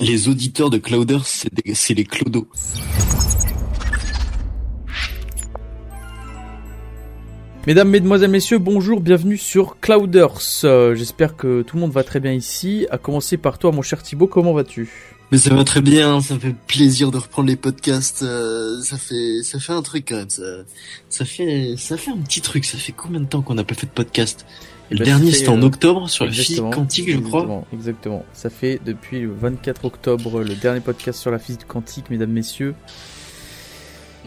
Les auditeurs de Clouders, c'est les clodos. Mesdames, Mesdemoiselles, Messieurs, bonjour, bienvenue sur Clouders. Euh, j'espère que tout le monde va très bien ici. À commencer par toi, mon cher Thibaut, comment vas-tu? Mais ça va très bien, ça me fait plaisir de reprendre les podcasts. Euh, ça fait, ça fait un truc quand même. Ça, ça fait, ça fait un petit truc. Ça fait combien de temps qu'on n'a pas fait de podcast? Le bah, dernier c'était en euh, octobre sur la physique quantique, je crois. Exactement. Ça fait depuis le 24 octobre le dernier podcast sur la physique quantique, mesdames, messieurs.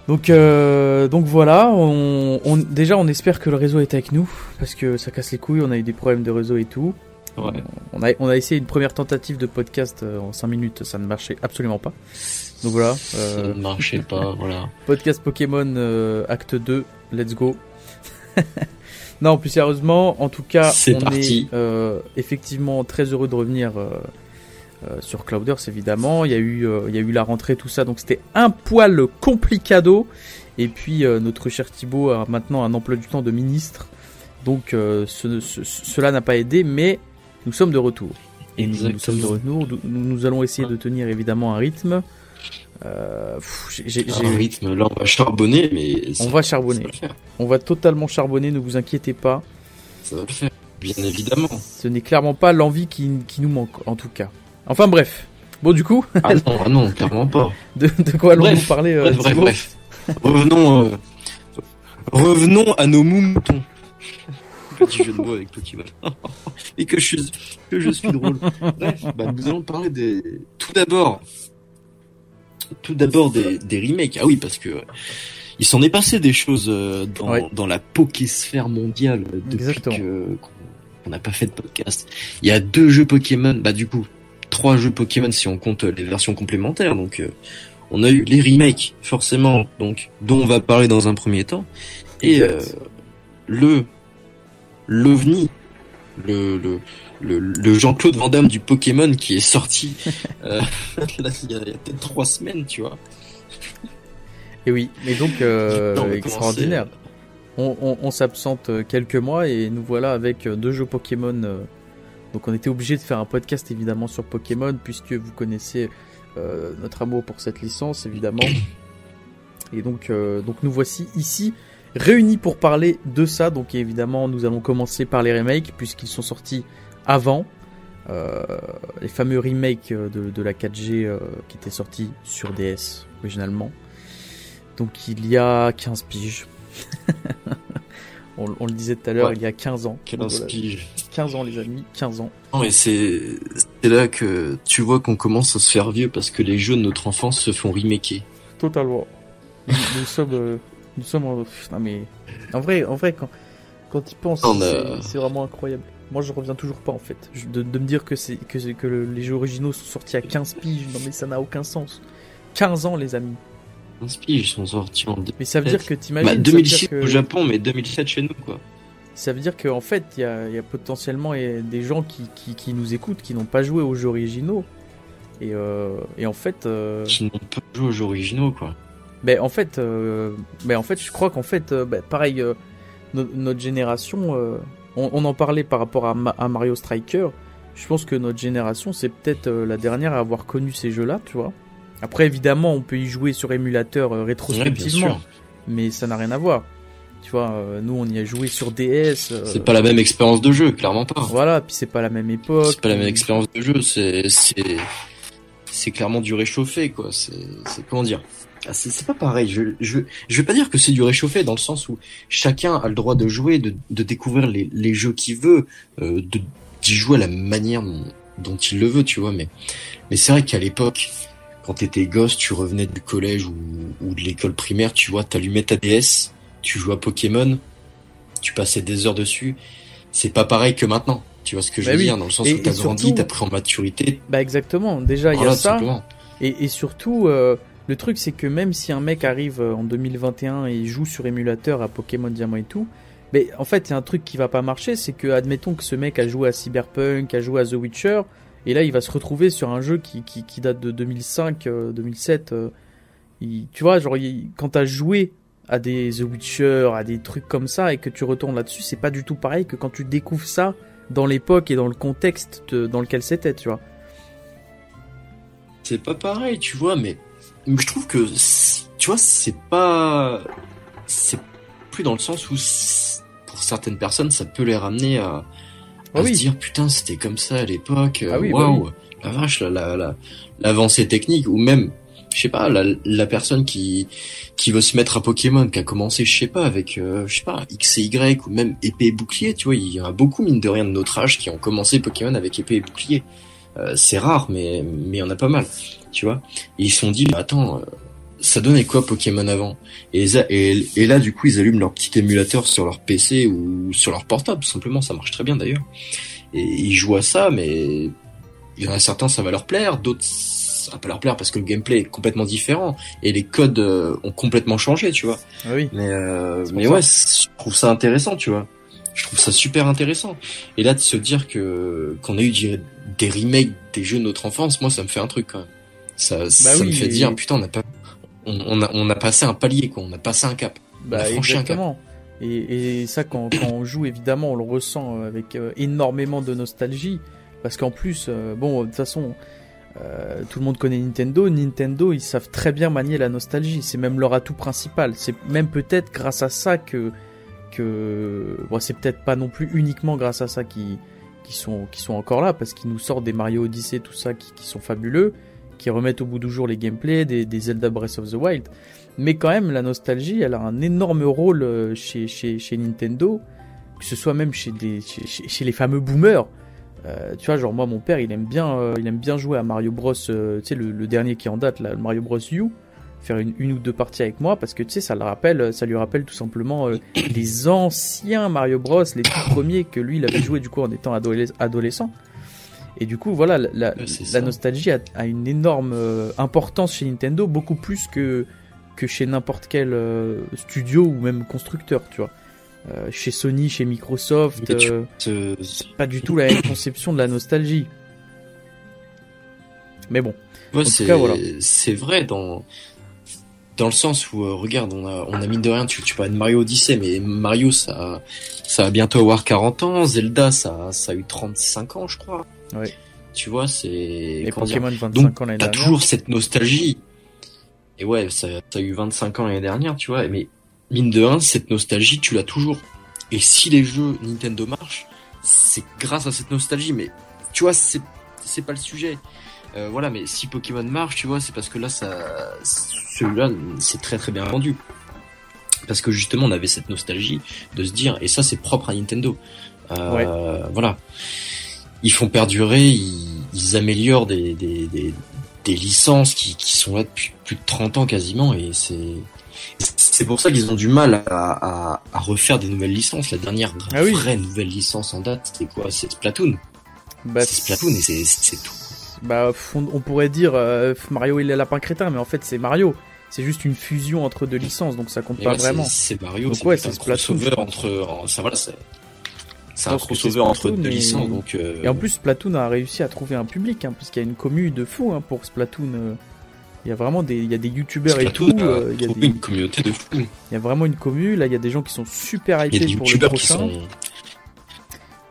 Donc, euh, donc voilà, on, déjà on espère que le réseau est avec nous, parce que ça casse les couilles, on a eu des problèmes de réseau et tout. On, a, on a essayé une première tentative de podcast euh, en 5 minutes, ça ne marchait absolument pas. Donc voilà. Euh, ça ne marchait pas, voilà. Podcast Pokémon Acte 2, let's go. non, plus sérieusement, en tout cas, on est effectivement très heureux de revenir euh, sur Clouders évidemment. Il y a eu, euh, il y a eu la rentrée, tout ça, donc c'était un poil complicado. Et puis euh, notre cher Thibaut a maintenant un emploi du temps de ministre, donc cela n'a pas aidé, mais nous sommes de retour. Et nous, sommes de retour. Nous, allons essayer de tenir évidemment un rythme. Un rythme, là on va charbonner, mais on va charbonner. on va totalement charbonner, ne vous inquiétez pas. Ça va le faire, bien évidemment. Ce n'est clairement pas l'envie qui, qui, nous manque, en tout cas. Enfin bref. Bon du coup. Ah non, ah non clairement pas. De, de quoi allons-nous parler euh, Bref, bref, revenons, euh, revenons à nos moutons. Petit jeu de mots avec Pokémon. Et que je suis, que je suis drôle. Bref, bah, nous allons parler des. Tout d'abord, tout d'abord des, des remakes. Ah oui, parce que il s'en est passé des choses euh, dans, dans la Pokésphère mondiale depuis qu'on n'a pas fait de podcast. Il y a deux jeux Pokémon, bah du coup, trois jeux Pokémon si on compte les versions complémentaires. Donc euh, on a eu les remakes forcément, donc dont on va parler dans un premier temps, et euh, le l'ovni, le le, le, Jean-Claude Van Damme du Pokémon qui est sorti euh, il y a, peut-être trois semaines, tu vois. Et oui, mais donc extraordinaire. On, on, on s'absente quelques mois et nous voilà avec deux jeux Pokémon donc on était obligé de faire un podcast évidemment sur Pokémon puisque vous connaissez euh, notre amour pour cette licence évidemment. Et donc, euh, donc nous voici ici réunis pour parler de ça. Donc évidemment nous allons commencer par les remakes puisqu'ils sont sortis avant. Euh, les fameux remakes de, de la 4G qui étaient sortis sur DS originalement. Donc il y a 15 piges. On, le disait tout à l'heure, il y a 15 ans. 15 15 ans, les amis, 15 ans. Non, mais c'est, là que tu vois qu'on commence à se faire vieux parce que les jeux de notre enfance se font remaker. Totalement. nous, sommes, euh, nous sommes en, non, mais, en vrai, en vrai, quand, quand tu penses, c'est vraiment incroyable. Moi, je reviens toujours pas, en fait. De, me dire que c'est, que, que les jeux originaux sont sortis à 15 piges. Non, mais ça n'a aucun sens. 15 ans, les amis. ils sont sortis en Mais ça veut dire que t'imagines. Bah, 2006 au Japon, mais 2007 chez nous, quoi. Ça veut dire qu'en fait, il y a, potentiellement des gens qui, nous écoutent, qui n'ont pas joué aux jeux originaux. Et, euh, en fait. Euh, qui n'ont pas joué aux jeux originaux, quoi. Mais en fait, euh, en fait, je crois qu'en fait, ben, pareil, notre génération, on, en parlait par rapport à, à, Mario Striker. Je pense que notre génération, c'est peut-être la dernière à avoir connu ces jeux-là, tu vois. Après, évidemment, on peut y jouer sur émulateur rétrospectivement, mais ça n'a rien à voir. Tu vois, euh, nous on y a joué sur DS. Euh, c'est pas la même expérience de jeu, clairement pas. Voilà, puis c'est pas la même époque. C'est pas la même expérience de jeu, c'est c'est clairement du réchauffé quoi. C'est comment dire? C'est pas pareil. Je, je, je vais pas dire que c'est du réchauffé dans le sens où chacun a le droit de jouer, de, de découvrir les, les jeux qu'il veut, euh, de d'y jouer à la manière dont, il le veut, tu vois. Mais mais c'est vrai qu'à l'époque, quand t'étais gosse, tu revenais du collège ou, ou de l'école primaire, tu vois, t'allumais ta DS, tu joues à Pokémon, tu passais des heures dessus. C'est pas pareil que maintenant. Tu vois ce que je bah veux dire dans le sens où t'as grandi, t'as pris en maturité. Bah exactement. Déjà il y a ça. Et, et, surtout, euh, le truc c'est que même si un mec arrive euh, en 2021 et joue sur émulateur à Pokémon Diamant et tout, mais en fait il y a un truc qui va pas marcher, c'est que admettons que ce mec a joué à Cyberpunk, a joué à The Witcher, et là il va se retrouver sur un jeu qui, date de 2005, 2007. Euh, tu vois, genre quand t'as joué à des The Witcher, à des trucs comme ça, et que tu retournes là-dessus, c'est pas du tout pareil que quand tu découvres ça dans l'époque et dans le contexte dans lequel c'était, tu vois. c'est pas pareil, tu vois, mais, je trouve que, tu vois, c'est pas, c'est plus dans le sens où, pour certaines personnes, ça peut les ramener à, à ah se dire, putain, c'était comme ça à l'époque, ah oui, bah waouh, la vache, la, l'avancée technique, ou même, je sais pas, la, la, personne qui qui veut se mettre à Pokémon, qui a commencé, je sais pas, avec, euh, je sais pas, X et Y, ou même épée et bouclier, tu vois, il y en a beaucoup, mine de rien, de notre âge, qui ont commencé Pokémon avec épée et bouclier. Euh, c'est rare, mais mais il y en a pas mal, tu vois. Et ils se sont dit, attends, euh, ça donnait quoi Pokémon avant? Et, et, et, là, du coup, ils allument leur petit émulateur sur leur PC ou sur leur portable, tout simplement, ça marche très bien d'ailleurs. Et ils jouent à ça, mais il y en a certains, ça va leur plaire, d'autres, ça va pas leur plaire parce que le gameplay est complètement différent et les codes euh, ont complètement changé, tu vois. Ah oui. Mais, euh, mais ouais, je trouve ça intéressant, tu vois. Je trouve ça super intéressant. Et là, de se dire que qu'on a eu des remakes des jeux de notre enfance, moi, ça me fait un truc quand même. Ça, bah ça me fait dire, putain, on a pas on, a, on a passé un palier, quoi. On a passé un cap. Bah, exactement. Et, et, ça, quand, quand, on joue, évidemment, on le ressent avec euh, énormément de nostalgie. Parce qu'en plus, euh, bon, de toute façon, euh, tout le monde connaît Nintendo. Nintendo, ils savent très bien manier la nostalgie. C'est même leur atout principal. C'est même peut-être grâce à ça que. que bon, c'est peut-être pas non plus uniquement grâce à ça qui, qui, sont, qui sont encore là. Parce qu'ils nous sortent des Mario Odyssey, tout ça, qui, qui sont fabuleux qui remettent au bout du jour les gameplays des, Zelda Breath of the Wild. Mais quand même, la nostalgie, elle a un énorme rôle euh, chez, chez, chez Nintendo, que ce soit même chez, les fameux boomers. Euh, tu vois, genre moi, mon père, il aime bien, euh, il aime bien jouer à Mario Bros. tu sais, le, dernier qui en date, le Mario Bros. U faire une, une, ou deux parties avec moi parce que tu sais ça le rappelle ça lui rappelle tout simplement les anciens Mario Bros les tout premiers que lui il avait joué du coup en étant adolescent et du coup, voilà, la, nostalgie a, une énorme euh, importance chez Nintendo, beaucoup plus que, que chez n'importe quel euh, studio ou même constructeur, tu vois. Euh, chez Sony, chez Microsoft, c'est pas du tout la même conception de la nostalgie. Mais bon. c'est vrai dans dans le sens où regarde on a on a mine de rien tu tu parles de Mario Odyssey mais Mario ça ça va bientôt avoir 40 ans Zelda ça ça a eu 35 ans je crois oui. Tu vois, c'est. Les Pokémon 25 Donc, ans l'année dernière. T'as toujours cette nostalgie. Et ouais, ça, t'as eu 25 ans l'année dernière, tu vois, mais mine de rien, cette nostalgie, tu l'as toujours. Et si les jeux Nintendo marchent, c'est grâce à cette nostalgie, mais tu vois, c'est, c'est pas le sujet. Euh, voilà, mais si Pokémon marche, tu vois, c'est parce que là, ça, celui-là, c'est très très bien vendu. Parce que justement, on avait cette nostalgie de se dire, et ça, c'est propre à Nintendo. Euh, ouais. Voilà ils font perdurer, ils, améliorent des, des, des, des licences qui, qui, sont là depuis plus de 30 ans quasiment et c'est c'est pour ça qu'ils ont du mal à, à, à, refaire des nouvelles licences. La dernière ah vraie nouvelle licence en date, c'est quoi? C'est Splatoon. Bah, c'est Splatoon et c'est tout. Bah, on, pourrait dire euh, Mario il est lapin crétin, mais en fait c'est Mario. C'est juste une fusion entre deux licences, donc ça compte pas vraiment. C'est Mario. Donc ouais, c'est Splatoon. Entre, ça voilà, c'est un crossover entre deux licences. Donc, euh, Et en plus, Splatoon a réussi à trouver un public, hein, puisqu'il y a une commune de fou hein, pour Splatoon. Euh. Il y a vraiment des, il y a des youtubeurs et tout. Euh, il y a des... une communauté de fou. Il y a vraiment une commune. Là, il y a des gens qui sont super hypés pour le prochain. Sont...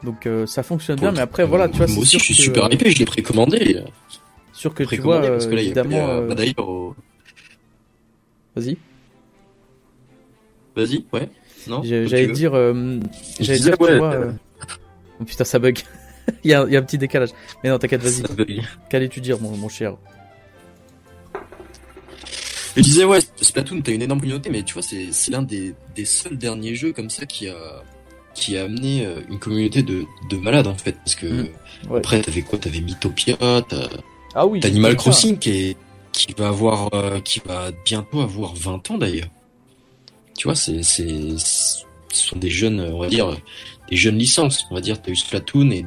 Donc ça fonctionne bien, mais après voilà, tu vois. Moi aussi, je suis super hypé. Je l'ai précommandé. Sûr que tu vois, parce que là, évidemment. Vas-y. Vas-y, ouais. J'allais dire, euh, j'allais dire, tu vois, euh, oh, putain, ça bug. il, y a, il, y a, un petit décalage. Mais non, t'inquiète, vas-y. Qu'allais-tu dire, mon, mon cher Je disais, ouais, Splatoon, t'as une énorme communauté, mais tu vois, c'est l'un des, des seuls derniers jeux comme ça qui a, qui a amené euh, une communauté de, de malades, en fait. Parce que, mmh. après, t'avais quoi? T'avais Mythopia, t'as ah oui, Animal Crossing qui est, qui va avoir, qui va bientôt avoir 20 ans d'ailleurs tu vois, c'est, c'est, ce sont des jeunes, on va dire, des jeunes licences. On va dire, t'as eu Splatoon et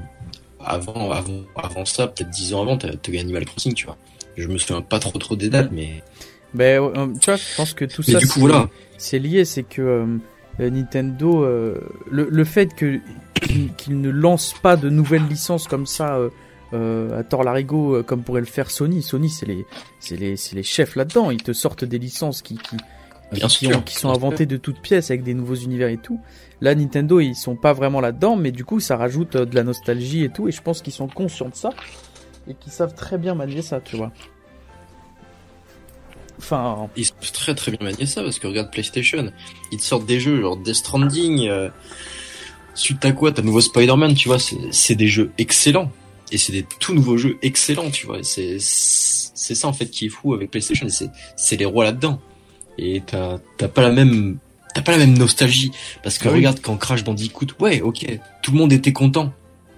avant, avant, avant ça, peut-être 10 ans avant, t'as, as eu Animal Crossing, tu vois. Je me souviens pas trop trop des dates, mais. Ben, euh, tu vois, je pense que tout ça, c'est, lié, c'est que euh, Nintendo, euh, le, le, fait que qu'il, ne lance pas de nouvelles licences comme ça. à tort larigot comme pourrait le faire Sony. Sony, c'est les, c'est les, c'est les chefs là-dedans. Ils te sortent des licences qui, qui, Bien qui, sûr, qui sont inventés de toutes pièces avec des nouveaux univers et tout. Là, Nintendo, ils sont pas vraiment là-dedans, mais du coup, ça rajoute euh, de la nostalgie et tout. Et je pense qu'ils sont conscients de ça et qu'ils savent très bien manier ça, tu vois. Enfin. Ils sont très très bien manier ça parce que regarde PlayStation, ils te sortent des jeux genre Death Stranding. Euh, suite à quoi, t'as nouveau Spider-Man, tu vois, c'est des jeux excellents et c'est des tout nouveaux jeux excellents, tu vois. C'est ça en fait qui est fou avec PlayStation, c'est les rois là-dedans. Et t'as t'as pas la même t'as pas la même nostalgie. Parce que ah regarde quand Crash Bandicoot, ouais, ok, tout le monde était content,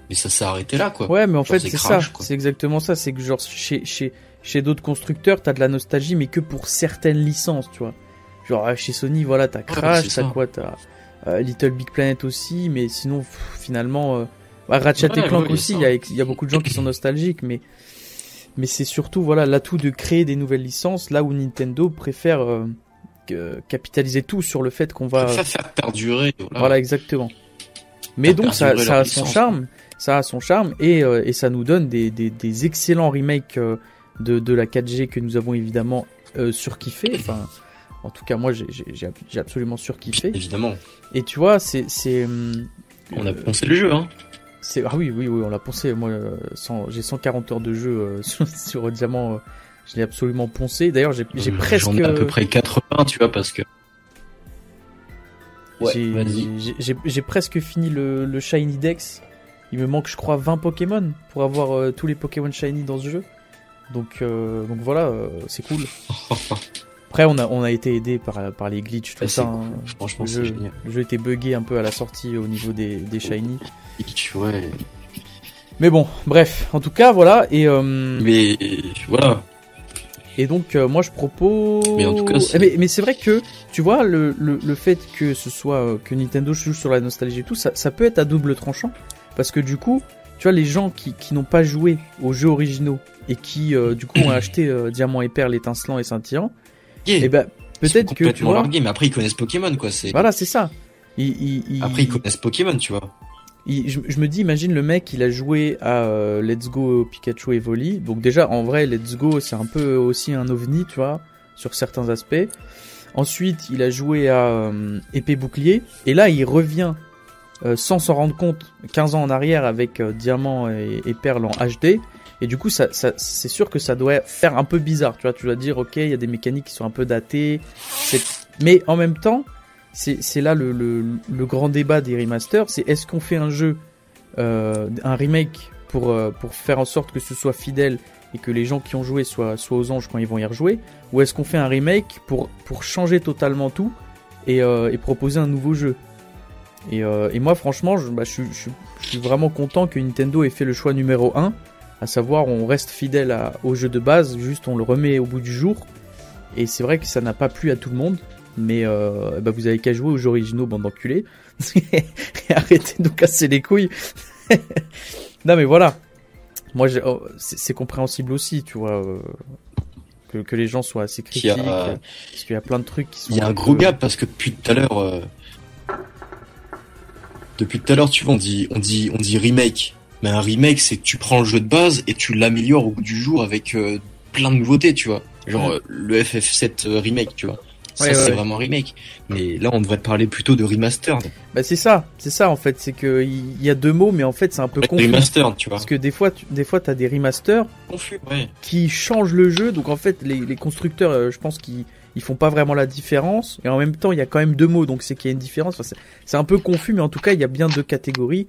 mais ça s'est arrêté là, quoi. Ouais, mais en fait c'est ça, c'est exactement ça, c'est que genre chez chez chez d'autres constructeurs, t'as de la nostalgie, mais que pour certaines licences, tu vois. Genre chez Sony, voilà, t'as Crash, t'as quoi, t'as euh, Little Big Planet aussi, mais sinon finalement, euh, bah, Ratchet et Clank aussi, il y a, y a beaucoup de gens qui sont nostalgiques, mais mais c'est surtout voilà l'atout de créer des nouvelles licences là où Nintendo préfère euh, capitaliser tout sur le fait qu'on va faire perdurer. Voilà, exactement. Mais donc ça, ça a son charme, ça a son charme et, et ça nous donne des, des, des excellents remakes de, de la 4G que nous avons évidemment euh, surkiffé. Enfin, en tout cas, moi, j'ai absolument surkiffé. Évidemment. Et tu vois, c'est. Hum, on a pensé le jeu, hein. Ah oui, oui, oui, on l'a pensé. Moi, euh, j'ai 140 heures de jeu euh, sur, Diamant. Euh, je l'ai absolument poncé. D'ailleurs, j'ai presque. J'en ai à peu près 80, tu vois, parce que. Ouais, j'ai presque fini le, le, Shiny Dex. Il me manque, je crois, 20 Pokémon pour avoir tous les Pokémon Shiny dans ce jeu. Donc, euh, donc voilà, c'est cool. Après, on a, on a été aidé par, par les glitches, tout ça. Hein. Franchement, le jeu, le jeu était buggé un peu à la sortie au niveau des, des shiny. Ouais. Mais bon, bref, en tout cas, voilà. Et, euh, Mais voilà. Et donc, moi, je propose. Mais en tout cas, mais, mais c'est vrai que, tu vois, le, le, le, fait que ce soit que Nintendo joue sur la nostalgie et tout, ça, ça peut être à double tranchant. Parce que du coup, tu vois, les gens qui, qui n'ont pas joué aux jeux originaux et qui, euh, du coup, ont acheté euh, Diamant et Perle étincelant et scintillant, et eh ben, peut-être que tu vois. mais après, ils connaissent Pokémon, quoi. C'est... Voilà, c'est ça. Après, ils connaissent Pokémon, tu vois. je, me dis, imagine le mec, il a joué à euh, Let's Go Pikachu Evoli. Donc déjà, en vrai, Let's Go, c'est un peu aussi un ovni, tu vois, sur certains aspects. Ensuite, il a joué à Épée Bouclier. Et là, il revient euh, sans s'en rendre compte 15 ans en arrière avec euh, Diamant et, Perle en HD. Et du coup, c'est sûr que ça doit faire un peu bizarre. Tu vois, tu dois dire, ok, il y a des mécaniques qui sont un peu datées. Mais en même temps, c'est là le, grand débat des remasters. C'est est-ce qu'on fait un jeu, euh, un remake pour, pour faire en sorte que ce soit fidèle et que les gens qui ont joué soient, soient aux anges quand ils vont y rejouer Ou est-ce qu'on fait un remake pour, pour changer totalement tout et, et proposer un nouveau jeu? Euh, et, moi, franchement, bah, je, suis vraiment content que Nintendo ait fait le choix numéro 1, à savoir on reste fidèle au jeu de base, juste on le remet au bout du jour. Et c'est vrai que ça n'a pas plu à tout le monde, mais euh, bah, vous avez qu'à jouer aux jeux originaux, bande d'enculés. et arrêtez de nous casser les couilles. non mais voilà, moi oh, c'est compréhensible aussi, tu vois. Euh, que, que, les gens soient assez critiques, parce qu'il y a plein de trucs qui sont... Il y a un gros gap, parce que depuis tout à l'heure, depuis tout à l'heure, tu vois, on dit, on dit, on dit remake. Mais un remake, c'est que tu prends le jeu de base et tu l'améliores au bout du jour avec euh, plein de nouveautés, tu vois. Genre euh, le FF7 euh, remake, tu vois. Ça, c'est vraiment remake. Mais là, on devrait parler plutôt de remastered. Bah, c'est ça. C'est ça, en fait. C'est que il y a deux mots, mais en fait, c'est un peu confus. Remastered, tu vois. Parce que des fois, tu, des fois, t'as des remasters. Confus, ouais. Qui changent le jeu. Donc, en fait, les, les constructeurs, je pense qu'ils, ils font pas vraiment la différence. Et en même temps, il y a quand même deux mots, donc c'est qu'il y a une différence. c'est un peu confus, mais en tout cas, il y a bien deux catégories.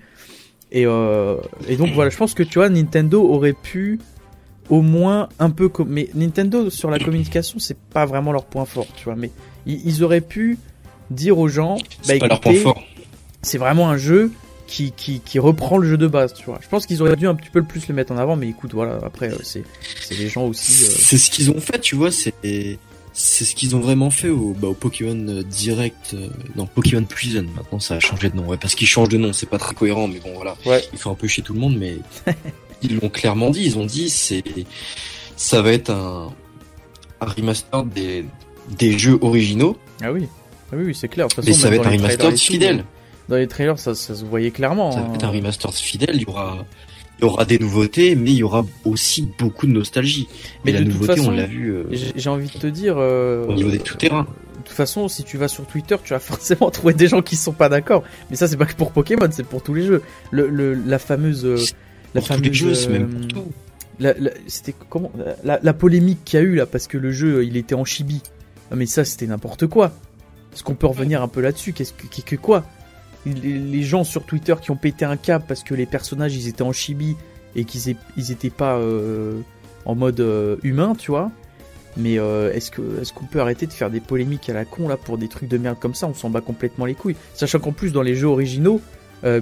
Et, euh, et donc voilà, je pense que tu vois, Nintendo aurait pu au moins un peu... Mais Nintendo, sur la communication, c'est pas vraiment leur point fort, tu vois. Mais ils, auraient pu dire aux gens... Bah, pas leur point fort. C'est vraiment un jeu qui, qui, qui, reprend le jeu de base, tu vois. Je pense qu'ils auraient dû un petit peu le plus le mettre en avant, mais écoute, voilà, après, euh, c'est les gens aussi... Euh, c'est ce qu'ils ont fait, tu vois, c'est c'est ce qu'ils ont vraiment fait au, bah, au Pokémon euh, Direct, euh, non Pokémon Prison. Maintenant, ça a changé de nom, ouais, parce qu'ils changent de nom, c'est pas très cohérent, mais bon voilà. Ouais. Ils font un peu chier tout le monde, mais ils l'ont clairement dit. Ils ont dit, c'est, ça va être un, un remaster des, des jeux originaux. Ah oui, ah oui, c'est clair. De mais ça va être un remaster fidèle. Dans les trailers, ça, ça se voyait clairement. Ça va être un remaster fidèle. Il y aura il y aura des nouveautés, mais il y aura aussi beaucoup de nostalgie. Mais, la nouveauté, on l'a vu. Euh, j'ai envie de te dire. Euh, au niveau des tout-terrains. De toute façon, si tu vas sur Twitter, tu vas forcément trouver des gens qui sont pas d'accord. Mais ça, c'est pas que pour Pokémon, c'est pour tous les jeux. Le, la fameuse. Euh, la fameuse, tous les jeux, c'est même pour tout. c'était comment la, polémique qu'il y a eu là parce que le jeu il était en chibi. Ah, mais ça c'était n'importe quoi. Est-ce qu'on peut revenir un peu là-dessus? Qu'est-ce que, que, quoi? Les, gens sur Twitter qui ont pété un câble parce que les personnages ils étaient en chibi et qu'ils ils étaient pas euh, en mode euh, humain, tu vois. Mais euh, est-ce que est-ce qu'on peut arrêter de faire des polémiques à la con là pour des trucs de merde comme ça? On s'en bat complètement les couilles. Sachant qu'en plus dans les jeux originaux, ben,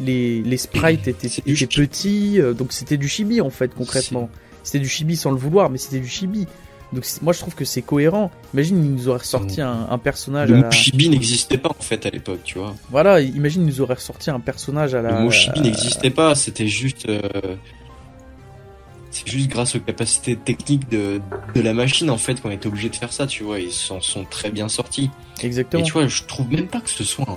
les, les, sprites étaient, étaient petits, donc c'était du chibi en fait concrètement. C'était du chibi sans le vouloir, mais c'était du chibi. Donc moi je trouve que c'est cohérent. Imagine il nous aurait ressorti un, un, personnage. Le Mushibi n'existait pas en fait à l'époque, tu vois. Voilà, imagine il nous aurait ressorti un personnage à la. Le Mushibi n'existait pas, c'était juste. Euh, c'est juste grâce aux capacités techniques de, de la machine en fait qu'on était obligé de faire ça, tu vois. Ils s'en sont très bien sortis. Exactement. Et tu vois, je trouve même pas que ce soit. Un...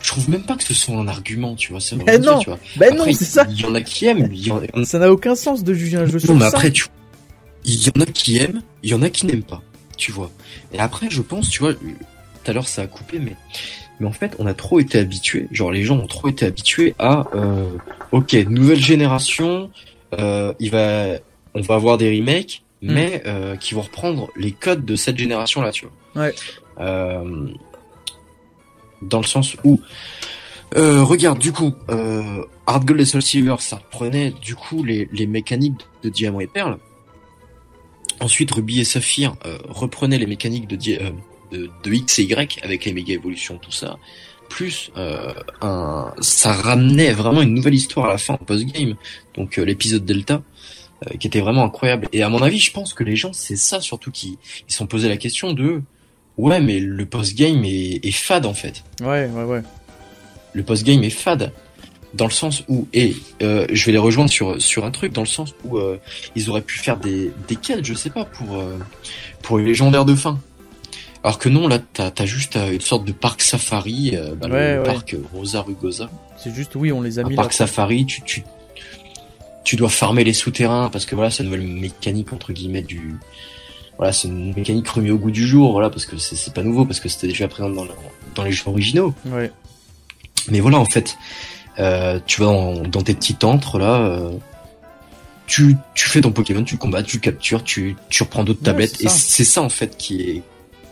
Je trouve même pas que ce soit un argument, tu vois. Ben non, tu vois. Ben non, c'est ça. Il y en a qui aiment. Ça n'a aucun sens de juger un jeu sur mais après, tu il y en a qui aiment, il y en a qui n'aiment pas, tu vois. Et après, je pense, tu vois, tout à l'heure ça a coupé, mais mais en fait, on a trop été habitués, genre les gens ont trop été habitués à, euh, ok, nouvelle génération, euh, il va, on va avoir des remakes, hmm. mais euh, qui vont reprendre les codes de cette génération-là, tu vois. Ouais. Euh, dans le sens où, euh, regarde, du coup, euh, Hard Gold et Soul Silver, ça reprenait du coup les, les mécaniques de Diamant et Perle, Ensuite, Ruby et Saphir euh, reprenaient les mécaniques de, euh, de, de, X et Y avec les méga évolutions, tout ça. Plus, euh, un, ça ramenait vraiment une nouvelle histoire à la fin, post-game. Donc euh, l'épisode Delta, qui était vraiment incroyable. Et à mon avis, je pense que les gens, c'est ça surtout qui ils sont posé la question de ouais, mais le post-game est, est fade en fait. Ouais, ouais, ouais. Le post-game est fade dans le sens où et euh, je vais les rejoindre sur sur un truc dans le sens où euh, ils auraient pu faire des des quêtes je sais pas pour euh, pour les légendaires de fin. Alors que non là t'as as juste une sorte de parc safari bah, le parc Rosa Rugosa. C'est juste oui on les a mis un parc safari tu tu tu dois farmer les souterrains parce que voilà c'est une nouvelle mécanique entre guillemets du voilà c'est une mécanique remise au goût du jour voilà parce que c'est pas nouveau parce que c'était déjà présent dans dans les jeux originaux. Ouais. Mais voilà en fait euh, tu vas dans, tes petits antres là, euh, tu, tu fais ton Pokémon, tu le combats, tu le captures, tu, tu reprends d'autres tablettes. Et c'est ça en fait qui est.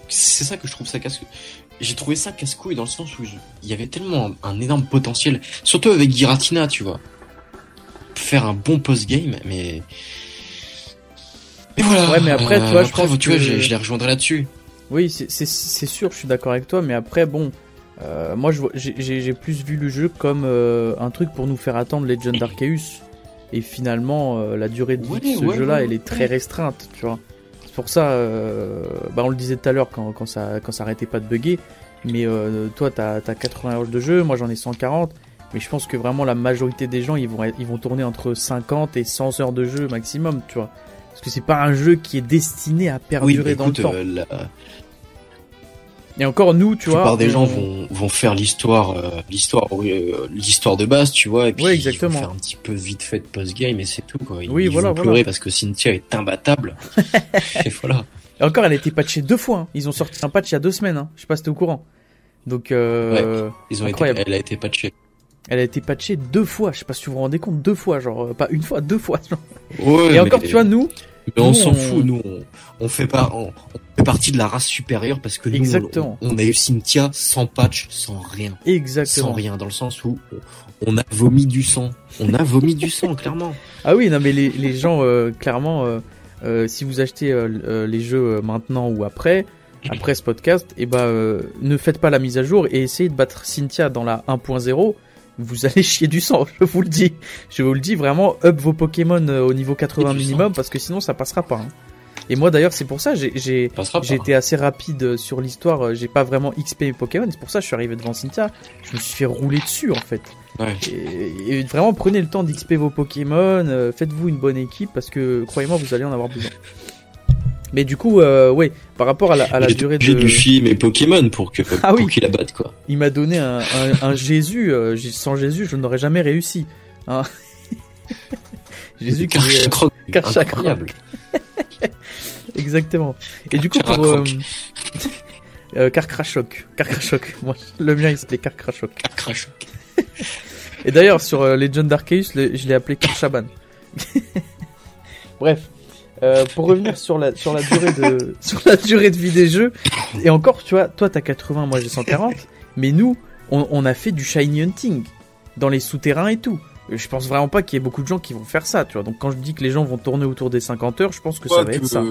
C'est ça que je trouve ça casse. J'ai trouvé ça casse-couille dans le sens où il y avait tellement un, énorme potentiel, surtout avec Giratina, tu vois. Faire un bon post-game, mais. Mais voilà. Ouais, mais après, tu vois, je pense tu vois, je, je les rejoindrai là-dessus. Oui, c'est sûr, je suis d'accord avec toi, mais après, bon, euh, moi, j'ai plus vu le jeu comme euh, un truc pour nous faire attendre Legend Arceus. Et finalement, euh, la durée de vie de ce jeu-là, elle est très restreinte, tu vois. C'est pour ça, bah, on le disait tout à l'heure quand, quand, ça, quand ça arrêtait pas de bugger. Mais toi, t'as as 80 heures de jeu, moi j'en ai 140. Mais je pense que vraiment la majorité des gens, ils vont, ils vont tourner entre 50 et 100 heures de jeu maximum, tu vois. Parce que c'est pas un jeu qui est destiné à perdurer dans le temps. Et encore nous, tu vois. La plupart des gens vont, vont faire l'histoire, euh, l'histoire, euh, l'histoire de base, tu vois, et puis exactement. ils vont faire un petit peu vite fait de post-game et c'est tout, quoi. Ils, oui, voilà, vont pleurer parce que Cynthia est imbattable. et voilà. Et encore, elle a été patchée deux fois. Hein. Ils ont sorti un patch il y a deux semaines. Hein. Je sais pas si t'es au courant. Donc, euh, ouais, ils ont incroyable. Été, elle a été patchée. Elle a été patchée deux fois. Je sais pas si vous vous rendez compte, deux fois, genre pas une fois, deux fois. Ouais, et encore, tu vois, nous, mais on s'en fout, nous, on, fait pas, on, fait partie de la race supérieure parce que nous, Exactement. On, a eu Cynthia sans patch, sans rien. Exactement. Sans rien, dans le sens où on a vomi du sang. On a vomi du sang, clairement. Ah oui, non, mais les, les gens, euh, clairement, euh, euh, si vous achetez les jeux maintenant ou après, après ce podcast, et eh ben, ne faites pas la mise à jour et essayez de battre Cynthia dans la 1.0 vous allez chier du sang, je vous le dis. Je vous le dis vraiment, up vos Pokémon euh, au niveau 80 minimum parce que sinon ça passera pas. Hein. Et moi d'ailleurs c'est pour ça j'ai j'ai été assez rapide euh, sur l'histoire, euh, j'ai pas vraiment XP Pokémon, c'est pour ça que je suis arrivé devant Cynthia, je me suis fait rouler dessus en fait. Ouais. Et, vraiment prenez le temps d'XP vos Pokémon, faites-vous une bonne équipe parce que croyez-moi vous allez en avoir besoin. Mais du coup, euh, ouais, par rapport à la, à la durée de... J'ai dû mes Pokémon pour que ah pour qu'il la batte, quoi. Il m'a donné un, un, Jésus. Euh, sans Jésus, je n'aurais jamais réussi. Hein Jésus qui est incroyable. Exactement. Et du coup, pour euh, euh, Carcrachoc, Carcrachoc. Moi, le mien, il s'appelait Carcrachoc. Carcrachoc. Et d'ailleurs, sur euh, Legend Arceus, je l'ai appelé Carchaban. Bref. Euh, pour revenir sur la sur la durée de sur la durée de vie des jeux et encore tu vois toi t'as 80 moi j'ai 140 mais nous on, on, a fait du shiny hunting dans les souterrains et tout je pense vraiment pas qu'il y ait beaucoup de gens qui vont faire ça tu vois donc quand je dis que les gens vont tourner autour des 50 heures je pense que ça va être ça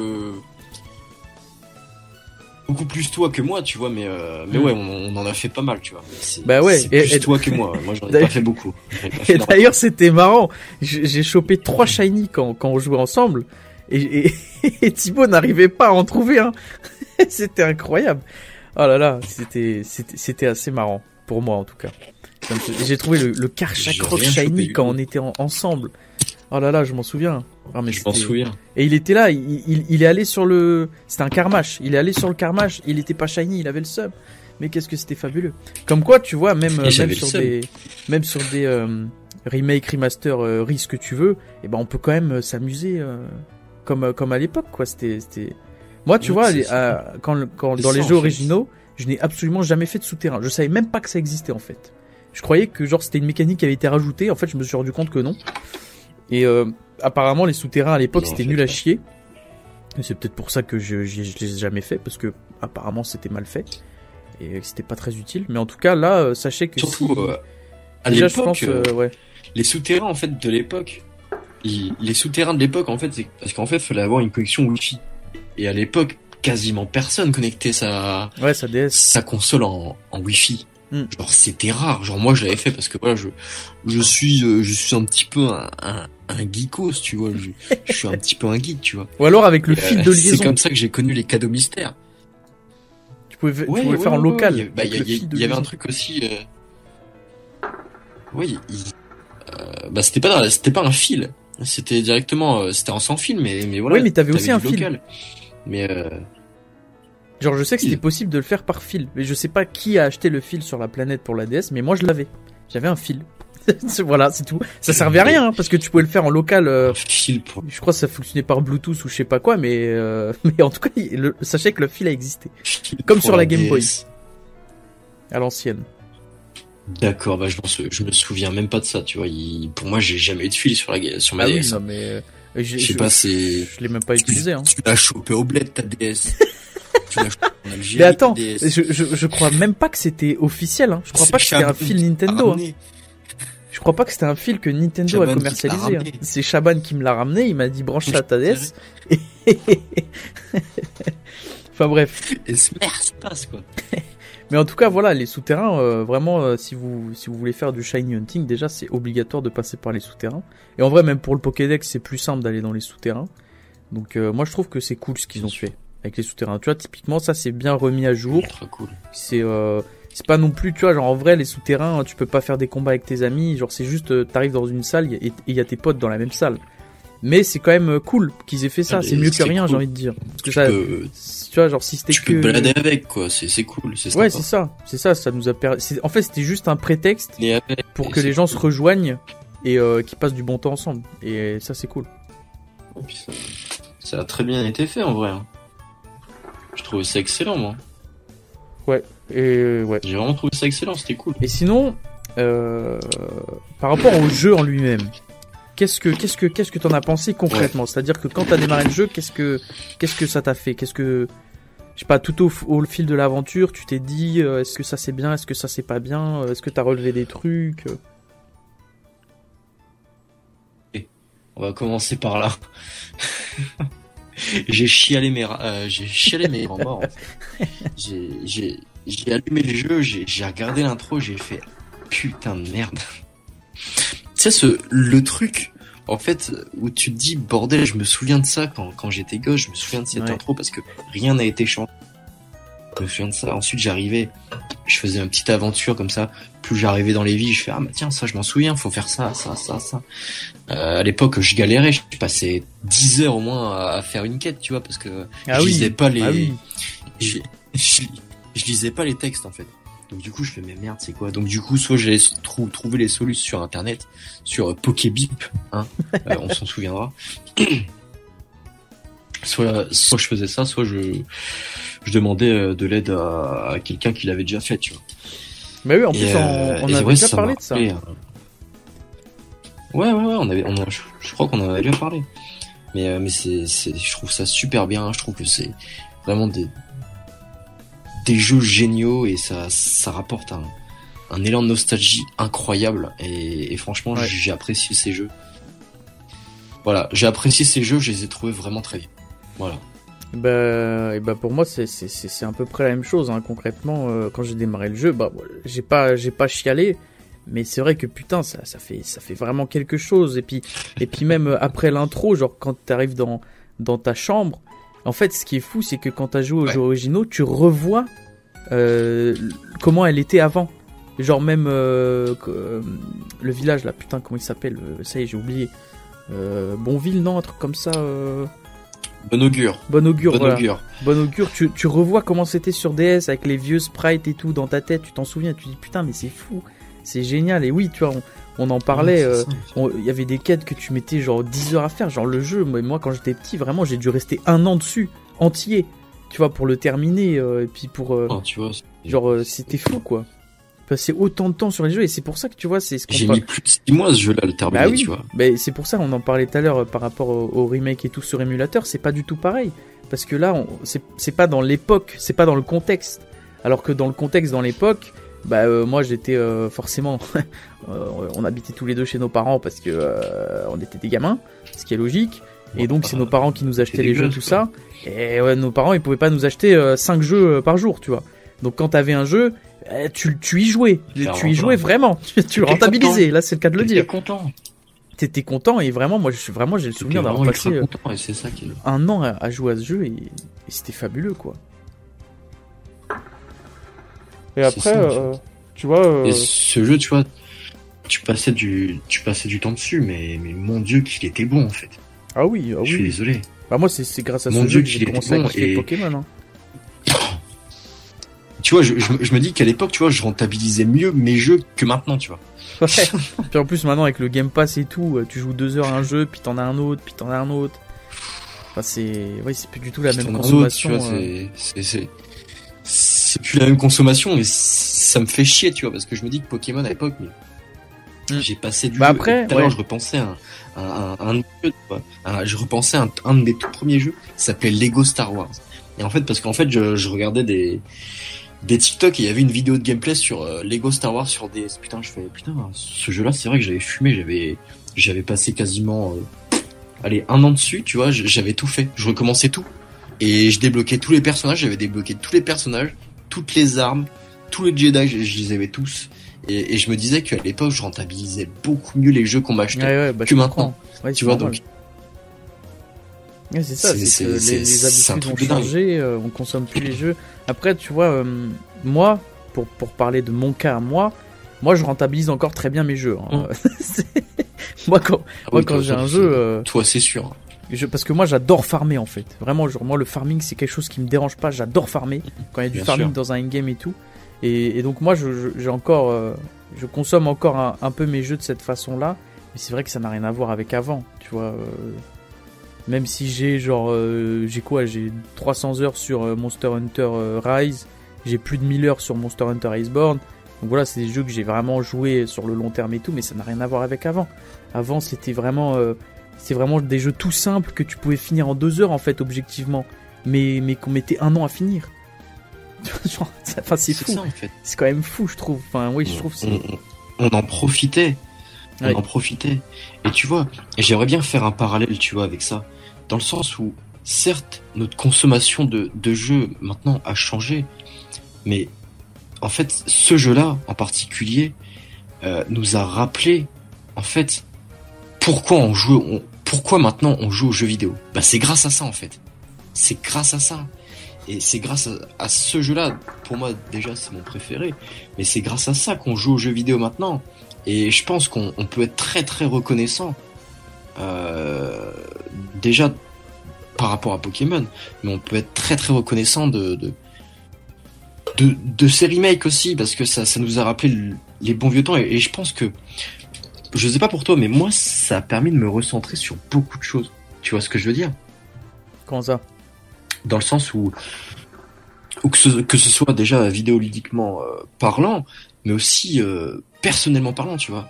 beaucoup plus toi que moi, tu vois, mais, euh, mais hmm. ouais, on, en a fait pas mal, tu vois. Bah ouais, c'est plus toi que moi. Moi, j'en ai pas fait beaucoup. et d'ailleurs, c'était marrant. J'ai chopé trois shiny quand, quand on jouait ensemble, et, et, Thibaut n'arrivait pas à en trouver un. c'était incroyable. Oh là là, c'était c'était assez marrant pour moi en tout cas. J'ai trouvé le, le Karchakroc shiny quand on était ensemble. Oh là là, je m'en souviens. Ah, mais je m'en souviens. Et il était là, il, il, est allé sur le. C'était un Carmash. Il est allé sur le Carmash, il était pas shiny, il avait le sub. Mais qu'est-ce que c'était fabuleux. Comme quoi, tu vois, même, même sur, des, même sur des euh, remake, remaster, euh, risque que tu veux, et eh ben on peut quand même euh, s'amuser euh, comme, comme à l'époque, quoi. C'était, c'était. Moi, tu vois, quand, quand dans les jeux originaux, je n'ai absolument jamais fait de souterrain. Je savais même pas que ça existait en fait. Je croyais que genre c'était une mécanique qui avait été rajoutée. En fait, je me suis rendu compte que non. Et euh, apparemment, les souterrains à l'époque, c'était nul à chier. C'est peut-être pour ça que je, je, les ai jamais fait, parce que apparemment c'était mal fait et c'était pas très utile. Mais en tout cas, là, euh, sachez que surtout euh, à l'époque, ouais. les souterrains en fait de l'époque, les souterrains de l'époque en fait, c'est parce qu'en fait, il fallait avoir une connexion Wi-Fi. Et à l'époque, quasiment personne connectait sa ouais, sa DS, sa console en, en Wi-Fi. Hmm. Genre c'était rare. Genre moi je l'avais fait parce que voilà je je suis je suis un petit peu un, un geekos, tu vois. Je, suis un petit peu un geek, tu vois. Ou alors avec le fil de liaison. C'est comme ça que j'ai connu les cadeaux mystères. Tu pouvais, faire en local. Il bah, y, avait un truc aussi. Euh... Oui, euh... bah c'était pas c'était pas un fil. C'était directement, euh, c'était en sans fil, mais mais voilà. Oui, mais t'avais aussi un fil. Mais euh... Genre je sais que c'était possible de le faire par fil, mais je sais pas qui a acheté le fil sur la planète pour la DS, mais moi je l'avais. J'avais un fil. voilà, c'est tout. Ça servait à rien hein, parce que tu pouvais le faire en local. Euh, je crois que ça fonctionnait par Bluetooth ou je sais pas quoi, mais euh, mais en tout cas, sachez que le fil a existé, comme sur la, Game Boy à l'ancienne. D'accord, bah je, pense, je me souviens même pas de ça, tu vois. pour moi, j'ai jamais eu de fil sur la sur ma ah DS. Oui, non, mais euh, je sais pas, c'est. Je l'ai même pas utilisé. Hein. Tu l'as chopé au bled ta DS. tu l'as chopé en Algérie, mais attends, je, je, je crois même pas que c'était officiel. Hein. Je crois pas que c'était un fil Nintendo. Hein. Je crois pas que c'était un fil que Nintendo a commercialisé. Hein. C'est Shaban qui me l'a ramené, il m'a dit branche la ta DS. enfin bref. Et se passe quoi. Mais en tout cas, voilà, les souterrains, euh, vraiment, euh, si vous si vous voulez faire du shiny hunting, déjà c'est obligatoire de passer par les souterrains. Et en vrai, même pour le Pokédex, c'est plus simple d'aller dans les souterrains. Donc euh, moi, je trouve que c'est cool ce qu'ils ont fait avec les souterrains. Tu vois, typiquement, ça c'est bien remis à jour. Cool. C'est c'est pas non plus, tu vois, genre en vrai, les souterrains, tu peux pas faire des combats avec tes amis, genre c'est juste, t'arrives dans une salle et il y a tes potes dans la même salle. Mais c'est quand même euh, cool qu'ils aient fait ça, c'est mieux que rien, j'ai envie de dire. Parce que ça, tu vois, genre si c'était que. Tu peux te balader avec, quoi, c'est cool, c'est Ouais, c'est ça, c'est ça, ça nous a permis. En fait, c'était juste un prétexte pour que les gens se rejoignent et euh, qu'ils passent du bon temps ensemble. Et ça, c'est cool. ça, ça, a très bien été fait en vrai. Hein. Je trouve ça excellent, moi. Ouais, et ouais. J'ai vraiment trouvé ça excellent, c'était cool. Et sinon, euh, par rapport au jeu en lui-même, qu'est-ce que qu'est-ce que qu'est-ce que t'en as pensé concrètement? C'est-à-dire que quand t'as démarré le jeu, qu'est-ce que qu'est-ce que ça t'a fait? Qu'est-ce que je sais pas, tout au, au fil de l'aventure, tu t'es dit, euh, est-ce que ça c'est bien, est-ce que ça c'est pas bien, euh, est-ce que t'as relevé des trucs On va commencer par là. j'ai chialé mes euh, j'ai chialé mes morts. J'ai j'ai j'ai allumé le jeu, j'ai regardé l'intro, j'ai fait putain de merde. Tu sais ce le truc en fait où tu te dis bordel, je me souviens de ça quand quand j'étais gosse, je me souviens de cette intro parce que rien n'a été changé. Je me souviens de ça. Ensuite, j'arrivais, je faisais une petite aventure comme ça. Plus j'arrivais dans les vies, je fais ah bah tiens ça je m'en souviens, faut faire ça, ça, ça, ça. Euh, à l'époque, je galérais, je passais 10 heures au moins à, faire une quête, tu vois, parce que ah je lisais pas les, ah je, lisais pas les textes en fait. Donc du coup, je fais mais merde, c'est quoi? Donc du coup, soit j'ai trouvé les solutions sur internet, sur euh, Pokébip, hein, euh, on s'en souviendra. soit, soit je faisais ça, soit je, je demandais euh, de l'aide à, quelqu'un qui l'avait déjà fait, tu vois. Mais oui, en plus, on, a déjà parlé de ça. Ouais, ouais, ouais, on avait, on je, crois qu'on en avait déjà parlé. Mais, mais c'est, je trouve ça super bien. Je trouve que c'est vraiment des, des jeux géniaux et ça, ça rapporte un, un élan de nostalgie incroyable. Et, franchement, j'ai apprécié ces jeux. Voilà, j'ai apprécié ces jeux, je les ai trouvés vraiment très bien. Voilà. Bah, et bah pour moi c'est c'est à peu près la même chose hein. concrètement euh, quand j'ai démarré le jeu bah j'ai pas j'ai pas chialé mais c'est vrai que putain ça ça fait ça fait vraiment quelque chose et puis et puis même euh, après l'intro genre quand t'arrives dans dans ta chambre en fait ce qui est fou c'est que quand t'as joué aux jeux originaux tu revois euh, comment elle était avant genre même le village là putain comment il s'appelle ça y est j'ai oublié Bonville non un truc comme ça Bon augure. Bon augure, bon augure. Bon augure, tu, tu revois comment c'était sur DS avec les vieux sprites et tout dans ta tête, tu t'en souviens, tu dis putain mais c'est fou, c'est génial. Et oui, tu vois, on, en parlait, euh, il y avait des quêtes que tu mettais genre 10 heures à faire, genre le jeu, moi, moi quand j'étais petit, vraiment j'ai dû rester un an dessus, entier, tu vois, pour le terminer, euh, et puis pour... Euh, oh, tu vois, genre c'était fou quoi. Passer autant de temps sur les jeux et c'est pour ça que tu vois c'est ce j'ai mis plus de 6 mois ce jeu là le terminer bah oui, tu vois. mais c'est pour ça on en parlait tout à l'heure euh, par rapport au, remake et tout sur émulateur c'est pas du tout pareil. Parce que là c'est pas dans l'époque c'est pas dans le contexte. Alors que dans le contexte dans l'époque bah euh, moi j'étais euh, forcément on habitait tous les deux chez nos parents parce que on était des gamins ce qui est logique. Et donc c'est nos parents qui nous achetaient les jeux tout ça. Et ouais, nos parents ils pouvaient pas nous acheter 5 jeux par jour tu vois. Donc quand t'avais un jeu tu, tu y jouais, tu y jouais vraiment, tu, le rentabilisais. Là, c'est le cas de le dire. content. T'étais content et vraiment, moi, je suis vraiment, j'ai le souvenir d'avoir passé euh, ça qui un an à, jouer à ce jeu et, c'était fabuleux, quoi. Et après, euh, tu vois. Euh, et ce jeu, tu vois, tu passais du, tu passais du temps dessus, mais, mais mon dieu, qu'il était bon en fait. Ah oui, ah oui. Je suis désolé. Bah moi, c'est grâce à mon ce dieu jeu que j'ai commencé bon et... Pokémon. Hein tu vois, je, je, me dis qu'à l'époque, tu vois, je rentabilisais mieux mes jeux que maintenant, tu vois. Ouais. puis en plus, maintenant, avec le Game Pass et tout, euh, tu joues deux heures à un jeu, puis t'en as un autre, puis t'en as un autre. Enfin, c'est, ouais, c'est plus du tout la même consommation. Autre, tu vois, euh. c'est, c'est, plus la même consommation, mais ça me fait chier, tu vois, parce que je me dis que Pokémon à l'époque, mais... Mm. j'ai passé du. Bah après, tout à l'heure, je repensais à un, un, un, un, je repensais à un, de mes tout premiers jeux, s'appelait Lego Star Wars. Et en fait, parce qu'en fait, je, je regardais des, des TikTok et il y avait une vidéo de gameplay sur euh, Lego Star Wars sur DS. Putain, je fais putain, ce jeu-là, c'est vrai que j'avais fumé, j'avais j'avais passé quasiment euh, allez, un an dessus, tu vois, j'avais tout fait. Je recommençais tout et je débloquais tous les personnages, j'avais débloqué tous les personnages, toutes les armes, tous les Jedi, je, les avais tous. Et, je me disais qu'à l'époque, je rentabilisais beaucoup mieux les jeux qu'on m'achetait bah, que maintenant. tu vois, donc c'est ça, c'est les, les, habitudes ont changé, euh, on consomme plus les jeux. Après, tu vois, euh, moi, pour, pour parler de mon cas, moi, moi je rentabilise encore très bien mes jeux. Hein. Mm. moi, quand, ah moi, quand j'ai un jeu. Euh, toi, c'est sûr. Je, parce que moi j'adore farmer en fait. Vraiment, genre, moi le farming c'est quelque chose qui me dérange pas. J'adore farmer quand il y a du farming dans un game et tout. Et, et donc moi j'ai encore, je consomme encore un, un, peu mes jeux de cette façon-là. Mais c'est vrai que ça n'a rien à voir avec avant. Tu vois, même si j'ai genre, euh, j'ai quoi J'ai 300 heures sur euh, Monster Hunter euh, Rise, j'ai plus de 1000 heures sur Monster Hunter Iceborne. Donc voilà, c'est des jeux que j'ai vraiment joué sur le long terme et tout, mais ça n'a rien à voir avec avant. Avant, c'était vraiment, c'est vraiment des jeux tout simples que tu pouvais finir en deux heures en fait, objectivement, mais mais qu'on mettait un an à finir. enfin, c'est fou. En fait. C'est quand même fou, je trouve. Enfin, oui, je trouve. On, on, en profitait. On en profitait. Et tu vois, j'aimerais bien faire un parallèle, tu vois, avec ça dans le sens où, certes, notre consommation de, de jeux maintenant a changé, mais en fait, ce jeu-là en particulier euh, nous a rappelé, en fait, pourquoi on joue, pourquoi maintenant on joue aux jeux vidéo? Bah, c'est grâce à ça en fait. C'est grâce à ça. Et c'est grâce à, ce jeu-là, pour moi déjà c'est mon préféré, mais c'est grâce à ça qu'on joue aux jeux vidéo maintenant. Et je pense qu'on peut être très très reconnaissant euh, déjà par rapport à Pokémon, mais on peut être très très reconnaissant de, de, de, ces remakes aussi, parce que ça, ça nous a rappelé les bons vieux temps, et, je pense que, je sais pas pour toi, mais moi, ça a permis de me recentrer sur beaucoup de choses. Tu vois ce que je veux dire? Comment ça? Dans le sens où, où que, ce, que ce soit déjà vidéoludiquement euh, parlant, mais aussi euh, personnellement parlant, tu vois.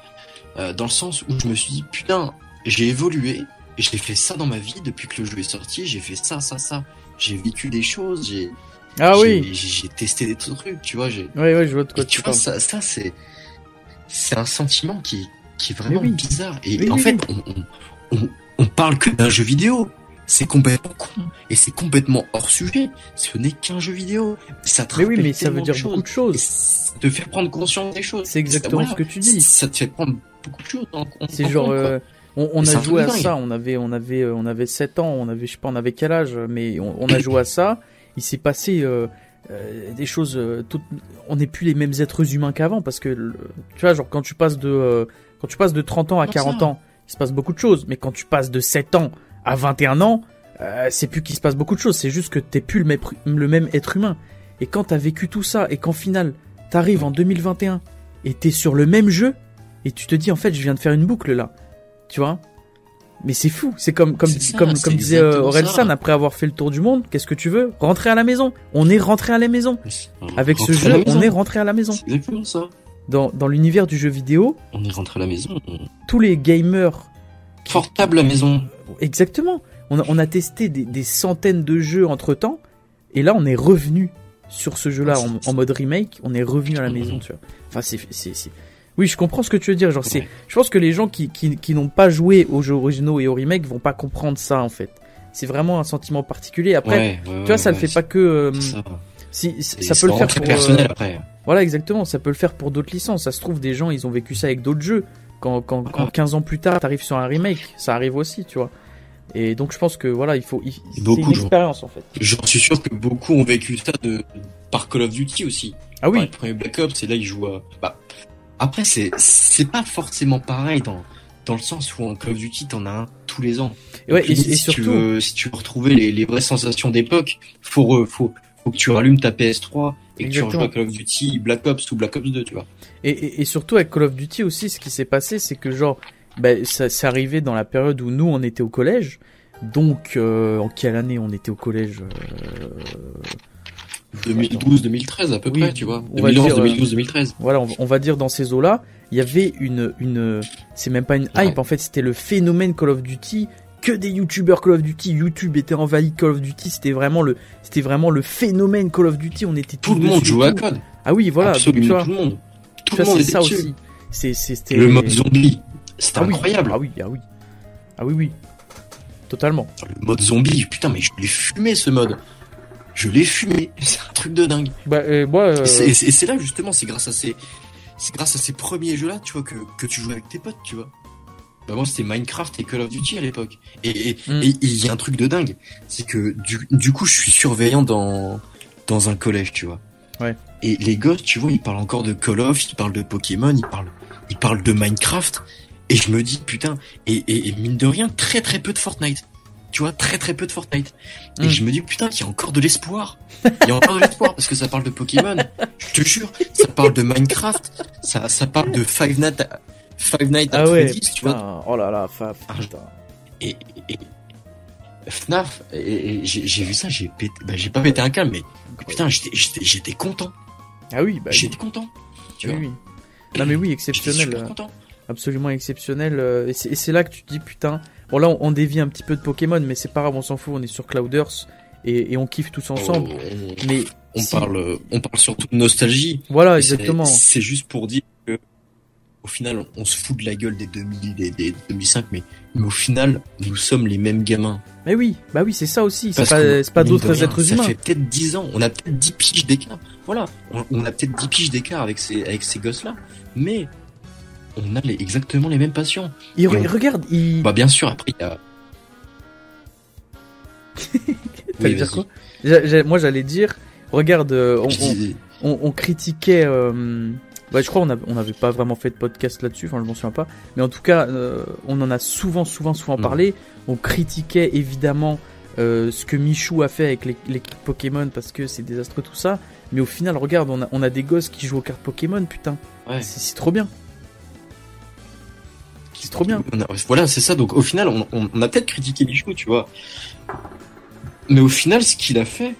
Euh, dans le sens où je me suis dit, putain, j'ai évolué, j'ai fait ça dans ma vie depuis que le jeu est sorti, j'ai fait ça, ça, ça. J'ai vécu des choses, j'ai. Ah oui. J'ai testé des trucs, tu vois. J'ai. Oui, oui, je vois de quoi tu, vois, ça, ça c'est, c'est un sentiment qui, qui est vraiment bizarre. Et en fait, on, on, on, parle que d'un jeu vidéo. C'est complètement con et c'est complètement hors sujet. Ce n'est qu'un jeu vidéo. Ça te mais oui, mais ça veut dire beaucoup de choses. Ça te fait prendre conscience des choses. C'est exactement ce que tu dis. Ça te fait prendre beaucoup de choses. C'est genre, euh, on, on a joué à ça. On avait, on avait, euh, on avait 7 ans. On avait, je sais pas, on avait quel âge, mais on, on a joué à ça. Il s'est passé euh, euh des choses. Toutes, on n'est plus les mêmes êtres humains qu'avant parce que, tu vois, genre quand tu passes de, quand tu passes de 30 ans à 40 ans, il se passe beaucoup de choses. Mais quand tu passes de 7 ans à 21 ans, euh, c'est plus qu'il se passe beaucoup de choses. C'est juste que t'es plus le même, le même être humain. Et quand t'as vécu tout ça et qu'en final t'arrives en 2021 et t'es sur le même jeu et tu te dis en fait je viens de faire une boucle là, tu vois? Mais c'est fou. C'est comme comme comme comme disait euh, Orelsan après avoir fait le tour du monde. Qu'est-ce que tu veux? Rentrer à la maison. On est rentré à la maison. Avec ce jeu, on est rentré à la maison. C'est ça. Dans, dans l'univers du jeu vidéo, on est rentré à la maison. Tous les gamers portable à la maison. Exactement. On a, on a testé des, des, centaines de jeux entre temps, et là on est revenu sur ce jeu-là en, en, mode remake. On est revenu à la maison, tu vois. Enfin, c'est, oui, je comprends ce que tu veux dire. Genre, c'est, je pense que les gens qui, qui, qui n'ont pas joué aux jeux originaux et aux remakes vont pas comprendre ça en fait. C'est vraiment un sentiment particulier. Après, tu vois, ça ne fait pas que. Euh, si, ça peut le faire pour. personnel après. Voilà, exactement. Ça peut le faire pour d'autres licences. Ça se trouve, des gens, ils ont vécu ça avec d'autres jeux. Quand, quand, quand 15 ans plus tard, t'arrives sur un remake, ça arrive aussi, tu vois. Et donc je pense que voilà, il faut. C'est une expérience en fait. J'en suis sûr que beaucoup ont vécu ça de par Call of Duty aussi. Ah oui. le premier Black Ops, c'est là ils jouent. À... Bah, après c'est c'est pas forcément pareil dans dans le sens où en Call of Duty t'en as un tous les ans. Et ouais, et, si surtout... tu veux, si tu veux retrouver les, les vraies sensations d'époque, faut faut faut que tu rallumes ta PS3 et que tu rejoues à Call of Duty Black Ops ou Black Ops 2, tu vois. Et, et, et surtout avec Call of Duty aussi, ce qui s'est passé, c'est que genre, bah, ça c'est arrivé dans la période où nous on était au collège. Donc, euh, en quelle année on était au collège euh... 2012-2013 à peu près, tu vois. 2011-2012-2013. Voilà, on, on, va dire dans ces eaux-là, il y avait une, une, c'est même pas une hype, ouais. en fait, c'était le phénomène Call of Duty que des youtubeurs Call of Duty. YouTube était envahi Call of Duty. C'était vraiment le, c'était vraiment le phénomène Call of Duty. On était tout le monde jouait à Code. Ah oui, voilà. Absolument tout le monde. Tout le monde était ça dessus. aussi. C'est, c'était le mode zombie. C'était ah incroyable. Oui. Ah oui, ah oui, ah oui, oui. Totalement. Le mode zombie, putain, mais je l'ai fumé ce mode. Je l'ai fumé. C'est un truc de dingue. Bah, euh, moi, euh... Et c'est là justement, c'est grâce à ces, c'est grâce à ces premiers jeux-là, tu vois, que, que tu joues avec tes potes, tu vois. Bah moi c'était Minecraft et Call of Duty à l'époque. Et, et, Mm. et il y a un truc de dingue, c'est que du, du coup je suis surveillant dans dans un collège, tu vois. Ouais. Et les gosses, tu vois, ils parlent encore de Call of, ils parlent de Pokémon, ils parlent ils parlent de Minecraft. Et je me dis putain, et, et, et mine de rien très très peu de Fortnite. Tu vois, très très peu de Fortnite. Et Mm. je me dis putain, qu'il y a encore de l'espoir. Il y a encore de l'espoir parce que ça parle de Pokémon. Je te jure, ça parle de Minecraft, ça ça parle de Five Nights Five Nights at Ah ouais, Freddy's, tu vois. Oh là là, putain. et, et FNAF, et, et j'ai vu ça, j'ai pété, bah, j'ai pas pété un câble, mais putain, j'étais- content, Ah oui, bah, j'étais content, tu oui, vois. oui. Non mais oui, exceptionnel. super euh, content. absolument exceptionnel. euh, Et c'est là que tu te dis putain. Bon là on, on dévie un petit peu de Pokémon, mais c'est pas grave, on s'en fout. On est sur Clouders et, et on kiffe tous ensemble. On, Mais on si- parle, on parle surtout de nostalgie. Voilà, exactement. C'est juste pour dire au final, on, se fout de la gueule des 2000, des, des 2005, mais, mais au final, nous sommes les mêmes gamins. Mais oui, bah oui, c'est ça aussi. C'est pas, d'autres êtres ça humains. fait peut-être 10 ans, on a peut-être 10 piges d'écart. Voilà, on, on a peut-être 10 piges d'écart avec ces, avec ces gosses-là, mais on a les- exactement les mêmes passions. Il, re- et on- regarde, il. Bah bien sûr, après il y a... Dire quoi? Moi j'allais dire, regarde, euh, on, Je on, dis- on, on critiquait. euh, bah, je crois on a- on n'avait pas vraiment fait de podcast là-dessus, enfin je m'en souviens pas. Mais en tout cas, euh, on en a souvent, souvent, souvent Mm. parlé. On critiquait évidemment euh, ce que Michou a fait avec les- Pokémon parce que c'est désastreux tout ça. Mais au final, regarde, on a, on a des gosses qui jouent aux cartes Pokémon, putain. Ouais. C'est trop bien. C'est trop bien. Voilà, c'est ça. Donc au final, on, on- on a peut-être critiqué Michou, tu vois. Mais au final, ce qu'il a fait,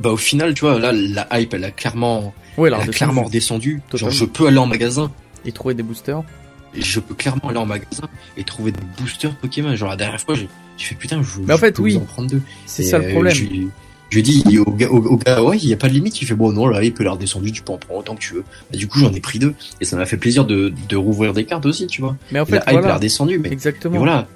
bah au final, tu vois, là, la hype, elle a clairement, Elle alors a clairement redescendu. Genre, je peux aller en magasin. Et trouver des boosters. je peux clairement aller en magasin et trouver des boosters Pokémon. Genre la dernière fois, j'ai fait putain, je, Mais en fait, peux oui. vous en prendre deux. C'est ça le problème. Je, je lui ai dit au gars, au, au gars ouais, il y a pas de limite. Il fait bon, non, là, il peut l'air descendu, tu peux en prendre autant que tu veux. Bah, du coup, j'en ai pris deux et ça m'a fait plaisir de, de rouvrir des cartes aussi, tu vois. Mais en fait, hype voilà. est redescendue, mais, Exactement. mais voilà.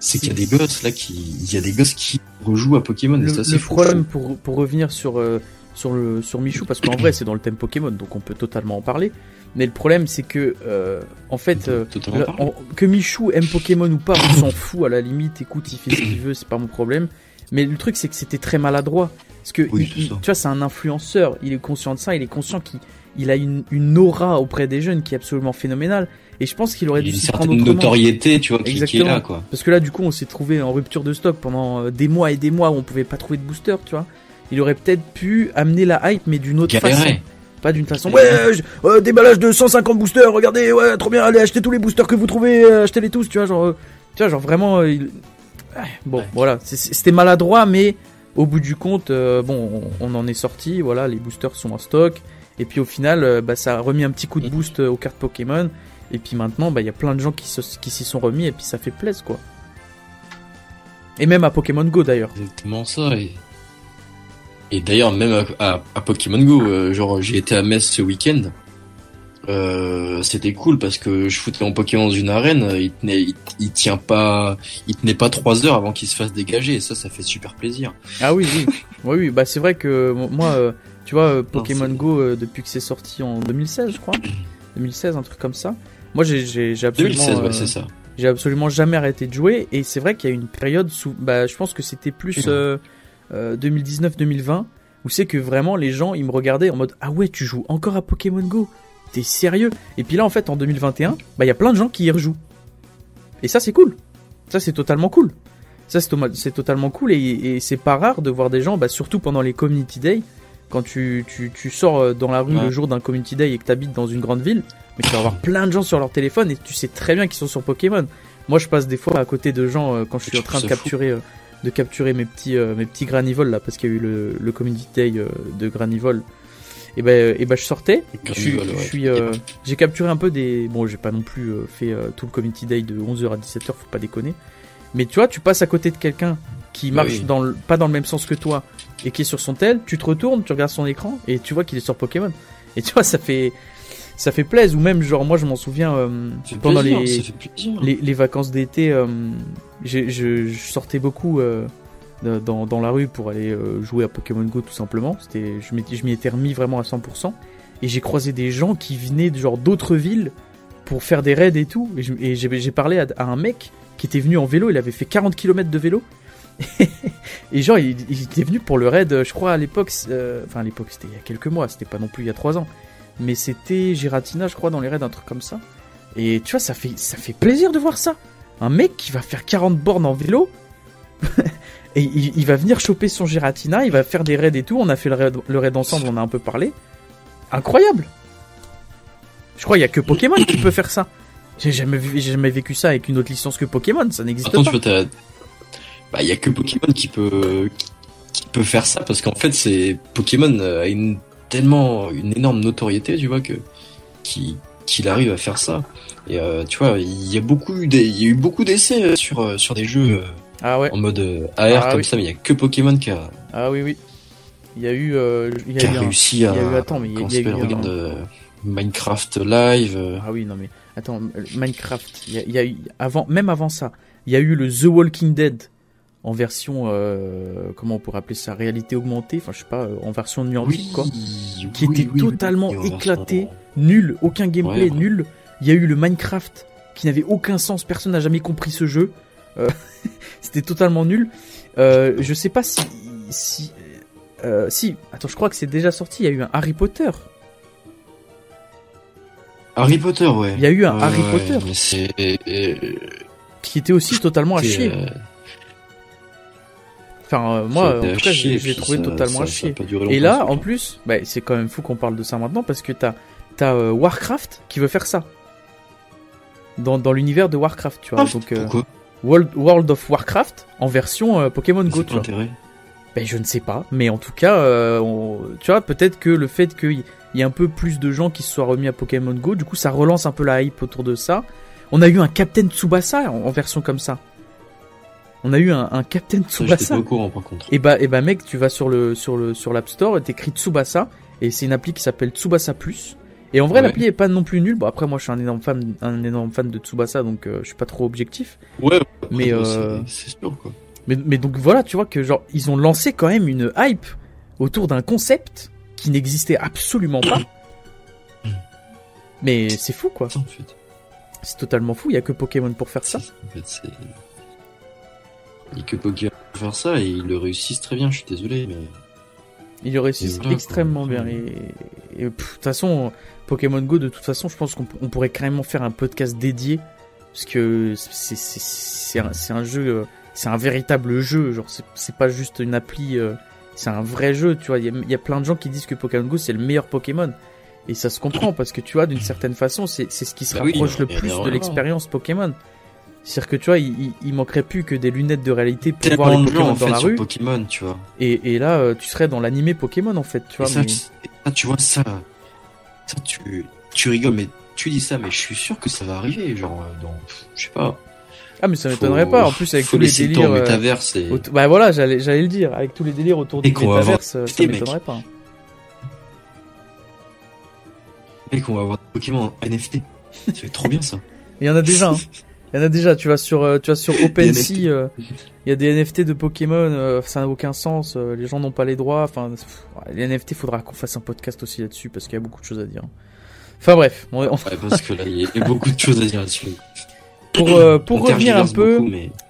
C'est qu'il y a des gosses là qui, il y a des gosses qui rejouent à Pokémon. le, et ça, fou. problème pour, pour revenir sur, euh, sur, le, sur Michou, parce qu'en vrai c'est dans le thème Pokémon, donc on peut totalement en parler. Mais le problème c'est que, euh, en fait, euh, le- en- que Michou aime Pokémon ou pas, on s'en fout à la limite, écoute, il fait ce qu'il veut, c'est pas mon problème. Mais le truc c'est que c'était très maladroit. Parce que, Oui, il- c'est il- ça. tu vois, c'est un influenceur, il est conscient de ça, il est conscient qu'il il a une, une aura auprès des jeunes qui est absolument phénoménale. Et je pense qu'il aurait dû s'y prendre certaine autrement. notoriété, tu vois, qui, qui est Exactement. là, quoi. Parce que là, du coup, on s'est trouvé en rupture de stock pendant euh, des mois et des mois où on pouvait pas trouver de booster, tu vois. Il aurait peut-être pu amener la hype, mais d'une autre façon. Pas d'une façon. Ouais, je- euh, déballage de 150 boosters, regardez, ouais, trop bien, allez, achetez tous les boosters que vous trouvez, euh, achetez-les tous, tu vois, genre, euh, tu vois, genre vraiment. euh, il- bon, Ouais. voilà, c'était maladroit, mais au bout du compte, euh, bon, on, on en est sorti, voilà, les boosters sont en stock. Et puis au final, euh, bah, ça a remis un petit coup de boost euh, aux cartes Pokémon. Et puis maintenant, bah, il y a plein de gens qui s'y sont remis et puis ça fait plaisir, quoi. Et même à Pokémon Go d'ailleurs. Exactement ça. Et, et d'ailleurs, même à, à- à Pokémon Go, euh, genre j'ai été à Metz ce week-end. Euh, c'était cool parce que je foutais mon Pokémon dans une arène, il tenait, il, il tient pas, il tenait pas trois heures avant qu'il se fasse dégager et ça, ça fait super plaisir. Ah oui, oui. oui, oui, bah c'est vrai que moi, euh, tu vois, Pokémon Go, euh, depuis que c'est sorti en 2016, je crois. 2016, un truc comme ça. Moi, j'ai absolument, 2016, ouais, euh, c'est ça. j'ai absolument jamais arrêté de jouer. Et c'est vrai qu'il y a une période sous, bah, je pense que c'était plus euh, 2019-2020, où c'est que vraiment les gens, ils me regardaient en mode, ah ouais, tu joues encore à Pokémon Go T'es sérieux Et puis là, en fait, en 2021, bah, il y a plein de gens qui y rejouent. Et ça, c'est cool. Ça, c'est totalement cool. Ça, c'est totalement cool. Et, et c'est pas rare de voir des gens, bah, surtout pendant les Community Day, quand tu, tu, tu sors euh, dans la rue Ouais. le jour d'un Community Day et que t'habites dans une grande ville, mais tu vas avoir plein de gens sur leur téléphone et tu sais très bien qu'ils sont sur Pokémon. Moi, je passe des fois à côté de gens euh, quand je suis en train de capturer, euh, de capturer mes petits, euh, mes petits granivoles là, parce qu'il y a eu le, le Community Day euh, de granivole. Et ben, et ben, je sortais. Je suis, je euh, j'ai capturé un peu des. Bon, j'ai pas non plus euh, fait euh, tout le Community Day de 11h à 17h, faut pas déconner. Mais tu vois, tu passes à côté de quelqu'un qui Bah marche oui. dans le, pas dans le même sens que toi et qui est sur son tel, tu te retournes, tu regardes son écran et tu vois qu'il est sur Pokémon. Et tu vois, ça fait, ça fait plaisir. Ou même, genre, moi, je m'en souviens euh, pendant plaisir, les, les, les vacances d'été, euh, je, je sortais beaucoup euh, dans, dans la rue pour aller jouer à Pokémon Go tout simplement. C'était, je m'étais- je m'y étais remis vraiment à 100%. Et j'ai croisé des gens qui venaient de genre d'autres villes pour faire des raids et tout. Et j'ai j'ai parlé à, à un mec qui était venu en vélo, il avait fait 40 km de vélo. et genre, il, il était venu pour le raid, je crois à l'époque, euh, enfin à l'époque c'était il y a quelques mois, c'était pas non plus il y a 3 ans. Mais c'était Giratina, je crois, dans les raids, un truc comme ça. Et tu vois, ça fait, ça fait plaisir de voir ça. Un mec qui va faire 40 bornes en vélo. et il, il va venir choper son Giratina, il va faire des raids et tout. On a fait le raid, le raid ensemble, on a un peu parlé. Incroyable. Je crois qu'il y a que Pokémon qui peut faire ça. J'ai jamais, vu- j'ai jamais vécu ça avec une autre licence que Pokémon, ça n'existe Attends, pas. tu vois, t'as, bah, y a que Pokémon qui peut, qui, qui peut faire ça parce qu'en fait, c'est, Pokémon a une, tellement, une énorme notoriété, tu vois, que, qui, qu'il arrive à faire ça. Et, euh, tu vois, il y a beaucoup, des- il y a eu beaucoup d'essais euh, sur, euh, sur des jeux euh, Ah ouais. en mode euh, AR Ah comme oui. ça, mais il y a que Pokémon qui a, Ah oui, oui. Il y a eu, euh, il y qui a eu un- réussi à, il y a eu- attends, mais il y a- il y eu regarde, euh, Minecraft Live, euh, Ah oui, non mais attends, euh, Minecraft, il y a, il y a eu avant, même avant ça, il y a eu le The Walking Dead en version, euh, comment on pourrait appeler ça, réalité augmentée, enfin je sais pas, euh, en version nuancée quoi, qui oui, était oui, totalement oui, oui, éclaté, nul, aucun gameplay, Ouais, ouais. nul. Il y a eu le Minecraft qui n'avait aucun sens, personne n'a jamais compris ce jeu, Euh, c'était totalement nul. Euh, je sais pas si, si, euh, si, attends, je crois que c'est déjà sorti. Il y a eu un Harry Potter. Harry Potter, ouais. Il y a eu un Harry Potter mais c'est, euh, qui était aussi totalement à chier. Enfin, euh, moi, en tout cas, je l'ai trouvé ça- totalement ça- à chier. Et là, en plus, bah, c'est quand même fou qu'on parle de ça maintenant parce que t'as as, euh, Warcraft qui veut faire ça. Dans, dans l'univers de Warcraft, tu vois. Ah, Donc, euh, pourquoi? World, World of Warcraft en version euh, Pokémon Go, tu vois. Ben, je ne sais pas, mais en tout cas, euh, on- tu vois, peut-être que le fait qu'il il y a un peu plus de gens qui se soient remis à Pokémon Go. Du coup, ça relance un peu la hype autour de ça. On a eu un Captain Tsubasa en, version comme ça. On a eu un, un Captain Tsubasa. Pas courant, par contre. Et bah, et bah, mec, tu vas sur le sur le sur l'App Store, t'écris Tsubasa et c'est une appli qui s'appelle Tsubasa Plus. Et en vrai, l'appli est pas non plus nulle. Bon, après, moi, je suis un énorme fan, un énorme fan de Tsubasa, donc euh, je suis pas trop objectif. Ouais. Mais euh, c'est sûr quoi. Mais, mais donc voilà, tu vois que genre ils ont lancé quand même une hype autour d'un concept qui n'existait absolument pas. Mais c'est fou quoi. C'est totalement fou, il y a que Pokémon pour faire ça. En fait, c'est... A que Pokémon pour faire ça et ils le réussissent très bien, je suis désolé, mais... Ils le réussissent extrêmement bien. Et, de toute façon, Pokémon Go, de toute façon, je pense qu'on pourrait carrément faire un podcast dédié. Parce que c'est un, un, jeu, c'est un véritable jeu. Genre, c'est pas juste une appli euh, c'est un vrai jeu, tu vois. Il y, a plein de gens qui disent que Pokémon Go c'est le meilleur Pokémon. Et ça se comprend parce que tu vois, d'une certaine façon, c'est ce qui se bah rapproche le plus de l'expérience Pokémon. C'est-à-dire que tu vois, il, il, manquerait plus que des lunettes de réalité pour voir les Pokémon dans la rue. Pokémon, tu vois. Et, et là, euh, tu serais dans l'animé Pokémon en fait, tu vois. Ça, tu vois ça, ça tu, tu rigoles, mais tu dis ça, mais je suis sûr que ça va arriver, genre euh, dans, je sais pas, ah mais ça m'étonnerait pas. En plus avec tous les délires. Le métaverse et... Bah voilà, j'allais j'allais le dire. Avec tous les délires autour du métaverse, euh, ça m'étonnerait pas. Mec, on va avoir des Pokémon NFT. ça trop bien ça. Il y en a déjà. Hein. Il y en a déjà. Tu vas sur euh, tu vas sur OpenSea. Euh, il y a des NFT de Pokémon. ça n'a aucun sens. les gens n'ont pas les droits. Enfin, les NFT, faudra qu'on fasse un podcast aussi là-dessus parce qu'il y a beaucoup de choses à dire. Enfin bref. On... Ouais, parce que là, il y a beaucoup de choses à dire là-dessus. Pour, euh, pour revenir un peu,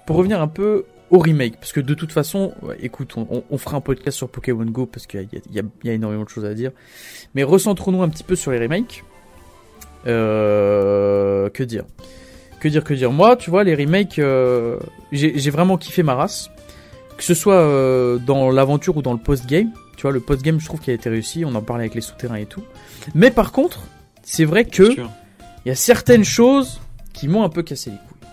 pour revenir un peu au remake, parce que de toute façon, écoute, on, on, fera un podcast sur Pokémon Go parce qu'il y, y, y a, énormément de choses à dire. Mais recentrons-nous un petit peu sur les remakes. Euh, que dire? Que dire Que dire Moi, tu vois, les remakes, euh, j'ai vraiment kiffé ma race. Que ce soit euh, dans l'aventure ou dans le post-game. Tu vois, le post-game, je trouve qu'il a été réussi. On en parlait avec les souterrains et tout. Mais par contre, c'est vrai que il y a certaines choses qui m'ont un peu cassé les couilles.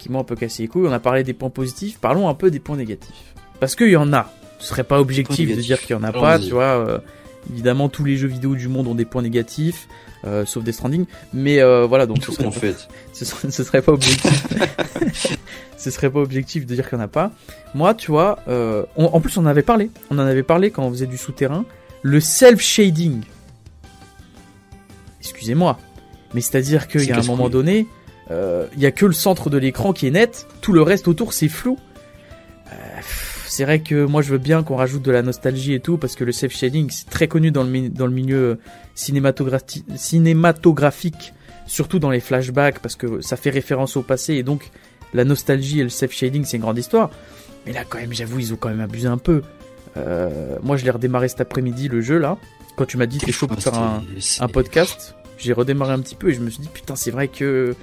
Qui m'ont un peu cassé les couilles. On a parlé des points positifs, parlons un peu des points négatifs. Parce qu'il y en a. Ce serait pas objectif de dire qu'il y en a pas, tu vois. Euh, évidemment, tous les jeux vidéo du monde ont des points négatifs, euh, sauf des Stranding. Mais euh, voilà, donc ce serait, fait. Ce, serait, pas objectif. ce serait pas objectif de dire qu'il y en a pas. Moi, tu vois, en plus on en avait parlé. On en avait parlé quand on faisait du souterrain. Le self shading. Excusez-moi, mais c'est-à-dire qu'il y a un moment donné, euh, il y a que le centre de l'écran qui est net, tout le reste autour c'est flou. Euh, c'est vrai que moi je veux bien qu'on rajoute de la nostalgie et tout parce que le self shading c'est très connu dans le dans le milieu cinématographique, surtout dans les flashbacks parce que ça fait référence au passé et donc la nostalgie et le self shading c'est une grande histoire. Mais là quand même j'avoue ils ont quand même abusé un peu. Euh, moi je l'ai redémarré cet après-midi le jeu là. Quand tu m'as dit t'es chaud pour faire un, un podcast, j'ai redémarré un petit peu et je me suis dit putain c'est vrai que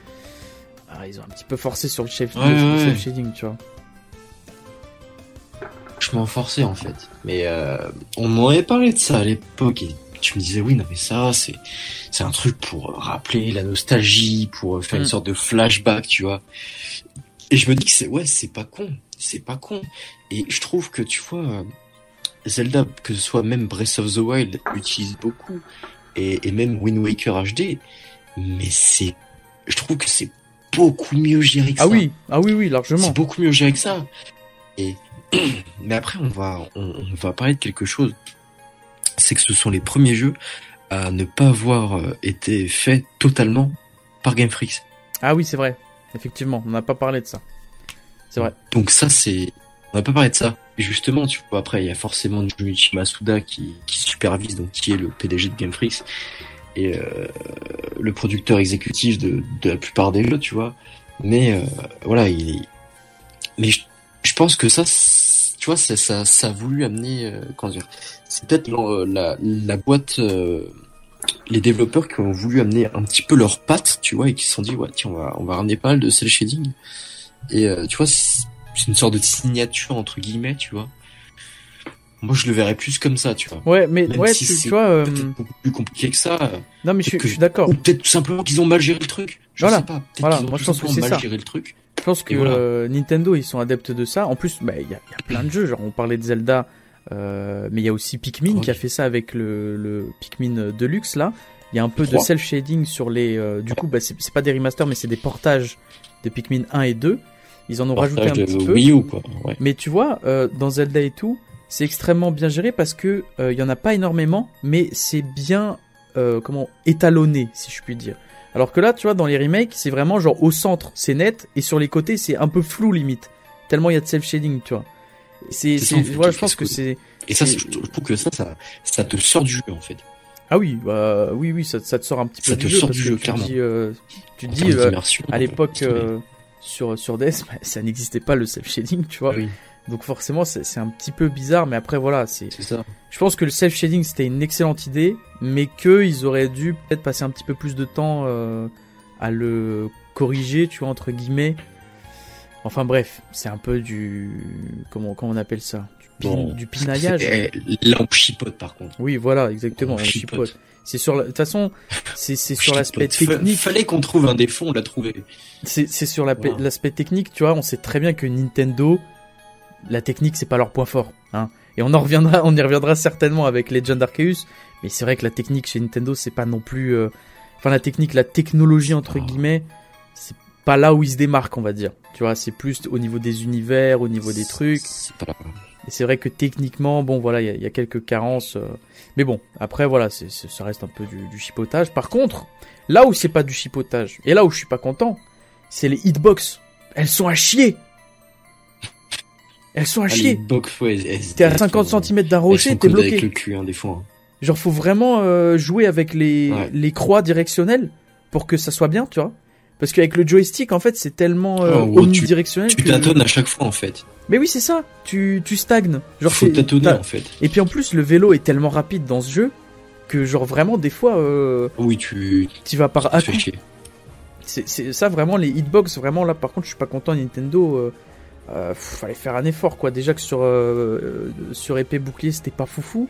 ah, ils ont un petit peu forcé sur le chef shading tu vois. Je m'en forçais en fait, mais euh, on m'en avait parlé de ça à l'époque et tu me disais oui non mais ça c'est c'est un truc pour rappeler la nostalgie, pour faire une mm. sorte de flashback tu vois. Et je me dis que c'est ouais c'est pas con, c'est pas con. Et je trouve que tu vois Zelda, que ce soit même Breath of the Wild, utilise beaucoup et, même Wind Waker HD, mais c'est, je trouve que c'est beaucoup mieux géré que ah ça. Ah oui, ah oui, oui, largement. C'est beaucoup mieux géré que ça. Et mais après, on va, on, va parler de quelque chose. C'est que ce sont les premiers jeux à ne pas avoir euh, été faits totalement par Game Freak. Ah oui, c'est vrai. Effectivement, on n'a pas parlé de ça. C'est vrai. Donc ça, c'est, on n'a pas parlé de ça. Et justement, tu vois, après, il y a forcément Junichi Masuda qui, qui supervise, donc qui est le PDG de Game Freak et euh, le producteur exécutif de, de la plupart des jeux, tu vois. Mais euh, voilà, il est... Mais je, pense que ça, tu vois, ça, ça, ça a voulu amener, euh, comment dire, c'est peut-être la, la boîte, euh, les développeurs qui ont voulu amener un petit peu leurs pattes, tu vois, et qui se sont dit, ouais, tiens, on va, on va ramener pas mal de cel shading. Et euh, tu vois, c'est une sorte de signature entre guillemets, tu vois. Moi, je le verrais plus comme ça, tu vois. Ouais, mais ouais, tu, vois, euh... beaucoup plus compliqué que ça. Non, mais je, suis d'accord. Ou peut-être tout simplement qu'ils ont mal géré le truc. Je voilà. sais pas. Voilà. Moi, je pense que ça. Géré le truc. Je pense que euh, Nintendo, ils sont adeptes de ça. En plus, bah, il y, a, y a plein de jeux. Genre, on parlait de Zelda Euh, mais il y a aussi Pikmin qui a fait ça avec le, le Pikmin Deluxe là. Il y a un peu de self shading sur les. Euh, du coup, bah, c'est pas des remasters, mais c'est des portages de Pikmin 1 et 2. Ils en ont rajouté un petit peu. Wii U, quoi. Ouais. Mais tu vois, dans Zelda et tout, c'est extrêmement bien géré parce que il y en a pas énormément, mais c'est bien comment étalonné, si je puis dire. Alors que là, tu vois, dans les remakes, c'est vraiment genre au centre, c'est net, et sur les côtés, c'est un peu flou limite. Tellement il y a de self shading, tu vois. C'est, voilà, je pense que, c'est. Et ça, je trouve que ça, ça, ça te sort du jeu en fait. Ah oui, bah oui, oui, ça, ça te sort un petit peu du, jeu, parce du jeu. Tu dis, euh, tu dis, euh, à l'époque euh, sur sur DS, bah, ça n'existait pas le self shading, tu vois. Oui. Donc forcément, c'est un petit peu bizarre, mais après voilà, c'est. ça. Je pense que le self shading c'était une excellente idée, mais que ils auraient dû peut-être passer un petit peu plus de temps à le corriger, tu vois entre guillemets, Enfin bref, c'est un peu du comment comment on appelle ça? Du, du pinaillage. Là on chipote par contre. Oui, voilà, exactement, on chipote. C'est sur la... de toute façon, c'est sur l'aspect technique. Fallait qu'on trouve un défaut, on l'a trouvé. C'est c'est sur l'aspect technique, tu vois, on sait très bien que Nintendo la technique c'est pas leur point fort, hein. Et on en reviendra, on y reviendra certainement avec Legend Arceus, mais c'est vrai que la technique chez Nintendo c'est pas non plus euh, enfin la technique, la technologie entre oh. guillemets, c'est pas là où il se démarque, on va dire. Tu vois, c'est plus au niveau des univers, au niveau des trucs. Et c'est vrai que techniquement, bon, voilà, il y, a quelques carences. Euh, mais bon, après, voilà, c'est, ça reste un peu du, chipotage. Par contre, là où c'est pas du chipotage, et là où je suis pas content, c'est les hitbox. Elles sont à chier. Elles sont à ah, chier. T'es à 50 cm d'un rocher, t'es bloqué. Avec le cul, hein, des fois. Hein. Genre, faut vraiment euh, jouer avec les, les croix directionnelles pour que ça soit bien, tu vois. Parce qu'avec le joystick, en fait, c'est tellement euh, omnidirectionnel. Tu, tu tâtonnes à chaque fois, en fait. Mais oui, c'est ça. Tu, tu stagnes. Genre, faut tâtonner, en fait. Et puis en plus, le vélo est tellement rapide dans ce jeu que, genre, vraiment, des fois. Euh, oui, tu. Tu vas par à C'est ça, vraiment, les hitbox, vraiment, là, par contre, je suis pas content, Nintendo. Euh, euh, fallait faire un effort, quoi. Déjà que sur, euh, sur épée bouclier, c'était pas foufou.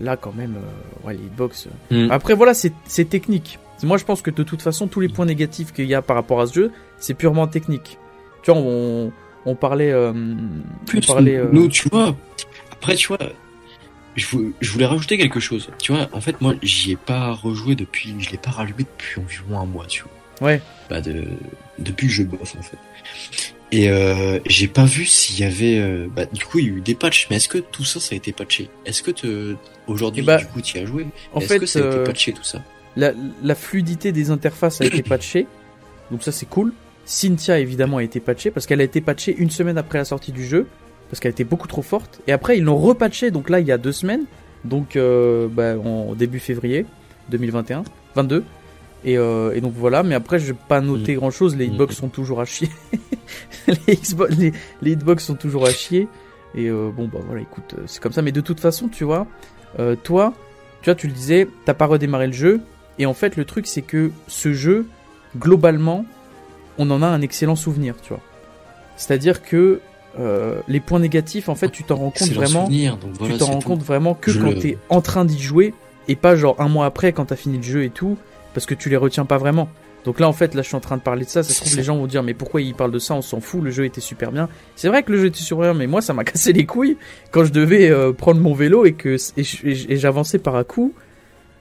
Là, quand même, ouais, les hitbox. Hmm. Après, voilà, c'est technique. Moi, je pense que de toute façon, tous les points négatifs qu'il y a par rapport à ce jeu, c'est purement technique. Tu vois, on, on parlait. Euh, Plus, on parlait, euh, nous, tu vois. Après, tu vois, je, voulais rajouter quelque chose. Tu vois, en fait, moi, j'y ai pas rejoué depuis. Je l'ai pas rallumé depuis environ un mois, tu vois. Ouais. Bah, de, depuis que je bosse, en fait. Et euh, j'ai pas vu s'il y avait. Euh, bah, du coup, il y a eu des patchs, mais est-ce que tout ça, ça a été patché? Est-ce que aujourd'hui, eh bah, du coup, tu y as joué? Est-ce que ça a été patché tout ça? la, fluidité des interfaces a été patchée, donc ça c'est cool. Cynthia évidemment a été patchée parce qu'elle a été patchée une semaine après la sortie du jeu parce qu'elle était beaucoup trop forte. Et après ils l'ont repatché donc là il y a deux semaines, donc euh, bah, en début février 2021, 22. Euh, et, donc voilà, mais après je vais pas noter mm. grand chose. Les hitbox mm. sont toujours à chier. les, hitbox sont toujours à chier. Et euh, bon bah voilà, écoute, c'est comme ça. Mais de toute façon, tu vois, toi, tu vois, tu le disais, t'as pas redémarré le jeu, et en fait, le truc, c'est que ce jeu, globalement, on en a un excellent souvenir, tu vois. C'est-à-dire que euh, les points négatifs, en fait, tu t'en rends compte vraiment. tu t'en rends compte vraiment que quand tu t'es en train d'y jouer et pas genre un mois après quand t'as fini le jeu et tout, parce que tu les retiens pas vraiment. Donc là, en fait, là, je suis en train de parler de ça. Ça se trouve, les gens vont dire, mais pourquoi ils parlent de ça On s'en fout. Le jeu était super bien. C'est vrai que le jeu était super bien, mais moi, ça m'a cassé les couilles quand je devais euh, prendre mon vélo et que et j'avançais par à coup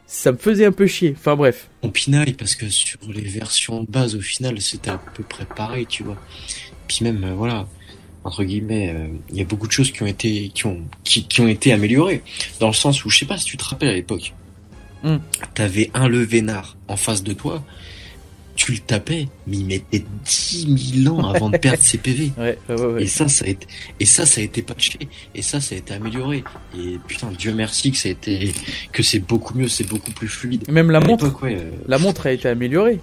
ça me faisait un peu chier. Enfin bref. On pinaille parce que sur les versions de base, au final, c'était à peu près pareil, tu vois. Puis même, euh, voilà, entre guillemets, euh, il y a beaucoup de choses qui ont été, qui ont, qui, qui, ont été améliorées. Dans le sens où, je sais pas si tu te rappelles à l'époque, hmm. t'avais un levénard en face de toi, tu le tapais, mais il mettait 10 000 ans avant de perdre ses PV. Ouais, ouais, ouais. Et ça, ça a été, et ça, ça a été patché. Et ça, ça a été amélioré. Et putain, Dieu merci que ça a été, que c'est beaucoup mieux, c'est beaucoup plus fluide. Même la montre, euh, la montre a été améliorée.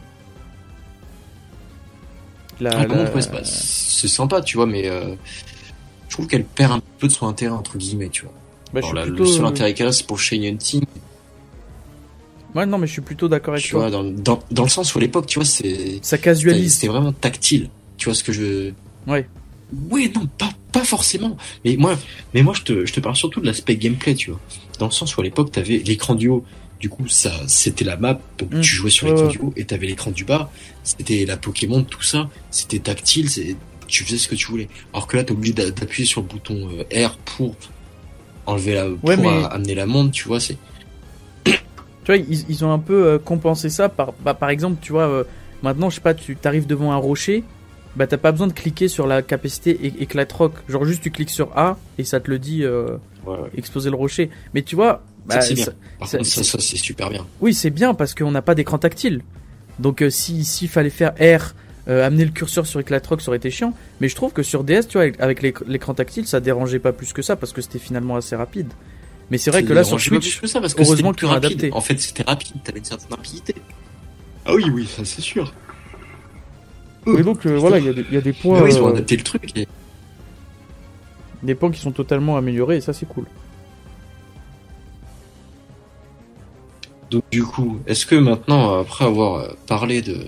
La, ah, montre, c'est sympa, tu vois, mais euh, je trouve qu'elle perd un peu de son intérêt entre guillemets, tu vois. Bah, Le seul intérêt qu'elle a, c'est pour Shane Hunting. Ouais, non, mais je suis plutôt d'accord avec tu toi. Vois, dans, dans, dans, le sens où à l'époque, tu vois, c'est. Ça casualise. C'est vraiment tactile. Tu vois ce que je. Ouais. Oui, non, pas, pas forcément. Mais moi, mais moi je, te, je te parle surtout de l'aspect gameplay, tu vois. Dans le sens où à l'époque, t'avais l'écran du haut. Du coup, ça, c'était la map, donc mm. tu jouais sur l'écran du haut, et t'avais l'écran du bas. C'était la Pokémon, tout ça. C'était tactile, tu faisais ce que tu voulais. Alors que là, t'es obligé d'appuyer sur le bouton euh, R pour enlever la, pour amener la montre, tu vois, c'est. Tu vois, ils, ils, ont un peu euh, compensé ça par, bah, par exemple, tu vois, euh, maintenant, je sais pas, tu arrives devant un rocher, bah t'as pas besoin de cliquer sur la capacité éclat rock. Genre juste tu cliques sur A et ça te le dit euh, exploser le rocher. Mais tu vois, bah, ça, bien. Par contre, ça, ça c'est super bien. Oui, c'est bien parce qu'on n'a pas d'écran tactile. Donc si s'il fallait faire R, amener le curseur sur éclat rock, ça aurait été chiant. Mais je trouve que sur DS, tu vois, avec l'écran tactile, ça dérangeait pas plus que ça parce que c'était finalement assez rapide. Mais c'est vrai que là sur Switch, que ça parce que heureusement plus rapide. En fait, c'était rapide, t'avais une certaine rapidité. Ah oui, oui, ça c'est sûr. Mais donc euh, voilà, il y, a des points. oui, ils ont euh, adapté le truc. Des points qui sont totalement améliorés et ça c'est cool. Donc du coup, est-ce que maintenant, après avoir euh, parlé de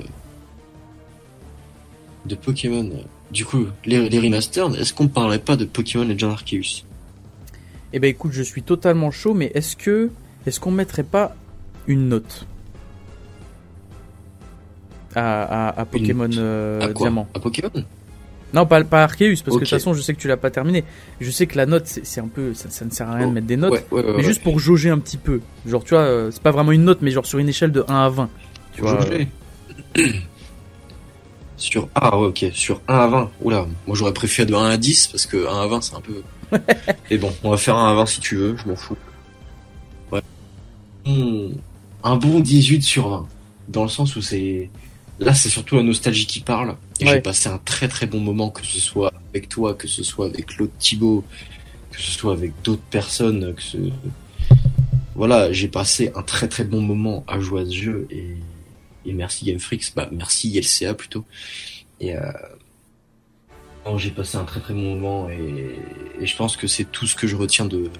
de Pokémon, du coup, les, les remasters, est-ce qu'on parlerait pas de Pokémon Legend Arceus? Eh ben écoute, je suis totalement chaud, mais est-ce que est-ce qu'on mettrait pas une note à, à, Pokémon euh, Diamant? À Pokémon? Non, pas, pas Arceus, parce que de toute façon, je sais que tu l'as pas terminé. Je sais que la note, c'est un peu, ça, ne sert à rien de mettre des notes, mais juste pour jauger un petit peu. Genre, tu vois, euh, c'est pas vraiment une note, mais genre sur une échelle de 1 à 20. Tu vois. Sur ah ok. Sur 1 à 20 oula. Moi j'aurais préféré de 1 à 10 parce que 1 à 20 c'est un peu et bon, on va faire un 20 si tu veux, je m'en fous. Ouais. Hmm. un bon 18 sur 20. Dans le sens où c'est. Là, c'est surtout la nostalgie qui parle. Et j'ai passé un très très bon moment, que ce soit avec toi, que ce soit avec Claude Thibault, que ce soit avec d'autres personnes. Que ce... Voilà, j'ai passé un très très bon moment à jouer à ce jeu. Et, et merci Game Freaks, bah merci LCA plutôt. Et, euh, j'ai passé un très très bon moment et, je pense que c'est tout ce que je retiens de,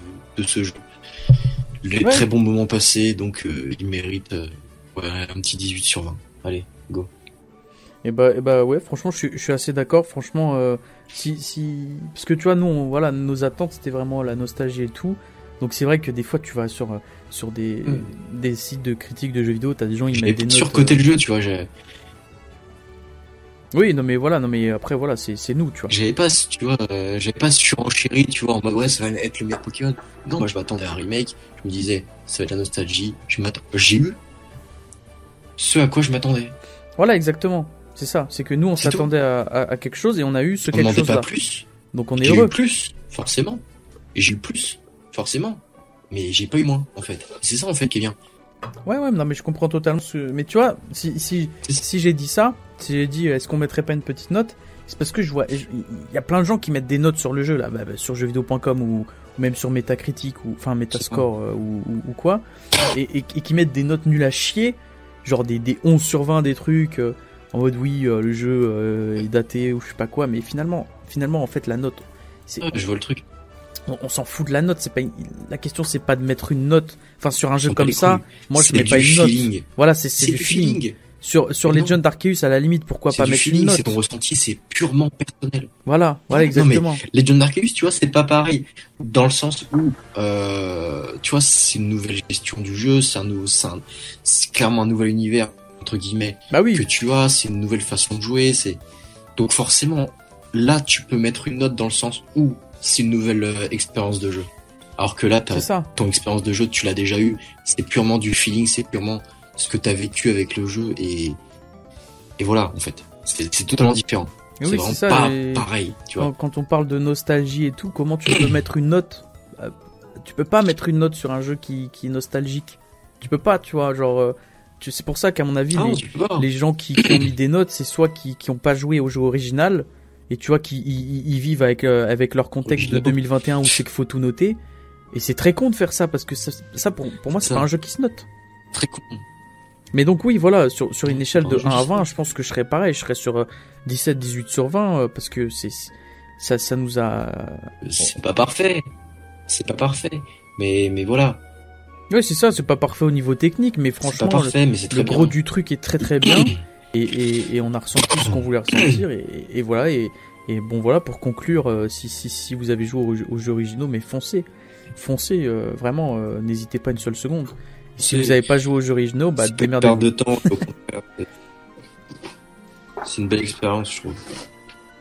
ce jeu. Les très bons moments passés, donc euh, il mérite euh, un petit 18 sur 20. Allez, go. Et bah, et bah ouais, franchement, je suis, assez d'accord. Franchement, euh, si, si, parce que tu vois, nous, voilà, nos attentes, c'était vraiment la nostalgie et tout. Donc c'est vrai que des fois, tu vas sur sur des, hmm. des sites de critiques de jeux vidéo, t'as des gens ils mettent des notes. Surcoté le jeu, tu vois. J'ai oui, non mais voilà, non mais après voilà, c'est nous, tu vois. J'avais pas, tu vois, euh, j'avais pas surenchéri, tu vois, en mode ouais, ça va être le meilleur Pokémon. Non, moi je m'attendais à un remake, je me disais, ça va être la nostalgie, je j'ai eu ce à quoi je m'attendais. Voilà, exactement. C'est ça, c'est que nous on s'attendait à, quelque chose et on a eu ce quelque chose là. pas plus. Donc on est heureux. Eu plus, forcément. Et j'ai eu plus, forcément. Mais j'ai pas eu moins, en fait. C'est ça en fait qui est bien. Ouais, ouais, non, mais je comprends totalement. Ce... Mais tu vois, si, si, si j'ai dit ça, si j'ai dit est-ce qu'on mettrait pas une petite note, c'est parce que je vois, il y a plein de gens qui mettent des notes sur le jeu, là, bah, bah, sur jeuxvideo.com ou, même sur Metacritic ou, enfin, Metascore euh, ou, ou, quoi, et, et, qui mettent des notes nulles à chier, genre des, des 11 sur 20, des trucs, euh, en mode oui, euh, le jeu est daté ou je sais pas quoi, mais finalement, finalement, en fait, la note, c'est. je vois le truc on, s'en fout de la note. C'est pas la question, c'est pas de mettre une note. Enfin, sur un jeu comme ça, moi je mets pas une note. Voilà, c'est du, feeling. Sur sur Legend Arceus, à la limite, pourquoi pas mettre une note C'est ton ressenti, c'est purement personnel. Voilà, voilà exactement. Non, mais Legend Arceus, tu vois, c'est pas pareil dans le sens où, euh, tu vois, c'est une nouvelle gestion du jeu, c'est un nouveau, c'est clairement un nouvel univers entre guillemets. Bah oui. Que tu as, c'est une nouvelle façon de jouer, c'est donc forcément là tu peux mettre une note dans le sens où c'est une nouvelle euh, expérience de jeu. Alors que là, ton expérience de jeu, tu l'as déjà eu. C'est purement du feeling, c'est purement ce que tu as vécu avec le jeu et, et voilà, en fait. C'est totalement différent. C'est vraiment pas pareil, tu vois. Quand, on parle de nostalgie et tout, comment tu peux mettre une note euh, Tu peux pas mettre une note sur un jeu qui, qui est nostalgique. Tu peux pas, tu vois, genre. Euh, c'est pour ça qu'à mon avis, ah les, gens qui, qui, ont mis des notes, c'est soit qui, qui ont pas joué au jeu original, et tu vois qu'ils ils, vivent avec euh, avec leur contexte de 2021 où c'est qu'il faut tout noter et c'est très con de faire ça parce que ça, ça pour, pour moi c'est pas un jeu qui se note très con mais donc oui voilà sur sur une échelle de 1 à 20 je pense que je serais pareil. Je serais sur 17 euh, 18 sur 20 euh, parce que c'est ça ça nous a c'est pas parfait. C'est pas parfait. Mais mais voilà. Oui c'est ça c'est pas parfait au niveau technique mais franchement parfait, le, mais très le gros du truc est très très bien. Et, on a ressenti ce qu'on voulait ressentir. Et, voilà et, bon voilà pour conclure euh, si, si, vous avez joué aux, jeux originaux mais foncez. Foncez euh, vraiment euh, n'hésitez pas une seule seconde si vous n'avez pas joué aux jeux originaux bah démerdez-vous de temps c'est une belle expérience je trouve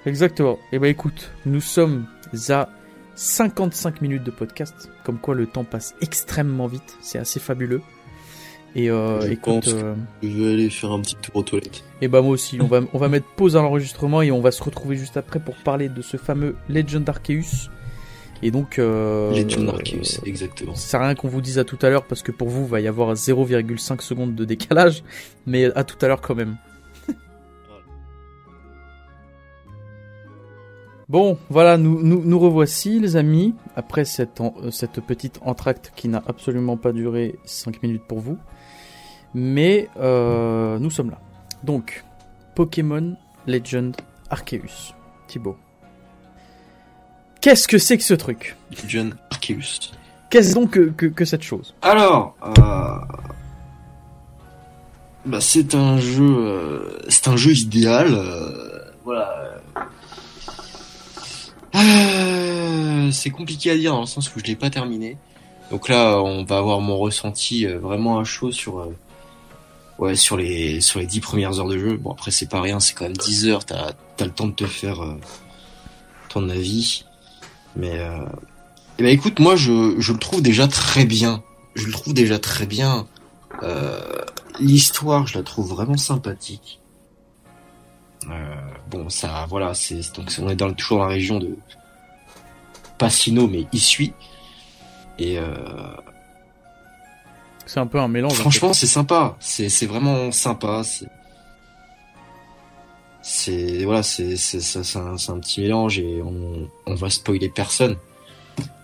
exactement et bah écoute nous sommes à 55 minutes de podcast, comme quoi le temps passe extrêmement vite, c'est assez fabuleux. Et euh, Je écoute, pense que- euh, Je vais aller faire un petit tour aux toilettes. et bah moi aussi, on va, on va mettre pause à l'enregistrement et on va se retrouver juste après pour parler de ce fameux Legend Arceus. Et donc, euh, Legend Arceus, exactement. ça sert à rien qu'on vous dise à tout à l'heure parce que pour vous, il va y avoir 0,5 secondes de décalage, mais à tout à l'heure quand même. Bon, voilà, nous, nous, nous revoici les amis, après cette, en- euh, cette petite entracte qui n'a absolument pas duré 5 minutes pour vous. Mais euh, nous sommes là. Donc, Pokémon Legend Arceus. Thibaut. Qu'est-ce que c'est que ce truc Legend Arceus. Qu'est-ce donc que, que, que cette chose Alors, euh... bah, c'est un jeu, euh, c'est un jeu idéal. euh, Voilà. Euh, C'est compliqué à dire dans le sens où je l'ai pas terminé. Donc là, on va avoir mon ressenti vraiment à chaud sur, ouais, sur les sur les dix premières heures de jeu. Bon après c'est pas rien, c'est quand même 10 heures. T'as as le temps de te faire euh, ton avis. Mais euh, eh ben écoute, moi je, je le trouve déjà très bien. Je le trouve déjà très bien. Euh, L'histoire, je la trouve vraiment sympathique. Euh, bon, ça, voilà, c'est donc on est dans, toujours dans la région de Passino, mais Issui. Et euh, C'est un peu un mélange. en fait. franchement, c'est sympa. C'est c'est vraiment sympa. C'est voilà, c'est un, c'est un petit mélange et on on va spoiler personne.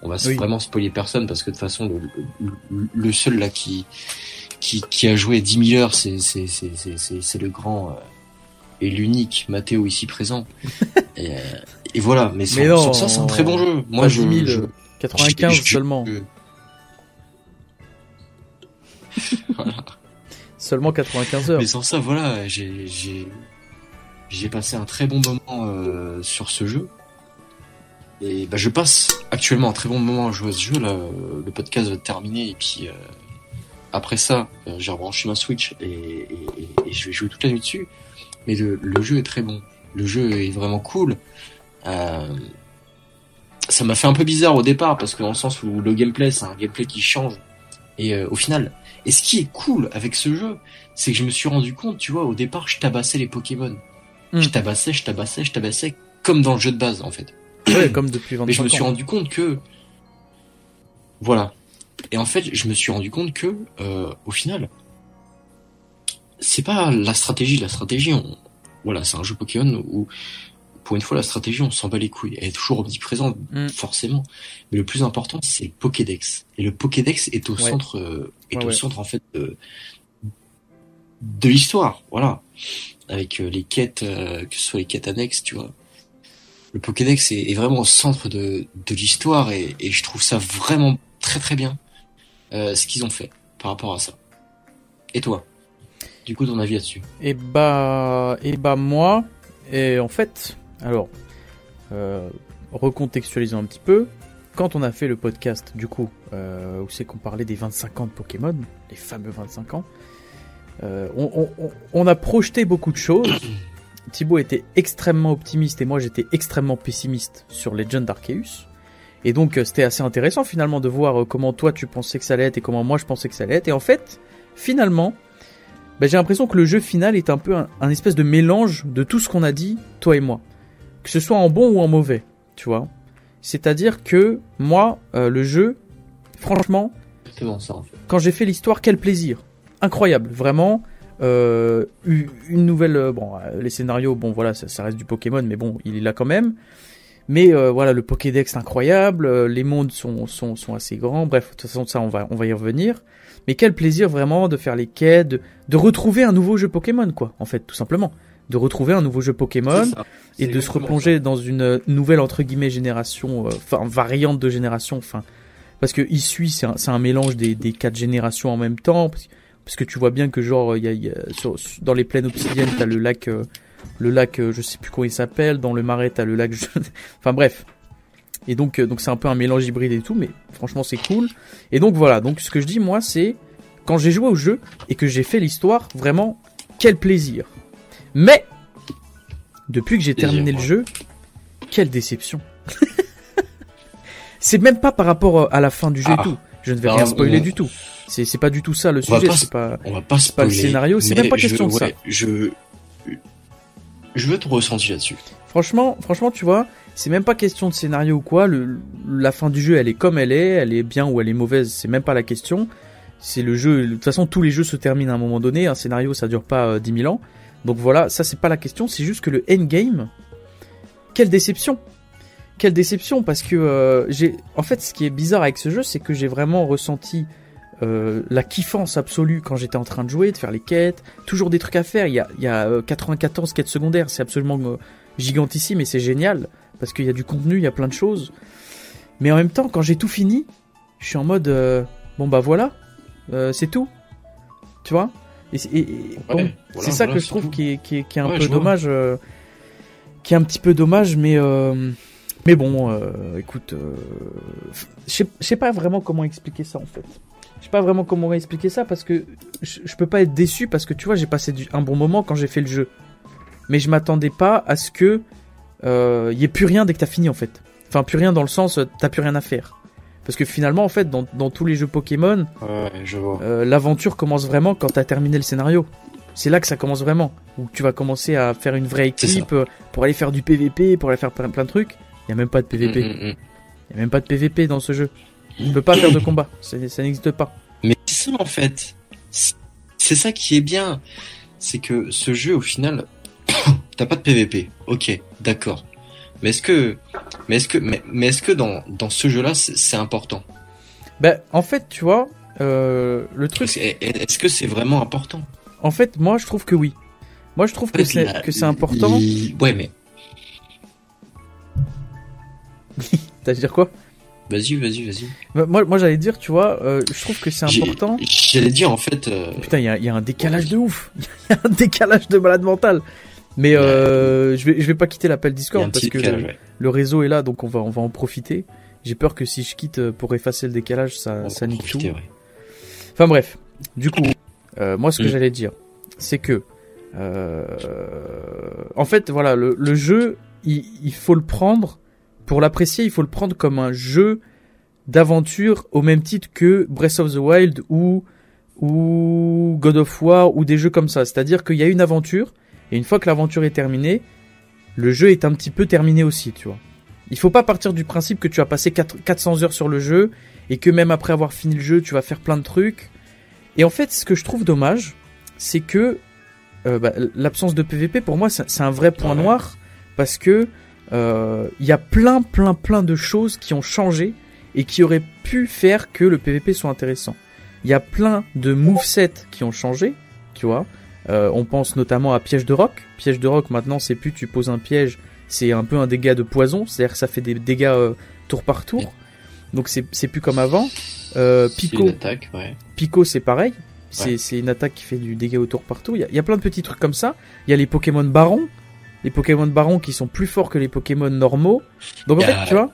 On va Oui. vraiment spoiler personne parce que de toute façon le, le, le seul là qui qui qui a joué 10 000 heures, c'est c'est c'est c'est c'est le grand euh, et l'unique Mathéo ici présent. et, euh, et voilà, mais, sur, Mais non, sur ça c'est un très bon jeu. Moi je, 10 000, je- 95 je- seulement. voilà. Seulement 95 heures. Mais sans ça, voilà, j'ai j'ai passé un très bon moment euh, sur ce jeu. Et bah, je passe actuellement un très bon moment à jouer à ce jeu. Là, Euh, le podcast va terminé et puis euh, après ça, euh, j'ai rebranché ma Switch et, et, et- et je vais jouer toute la nuit dessus. Mais le, le jeu est très bon. Le jeu est vraiment cool. Euh, ça m'a fait un peu bizarre au départ parce que dans le sens où le gameplay, c'est un gameplay qui change. Et euh, au final, et ce qui est cool avec ce jeu, c'est que je me suis rendu compte, tu vois, au départ, je tabassais les Pokémon. Hmm. Je tabassais, je tabassais, je tabassais, comme dans le jeu de base, en fait. Ouais, comme depuis 25 Mais je me suis ans. rendu compte que, voilà. Et en fait, je me suis rendu compte que, euh, au final, c'est pas la stratégie. La stratégie, on, voilà, c'est un jeu Pokémon où, pour une fois, la stratégie, on s'en bat les couilles. Elle est toujours omniprésente, Mm. forcément. Mais le plus important, c'est le Pokédex. Et le Pokédex est au Ouais. centre, euh, est Ouais, au centre, en fait, de, de l'histoire. Voilà. Avec euh, les quêtes, euh, que ce soit les quêtes annexes, tu vois. Le Pokédex est, vraiment au centre de, de l'histoire et, je trouve ça vraiment très très bien euh, ce qu'ils ont fait par rapport à ça. Et toi? Du coup, ton avis là-dessus? Et bah, et bah moi, et en fait, alors, euh, recontextualisons un petit peu. Quand on a fait le podcast, du coup, où c'est qu'on parlait des 25 ans de Pokémon, les fameux 25 ans, on, on- a projeté beaucoup de choses. Thibaut était extrêmement optimiste et moi j'étais extrêmement pessimiste sur Legend Arceus. Et donc euh, c'était assez intéressant finalement de voir euh, comment toi tu pensais que ça allait être et comment moi je pensais que ça allait être. Et en fait, finalement, ben, j'ai l'impression que le jeu final est un peu un, un espèce de mélange de tout ce qu'on a dit, toi et moi. Que ce soit en bon ou en mauvais, tu vois. C'est-à-dire que moi, euh, le jeu, franchement, Exactement ça en fait. quand j'ai fait l'histoire, quel plaisir. Incroyable, vraiment. Euh, une nouvelle... euh, Bon, euh, les scénarios, bon voilà, ça, ça reste du Pokémon, mais bon, il est là quand même. Mais euh, voilà, le Pokédex incroyable, euh, les mondes sont, sont, sont assez grands. Bref, de toute façon, ça, on va, on va y revenir. Mais quel plaisir vraiment de faire les quêtes, de, de retrouver un nouveau jeu Pokémon, quoi, en fait, tout simplement. De retrouver un nouveau jeu Pokémon et de se replonger dans une nouvelle entre guillemets génération, euh, enfin variante de génération, enfin parce que Issui c'est un, mélange des, des quatre générations en même temps, parce, parce que tu vois bien que genre il y a, il y a- sur- sur- dans les plaines obsidiennes t'as le lac, euh, le lac euh, je sais plus comment il s'appelle, dans le marais t'as le lac, enfin bref. Et donc euh, donc c'est un peu un mélange hybride et tout, mais franchement c'est cool. Et donc voilà, donc ce que je dis moi c'est quand j'ai joué au jeu et que j'ai fait l'histoire, vraiment quel plaisir. Mais depuis que j'ai terminé le jeu, quelle déception. c'est même pas par rapport à la fin du jeu et ah. tout. Je ne vais rien spoiler du tout. C'est c'est pas du tout ça le sujet. C'est pas. On va pas pas le scénario. C'est même pas question de ça. Je je veux te ressentir là-dessus. Franchement, franchement, tu vois, c'est même pas question de scénario ou quoi. Le, la fin du jeu, elle est comme elle est, elle est bien ou elle est mauvaise, c'est même pas la question. C'est le jeu. De toute façon, tous les jeux se terminent à un moment donné. Un scénario, ça dure pas euh, dix 10 000 ans. Donc voilà, ça c'est pas la question. C'est juste que le endgame, quelle déception. Quelle déception parce que euh, j'ai. En fait, ce qui est bizarre avec ce jeu, c'est que j'ai vraiment ressenti euh, la kiffance absolue quand j'étais en train de jouer, de faire les quêtes, toujours des trucs à faire. Il y a, il y a 94 quêtes secondaires, c'est absolument gigantissime et c'est génial parce qu'il y a du contenu, il y a plein de choses. Mais en même temps, quand j'ai tout fini, je suis en mode bon bah voilà, euh, c'est tout. Tu vois? Et, c'est ça que je trouve qui, est, qui, est, qui est un peu dommage. Euh, qui est un petit peu dommage, mais. Euh, mais bon, écoute. je sais pas vraiment comment expliquer ça en fait. Je sais pas vraiment comment expliquer ça parce que je, je peux pas être déçu parce que tu vois, j'ai passé un bon moment quand j'ai fait le jeu. Mais je m'attendais pas à ce que il y ait plus rien dès que t'as fini en fait. Enfin, plus rien dans le sens, t'as plus rien à faire. Parce que finalement, en fait, dans, dans tous les jeux Pokémon, euh, l'aventure commence vraiment quand tu as terminé le scénario. C'est là que ça commence vraiment. Où tu vas commencer à faire une vraie équipe euh, pour aller faire du PVP, pour aller faire plein, de trucs. Il n'y a même pas de PVP. Mm, mm, mm. Il n'y a même pas de PVP dans ce jeu. Ne peux pas faire de combat. Ça, n'existe pas. Mais c'est ça, en fait. C'est ça qui est bien. C'est que ce jeu, au final, t'as pas de PVP. Ok, d'accord. Mais est-ce que, mais est-ce que, mais, est-ce que dans, dans ce jeu-là, c'est important? Ben, en fait, tu vois, euh, le truc. Est-ce que c'est vraiment important? En fait, moi, je trouve que oui. Moi, je trouve que c'est que c'est important. Ouais, mais. T'as à dire quoi? Vas-y, vas-y, vas-y. Bah, moi, moi j'allais dire, tu vois, euh, je trouve que c'est important. J'allais dire, en fait. Euh, Putain, il y a, y a, un décalage de ouf. Il y a un décalage de malade mental. Mais euh, je vais je vais pas quitter l'appel Discord parce que le, réseau est là, donc on va on va en profiter. J'ai peur que si je quitte pour effacer le décalage, ça ça nique tout. Enfin bref, du coup, moi ce que mm. j'allais dire, c'est que en fait voilà le, le jeu, il, il faut le prendre pour l'apprécier, il faut le prendre comme un jeu d'aventure au même titre que Breath of the Wild ou ou God of War ou des jeux comme ça. C'est-à-dire qu'il y a une aventure et une fois que l'aventure est terminée, le jeu est un petit peu terminé aussi, tu vois. Il faut pas partir du principe que tu as passé 400 heures sur le jeu et que même après avoir fini le jeu, tu vas faire plein de trucs. Et en fait, ce que je trouve dommage, c'est que euh, bah, l'absence de PVP, pour moi, c'est un vrai point noir parce que il y a plein, plein, plein de choses qui ont changé et qui auraient pu faire que le PVP soit intéressant. Il y a plein de movesets qui ont changé, tu vois. Euh, on pense notamment à piège de roc. Piège de roc, maintenant, c'est plus tu poses un piège, c'est un peu un dégât de poison, c'est-à-dire que ça fait des dégâts euh, tour par tour. Donc c'est plus comme avant. Euh, Pico, Pico c'est pareil. C'est une attaque qui fait du dégât au tour par tour. Il y, a, plein de petits trucs comme ça. Il y a les Pokémon Baron. Les Pokémon Baron qui sont plus forts que les Pokémon normaux. Donc en fait, tu vois,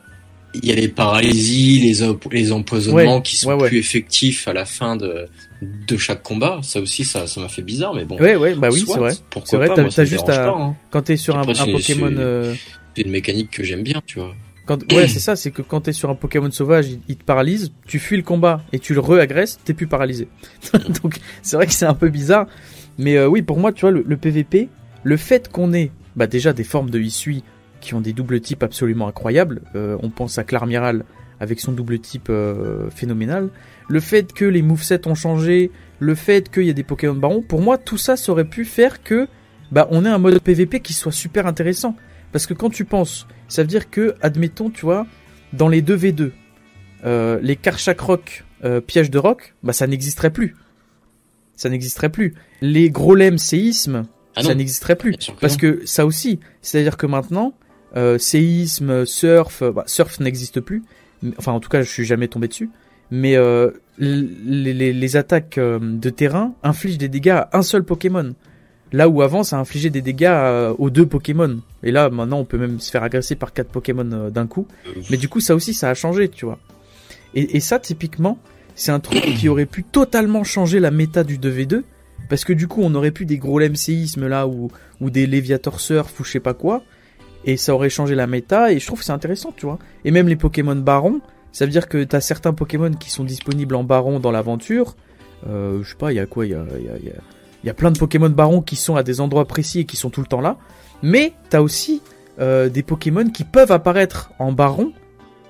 il y a les paralysies, les, les empoisonnements qui sont plus effectifs à la fin de, de chaque combat. Ça aussi, ça, ça m'a fait bizarre, mais bon. Ouais, ouais, bah oui, c'est vrai. Pourquoi vrai, pas, t'as, juste à, hein. quand t'es sur un, Pokémon, euh, c'est une mécanique que j'aime bien, tu vois. Quand, ouais, c'est ça, c'est que quand t'es sur un Pokémon sauvage, il, te paralyse, tu fuis le combat et tu le re-agresses, t'es plus paralysé. Donc, c'est vrai que c'est un peu bizarre. Mais euh, oui, pour moi, tu vois, le, le PVP, le fait qu'on ait, bah déjà des formes de Isui qui ont des doubles types absolument incroyables. Euh, on pense à Clarmiral avec son double type euh, phénoménal. Le fait que les movesets ont changé, le fait qu'il y ait des Pokémon Baron, pour moi tout ça, ça aurait pu faire que bah on ait un mode PVP qui soit super intéressant. Parce que quand tu penses, ça veut dire que, admettons, tu vois, dans les 2v2, euh, les Karchak Rock, pièges de rock, bah ça n'existerait plus. Ça n'existerait plus. Les gros séismes, ah ça n'existerait plus. Parce que ça aussi, c'est-à-dire que maintenant, euh, séisme, surf, bah, surf n'existe plus. Enfin, en tout cas, je suis jamais tombé dessus. Mais euh, les, les, les, attaques euh, de terrain infligent des dégâts à un seul Pokémon. Là où avant, ça infligeait des dégâts euh, aux deux Pokémon. Et là, maintenant, on peut même se faire agresser par quatre Pokémon euh, d'un coup. Mais du coup, ça aussi, ça a changé, tu vois. Et, et ça, typiquement, c'est un truc qui aurait pu totalement changer la méta du 2v2. Parce que du coup, on aurait pu des gros séismes là, ou, des Léviator Surf, ou je sais pas quoi et ça aurait changé la méta et je trouve que c'est intéressant tu vois et même les Pokémon Baron Ça veut dire que t'as certains Pokémon qui sont disponibles en baron dans l'aventure. Euh, je sais pas, il y a quoi Il y a, y, a, y a, plein de Pokémon baron qui sont à des endroits précis et qui sont tout le temps là. Mais t'as aussi euh, des Pokémon qui peuvent apparaître en baron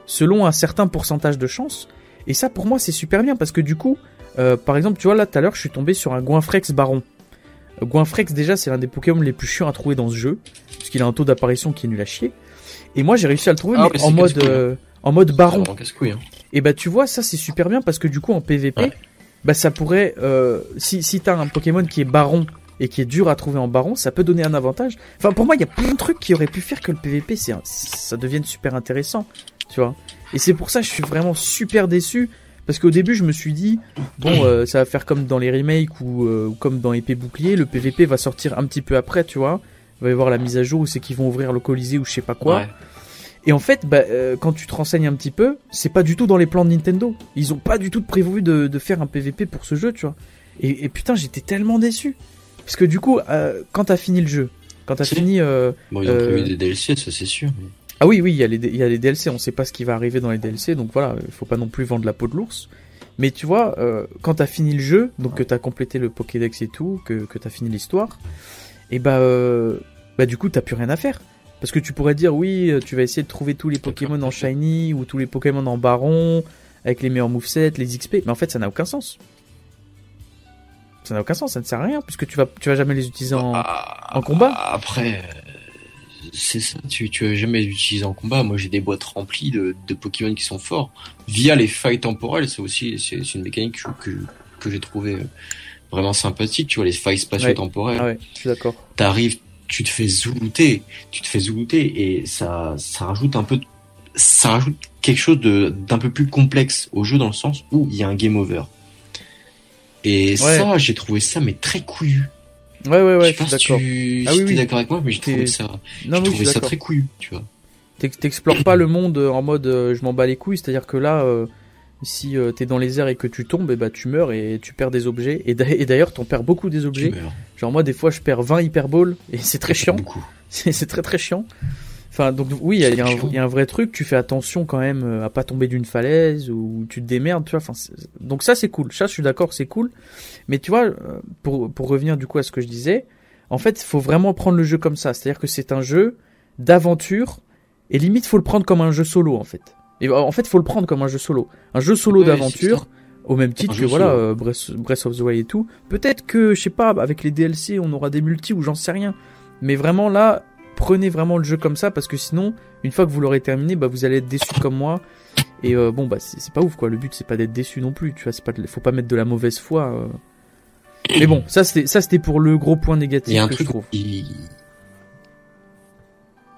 selon un certain pourcentage de chance. Et ça, pour moi, c'est super bien parce que du coup, euh, par exemple, tu vois, là tout à l'heure, je suis tombé sur un Goinfrex baron. Euh, Goinfrex, déjà, c'est l'un des Pokémon les plus chiants à trouver dans ce jeu, puisqu'il a un taux d'apparition qui est nul à chier. Et moi, j'ai réussi à le trouver, ah, mais en mode, euh, en mode baron. Hein. Et bah, tu vois, ça, c'est super bien parce que du coup, en PVP, bah, ça pourrait, euh, si, si t'as un Pokémon qui est baron et qui est dur à trouver en baron, ça peut donner un avantage. Enfin, pour moi, il y a plein de trucs qui auraient pu faire que le PVP, c'est, ça devienne super intéressant, tu vois. Et c'est pour ça que je suis vraiment super déçu. Parce qu'au début, je me suis dit, bon, euh, ça va faire comme dans les remakes ou euh, comme dans Épée Bouclier, le PVP va sortir un petit peu après, tu vois. Il va y avoir la mise à jour où c'est qu'ils vont ouvrir le Colisée ou je sais pas quoi. Et en fait, bah, euh, quand tu te renseignes un petit peu, c'est pas du tout dans les plans de Nintendo. Ils ont pas du tout prévu de, de faire un PVP pour ce jeu, tu vois. Et, et putain, j'étais tellement déçu. Parce que du coup, quand t'as fini le jeu, quand t'as fini... bon, ils ont prévu des DLC, ça c'est sûr. Ah oui, oui, il y, a les, il y a les DLC, on sait pas ce qui va arriver dans les DLC, donc voilà, il faut pas non plus vendre la peau de l'ours. Mais tu vois, euh, quand t'as fini le jeu, donc que t'as complété le Pokédex et tout, que, que t'as fini l'histoire, et bah, euh, bah du coup t'as plus rien à faire. Parce que tu pourrais dire oui, tu vas essayer de trouver tous les Pokémon en Shiny ou tous les Pokémon en Baron avec les meilleurs movesets, les XP, mais en fait ça n'a aucun sens. Ça n'a aucun sens, ça ne sert à rien puisque tu vas tu vas jamais les utiliser en, bah, en combat. Après, c'est ça, tu, tu as jamais utilisé en combat. Moi, j'ai des boîtes remplies de, de, Pokémon qui sont forts. Via les failles temporelles, c'est aussi c'est une mécanique que, que, j'ai trouvé vraiment sympathique. Tu vois, les failles spatio-temporelles. Ah ouais, je suis d'accord. T'arrives, tu te fais zoulouter, tu te fais zoulouter et ça, ça rajoute un peu, ça rajoute quelque chose d'un peu plus complexe au jeu dans le sens où il y a un game over. Et ça, j'ai trouvé ça mais très couillu. Ouais, ouais, ouais, je suis d'accord. ah, oui, oui. d'accord avec moi, mais j'ai trouvé ça, non, trouvé ça très couillu, tu vois. T'explores pas le monde en mode euh, je m'en bats les couilles, c'est-à-dire que là, euh, si euh, t'es dans les airs et que tu tombes, et eh bah, tu meurs et tu perds des objets. Et d'ailleurs, t'en perds beaucoup des objets. Genre moi, des fois, je perds 20 hyperballs et c'est très chiant. C'est très très chiant. Enfin, donc oui, il y, y, a un vrai truc. Tu fais attention quand même à pas tomber d'une falaise ou tu te démerdes, tu vois. Enfin, donc ça, c'est cool. Ça, je suis d'accord, c'est cool. Mais tu vois, euh, pour, pour revenir du coup à ce que je disais, en fait, il faut vraiment prendre le jeu comme ça. C'est-à-dire que c'est un jeu d'aventure et limite, faut le prendre comme un jeu solo en fait. Et en fait, faut le prendre comme un jeu solo, un jeu solo d'aventure. Au même titre que voilà euh, Breath, of the Wild et tout. Peut-être que je sais pas avec les DLC on aura des multi ou j'en sais rien. Mais vraiment là, prenez vraiment le jeu comme ça parce que sinon, une fois que vous l'aurez terminé, bah vous allez être déçu comme moi. Et euh, bon bah c'est pas ouf quoi. Le but c'est pas d'être déçu non plus. Tu vois, c'est pas faut pas mettre de la mauvaise foi. Mais bon, ça c'était ça c'était pour le gros point négatif. Il y a un truc Il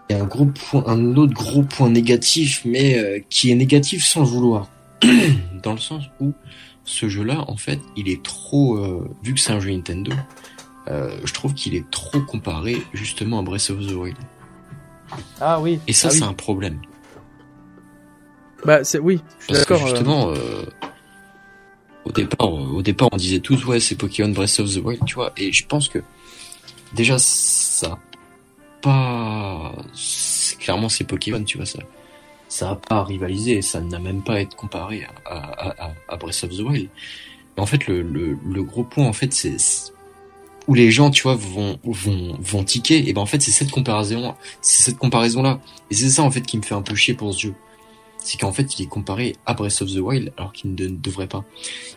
y a un gros point, un autre gros point négatif, mais euh, qui est négatif sans le vouloir, dans le sens où ce jeu-là, en fait, il est trop, euh, vu que c'est un jeu Nintendo, euh, je trouve qu'il est trop comparé justement à Breath of the Wild. Ah oui. Et ça, ah c'est un problème. Bah c'est oui, je suis d'accord. Justement, au départ, au départ, on disait tous ouais, c'est Pokémon Breath of the Wild, tu vois. Et je pense que déjà ça pas, clairement c'est Pokémon, tu vois ça. Ça a pas rivalisé, ça n'a même pas à être comparé à, Breath of the Wild. en fait, le, le, gros point, en fait, c'est où les gens, tu vois, vont vont vont tiquer. Et ben en fait, c'est cette comparaison, c'est cette comparaison là. Et c'est ça en fait qui me fait un peu chier pour ce jeu c'est qu'en fait il est comparé à Breath of the Wild alors qu'il ne devrait pas.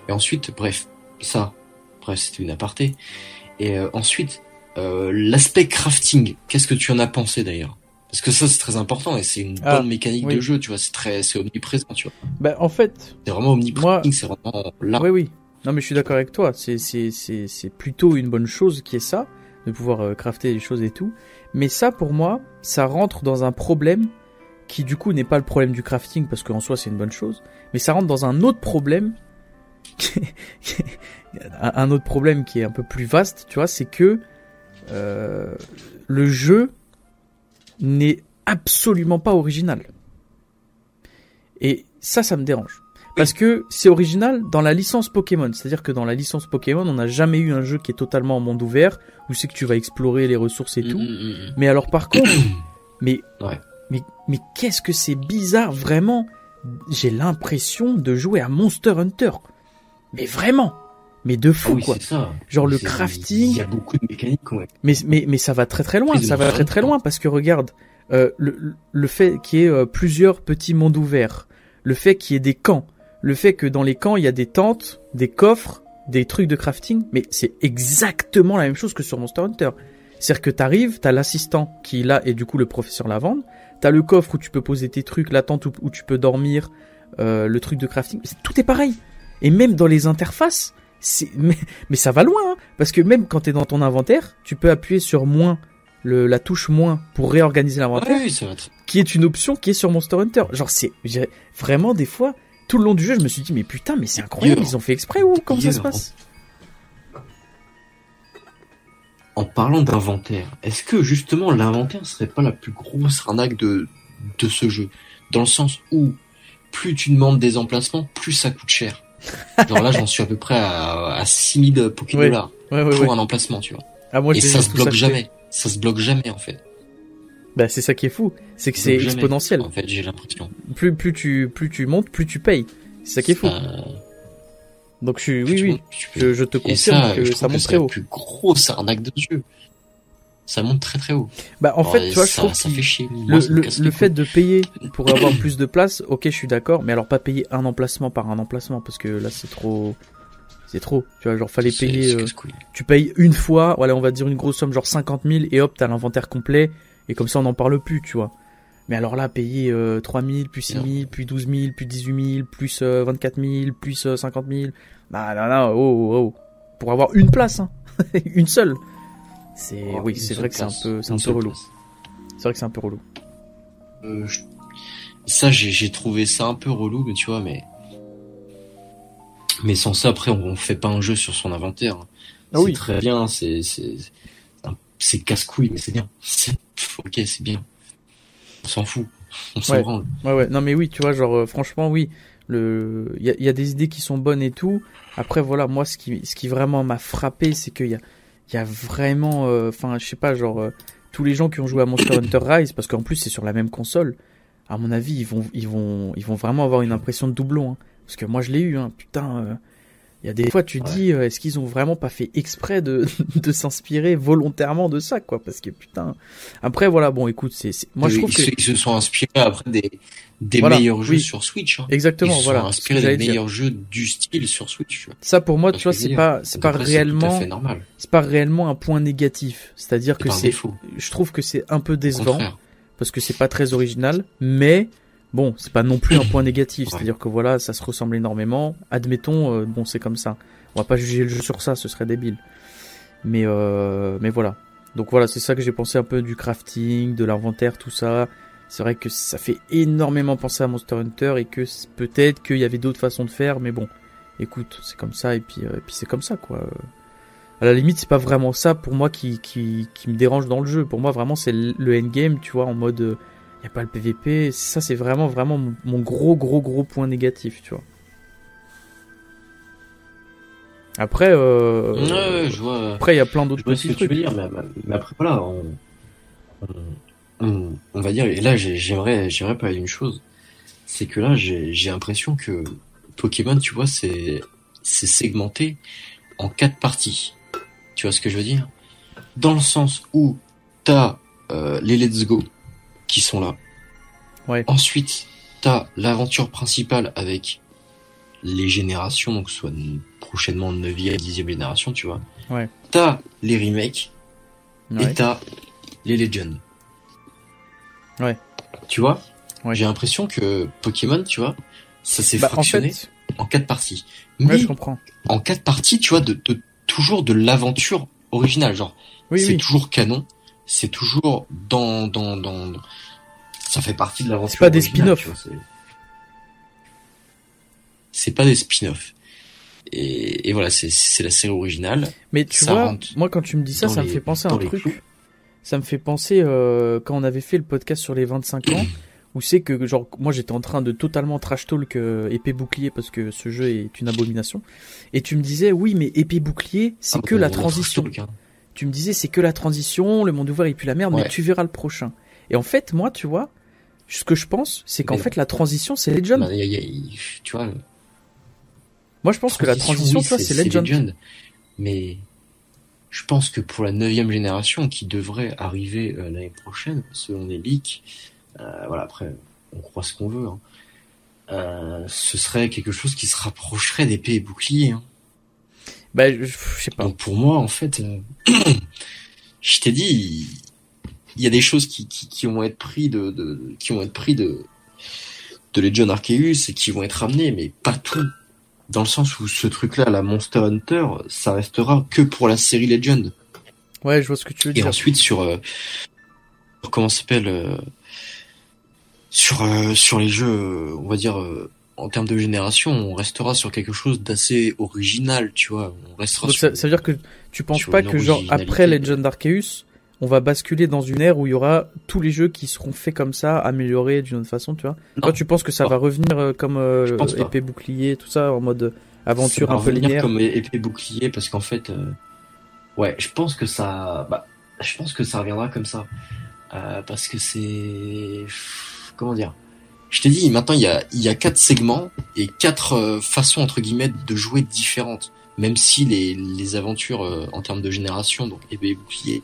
Et ensuite, bref, ça, bref, c'était une aparté. Et euh, ensuite, euh, l'aspect crafting, qu'est-ce que tu en as pensé d'ailleurs? Parce que ça c'est très important et c'est une ah, bonne mécanique de jeu, tu vois, c'est très, c'est omniprésent, tu vois. Bah en fait, c'est vraiment omniprésent, c'est vraiment là. Oui, oui. Non mais je suis d'accord avec toi, c'est c'est c'est c'est plutôt une bonne chose qui est ça, de pouvoir euh, crafter des choses et tout. Mais ça pour moi, ça rentre dans un problème qui du coup n'est pas le problème du crafting parce qu'en soi c'est une bonne chose, mais ça rentre dans un autre problème, un autre problème qui est un peu plus vaste, tu vois, c'est que euh, le jeu n'est absolument pas original. Et ça, ça me dérange. Parce que c'est original dans la licence Pokémon. C'est-à-dire que dans la licence Pokémon, on n'a jamais eu un jeu qui est totalement en monde ouvert, où c'est que tu vas explorer les ressources et tout. Mm, mm, mm, mais alors par contre, mais mais, mais qu'est-ce que c'est bizarre, vraiment? J'ai l'impression de jouer à Monster Hunter. Mais vraiment mais de fou ah quoi. Ça. Genre le crafting. Il y a beaucoup de mécaniques ouais. Mais mais mais ça va très très loin, ça va très très loin parce que regarde euh, le le fait qu'il y ait euh, plusieurs petits mondes ouverts, le fait qu'il y ait des camps, le fait que dans les camps il y a des tentes, des coffres, des trucs de crafting, mais c'est exactement la même chose que sur Monster Hunter. C'est-à-dire que t'arrives, t'as l'assistant qui est là et du coup le professeur Lavande, t'as le coffre où tu peux poser tes trucs, la tente où, tu peux dormir, euh, le truc de crafting, tout est pareil. Et même dans les interfaces, mais, mais ça va loin, hein, parce que même quand tu es dans ton inventaire, tu peux appuyer sur moins, le, la touche moins pour réorganiser l'inventaire, qui est une option qui est sur Monster Hunter. Genre c'est vraiment des fois, tout le long du jeu, je me suis dit mais putain, mais c'est incroyable, ils ont fait exprès ou comment ça se passe? En parlant d'inventaire, est-ce que justement l'inventaire serait pas la plus grosse arnaque de, de ce jeu? Dans le sens où plus tu demandes des emplacements, plus ça coûte cher. Genre là, j'en suis à peu près à, à 6000 Poké dollars pour un emplacement, tu vois. Ah, moi, Et ça se bloque jamais. Ça se bloque jamais, en fait. Bah, c'est ça qui est fou. C'est que c'est exponentiel. En fait, j'ai l'impression. Plus, plus tu, plus tu montes, plus tu payes. C'est ça qui est fou. Donc, je suis, oui, oui. je, te confirme que ça monte très haut. C'est la plus grosse arnaque de jeu ça monte très très haut. Bah en fait, tu vois, je trouve ça fait chier. le, fait de payer pour avoir plus de place, ok, je suis d'accord, mais alors pas payer un emplacement par un emplacement parce que là c'est trop, c'est trop. Tu vois, genre fallait payer. Euh, tu payes une fois, voilà, on va dire une grosse somme, genre 50 000 et hop, t'as l'inventaire complet et comme ça on n'en parle plus, tu vois. Mais alors là, payer euh, 3 000, puis 6 000, puis 12 000, puis 18 000, plus 24 euh, 000, plus 50 euh, 000. Bah non, non, oh, oh, oh. Pour avoir une place, hein. une seule. C'est oui, c'est vrai que c'est un peu, c'est un peu relou. C'est vrai que c'est un peu relou. Euh, ça, j'ai trouvé ça un peu relou, mais tu vois, mais mais sans ça, après, on, fait pas un jeu sur son inventaire. Ah oui. très bien, c'est c'est c'est casse-couille, mais c'est bien. Ok, c'est bien. On s'en fout. On s'en ouais. branle. Ouais, ouais. Non, mais oui, tu vois, genre, euh, franchement, oui. Le, il y a, y a, des idées qui sont bonnes et tout. Après, voilà, moi, ce qui, ce qui vraiment m'a frappé, c'est qu'il y a, il y a vraiment, euh, enfin, je sais pas, genre euh, tous les gens qui ont joué à Monster Hunter Rise, parce qu'en plus c'est sur la même console. À mon avis, ils vont, ils vont, ils vont vraiment avoir une impression de doublon, hein. parce que moi je l'ai eu, hein, putain. Euh, il y a des fois, tu dis, est-ce qu'ils ont vraiment pas fait exprès de, de s'inspirer volontairement de ça, quoi? Parce que putain. Après, voilà, bon, écoute, c'est, moi je trouve que ils se sont inspirés après des des meilleurs jeux sur Switch. Hein. Exactement, ils voilà. Sont inspirés des meilleurs jeux du style sur Switch. Ça, pour moi, tu vois, c'est pas, c'est pas réellement, c'est pas réellement un point négatif. C'est-à-dire que c'est, je trouve que c'est un peu décevant parce que c'est pas très original, mais Bon, c'est pas non plus un point négatif, c'est-à-dire que voilà, ça se ressemble énormément. Admettons, euh, bon, c'est comme ça. On va pas juger le jeu sur ça, ce serait débile. Mais euh, mais voilà. Donc voilà, c'est ça que j'ai pensé un peu du crafting, de l'inventaire, tout ça. C'est vrai que ça fait énormément penser à Monster Hunter et que peut-être qu'il y avait d'autres façons de faire, mais bon, écoute, c'est comme ça et puis euh, et puis c'est comme ça quoi. À la limite, c'est pas vraiment ça pour moi qui, qui, qui me dérange dans le jeu. Pour moi, vraiment, c'est le endgame, tu vois, en mode il n'y a pas le PVP. Ça, c'est vraiment, vraiment mon gros, gros, gros point négatif, tu vois. Après, euh, je vois, après, il y a plein d'autres petits trucs. Tu veux dire, mais, après, voilà, on, va dire, et là, j'aimerais, j'aimerais parler d'une chose. C'est que là, j'ai l'impression que Pokémon, tu vois, c'est, c'est segmenté en quatre parties. Tu vois ce que je veux dire? Dans le sens où t'as euh, les Let's Go, qui sont là. Ouais. Ensuite, t'as l'aventure principale avec les générations, donc soit prochainement 9e, 10e génération, tu vois. Ouais. T'as les remakes et t'as les Legends. Ouais. Tu vois? Ouais. J'ai l'impression que Pokémon, tu vois, ça s'est bah, fractionné en, quatre parties. Mais je comprends. En quatre parties, tu vois, de, toujours de l'aventure originale, genre c'est toujours canon, c'est toujours dans, dans, dans, ça fait partie de l'aventure. C'est pas des spin-offs. C'est pas des spin-offs. Et, et, voilà, c'est la série originale. Mais tu vois, moi quand tu me dis ça, ça me fait penser à un truc. Ça me fait penser euh, quand on avait fait le podcast sur les 25 ans, où c'est que genre moi j'étais en train de totalement trash talk euh, épée bouclier parce que ce jeu est une abomination. Et tu me disais oui mais épée bouclier c'est ah, que la transition. Hein tu me disais c'est que la transition, le monde ouvert et puis la merde, mais tu verras le prochain. Et en fait, moi, tu vois, ce que je pense, c'est qu'en fait la transition c'est Legend. Bah, tu vois. Moi je pense que la transition, c'est Legend. Mais je pense que pour la neuvième génération qui devrait arriver euh, l'année prochaine, selon les leaks, euh, voilà après on croit ce qu'on veut. Hein, euh, ce serait quelque chose qui se rapprocherait d'épée et bouclier. Hein. Bah, je, sais pas. Donc pour moi, en fait, euh, je t'ai dit, il y a des choses qui, qui, qui vont être pris de, de, qui vont être pris de de Legion Arceus et qui vont être ramenés, mais pas tout. Dans le sens où ce truc-là, la Monster Hunter, ça restera que pour la série Legend. Ouais, je vois ce que tu veux dire. Et ensuite sur, euh, comment s'appelle euh, sur euh, sur les jeux, on va dire en termes de génération, on restera sur quelque chose d'assez original, tu vois. On restera. ça, veut dire que tu penses pas que genre après Legend Arceus, on va basculer dans une ère où il y aura tous les jeux qui seront faits comme ça, améliorés d'une autre façon, tu vois. Toi, tu penses que ça va revenir euh, comme euh, épée bouclier, tout ça, en mode aventure un peu linéaire? comme épée bouclier, parce qu'en fait, euh, ouais, je pense que ça, bah, je pense que ça reviendra comme ça, parce que c'est, comment dire? Je t'ai dit, maintenant il y a, il y a quatre segments et quatre façons entre guillemets de jouer différentes. Même si les, les aventures en termes de génération, donc épée bouclier,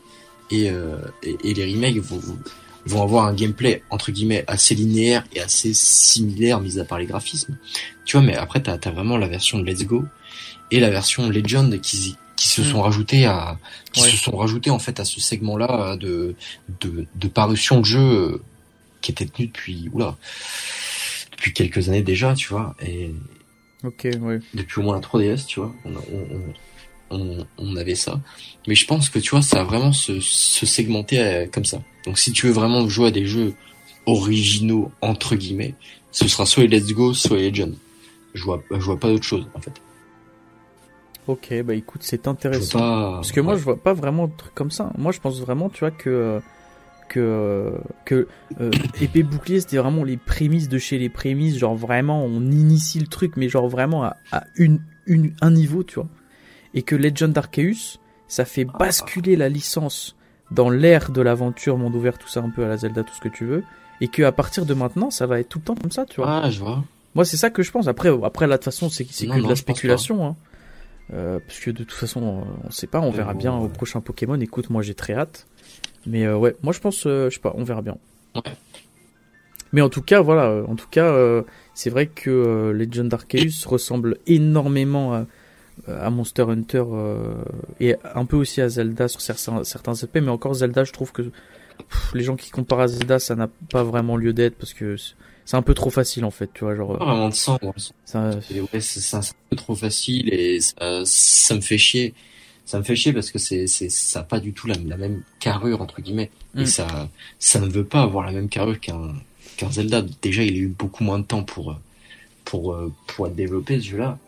euh, et, et, les remakes vont, vont avoir un gameplay entre guillemets assez linéaire et assez similaire, mis à part les graphismes. Tu vois, mais après t'as as vraiment la version Let's Go et la version Legend qui qui se mm. sont rajoutés à qui se sont rajoutés en fait à ce segment-là de, de de parution de jeu euh, qui était tenu depuis oula depuis quelques années déjà, tu vois, et Ok, ouais. Depuis au moins la 3DS, tu vois. On, on, on, avait ça. Mais je pense que tu vois, ça va vraiment se, segmenter euh, comme ça. Donc si tu veux vraiment jouer à des jeux originaux entre guillemets, ce sera soit les Let's Go, soit les Legend. Je vois, je vois pas d'autre chose en fait. Ok, bah écoute, c'est intéressant. Parce que moi, je vois pas vraiment de truc comme ça. Moi, je pense vraiment, tu vois, que que que euh, épée bouclier, c'était vraiment les prémices de chez les prémices. Genre vraiment, on initie le truc, mais genre vraiment à, à une, une un niveau, tu vois et que Legend Arceus, ça fait basculer la licence dans l'ère de l'aventure, monde ouvert, tout ça un peu à la Zelda, tout ce que tu veux, et que à partir de maintenant, ça va être tout le temps comme ça, tu vois. Ah, je vois. Moi, c'est ça que je pense. Après, après là, de toute façon, c'est que de la spéculation, hein. Euh, parce que de toute façon, on sait pas, on verra bien au prochain Pokémon. Écoute, moi, j'ai très hâte. Mais euh, ouais, moi, je pense, euh, je sais pas, on verra bien. Mais en tout cas, voilà, en tout cas, c'est vrai que Legend Arceus ressemble énormément à euh, à Monster Hunter euh, et un peu aussi à Zelda sur certains, certains aspects, mais encore Zelda, je trouve que les gens qui comparent à Zelda, ça n'a pas vraiment lieu d'être parce que c'est un peu trop facile en fait, tu vois, genre. Pas vraiment de sens. Ça... c'est un peu trop facile et ça, ça, me fait chier. Ça me fait chier parce que c'est, c'est, ça n'a pas du tout la, la, même carrure entre guillemets et mm. ça, ça ne veut pas avoir la même carrure qu'un, qu'un Zelda. Déjà, il a eu beaucoup moins de temps pour, pour, pour développer ce jeu-là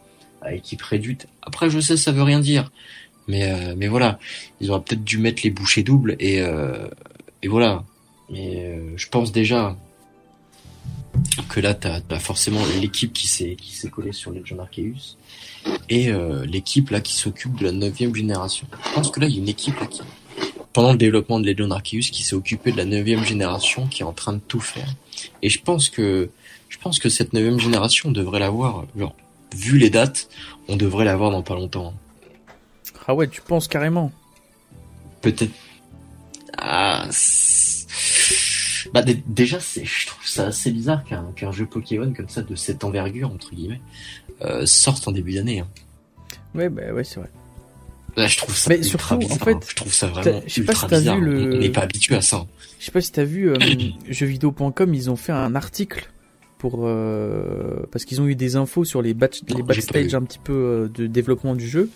à équipe réduite. Après, je sais, ça veut rien dire, mais euh, mais voilà, ils auraient peut-être dû mettre les bouchées doubles et euh, et voilà. Mais euh, je pense déjà que là, t'as as forcément l'équipe qui s'est collée sur Legend Arceus et l'équipe là qui s'occupe de la neuvième génération. Je pense que là, il y a une équipe là qui pendant le développement de Legend Arceus qui s'est occupée de la neuvième génération qui est en train de tout faire. Et je pense que je pense que cette neuvième génération devrait l'avoir genre vu les dates, on devrait l'avoir dans pas longtemps. Ah ouais, tu penses carrément? Peut-être. Ah. Bah déjà, c'est, je trouve ça assez bizarre qu'un jeu Pokémon comme ça de cette envergure entre guillemets euh, sorte en début d'année. Hein. Ouais, bah ouais, c'est vrai. Là, je trouve ça Mais surtout, bizarre, en fait, hein. je trouve ça vraiment je sais pas si bizarre. Vu le... On n'est pas habitué à ça. Je sais pas si t'as vu euh, jeuxvideo.com, ils ont fait un article pour euh, parce qu'ils ont eu des infos sur les, batch, les backstage un petit peu euh, de développement du jeu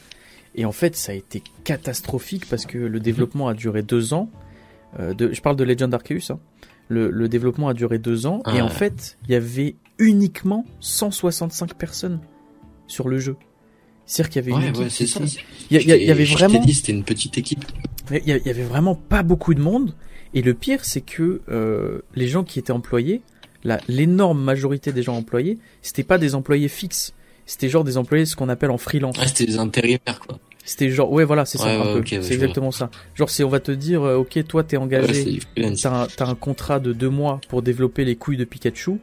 et en fait ça a été catastrophique parce que le développement a duré deux ans. Euh, de, je parle de Legend Arceus. Hein. Le, le, développement a duré deux ans et en fait il y avait uniquement 165 personnes sur le jeu. C'est-à-dire qu'il y avait une équipe. Il y, y, avait vraiment. C'était une petite équipe. Il y, y, avait vraiment pas beaucoup de monde. Et le pire, c'est que euh, les gens qui étaient employés l'énorme majorité des gens employés, c'était pas des employés fixes. C'était genre des employés ce qu'on appelle en freelance. Ah, c'était des intérimaires quoi. C'était genre, ouais, voilà, c'est ça, un peu. c'est exactement ça. Genre, c'est, on va te dire, euh, ok, toi, t'es engagé, t'as un, un, contrat de deux mois pour développer les couilles de Pikachu,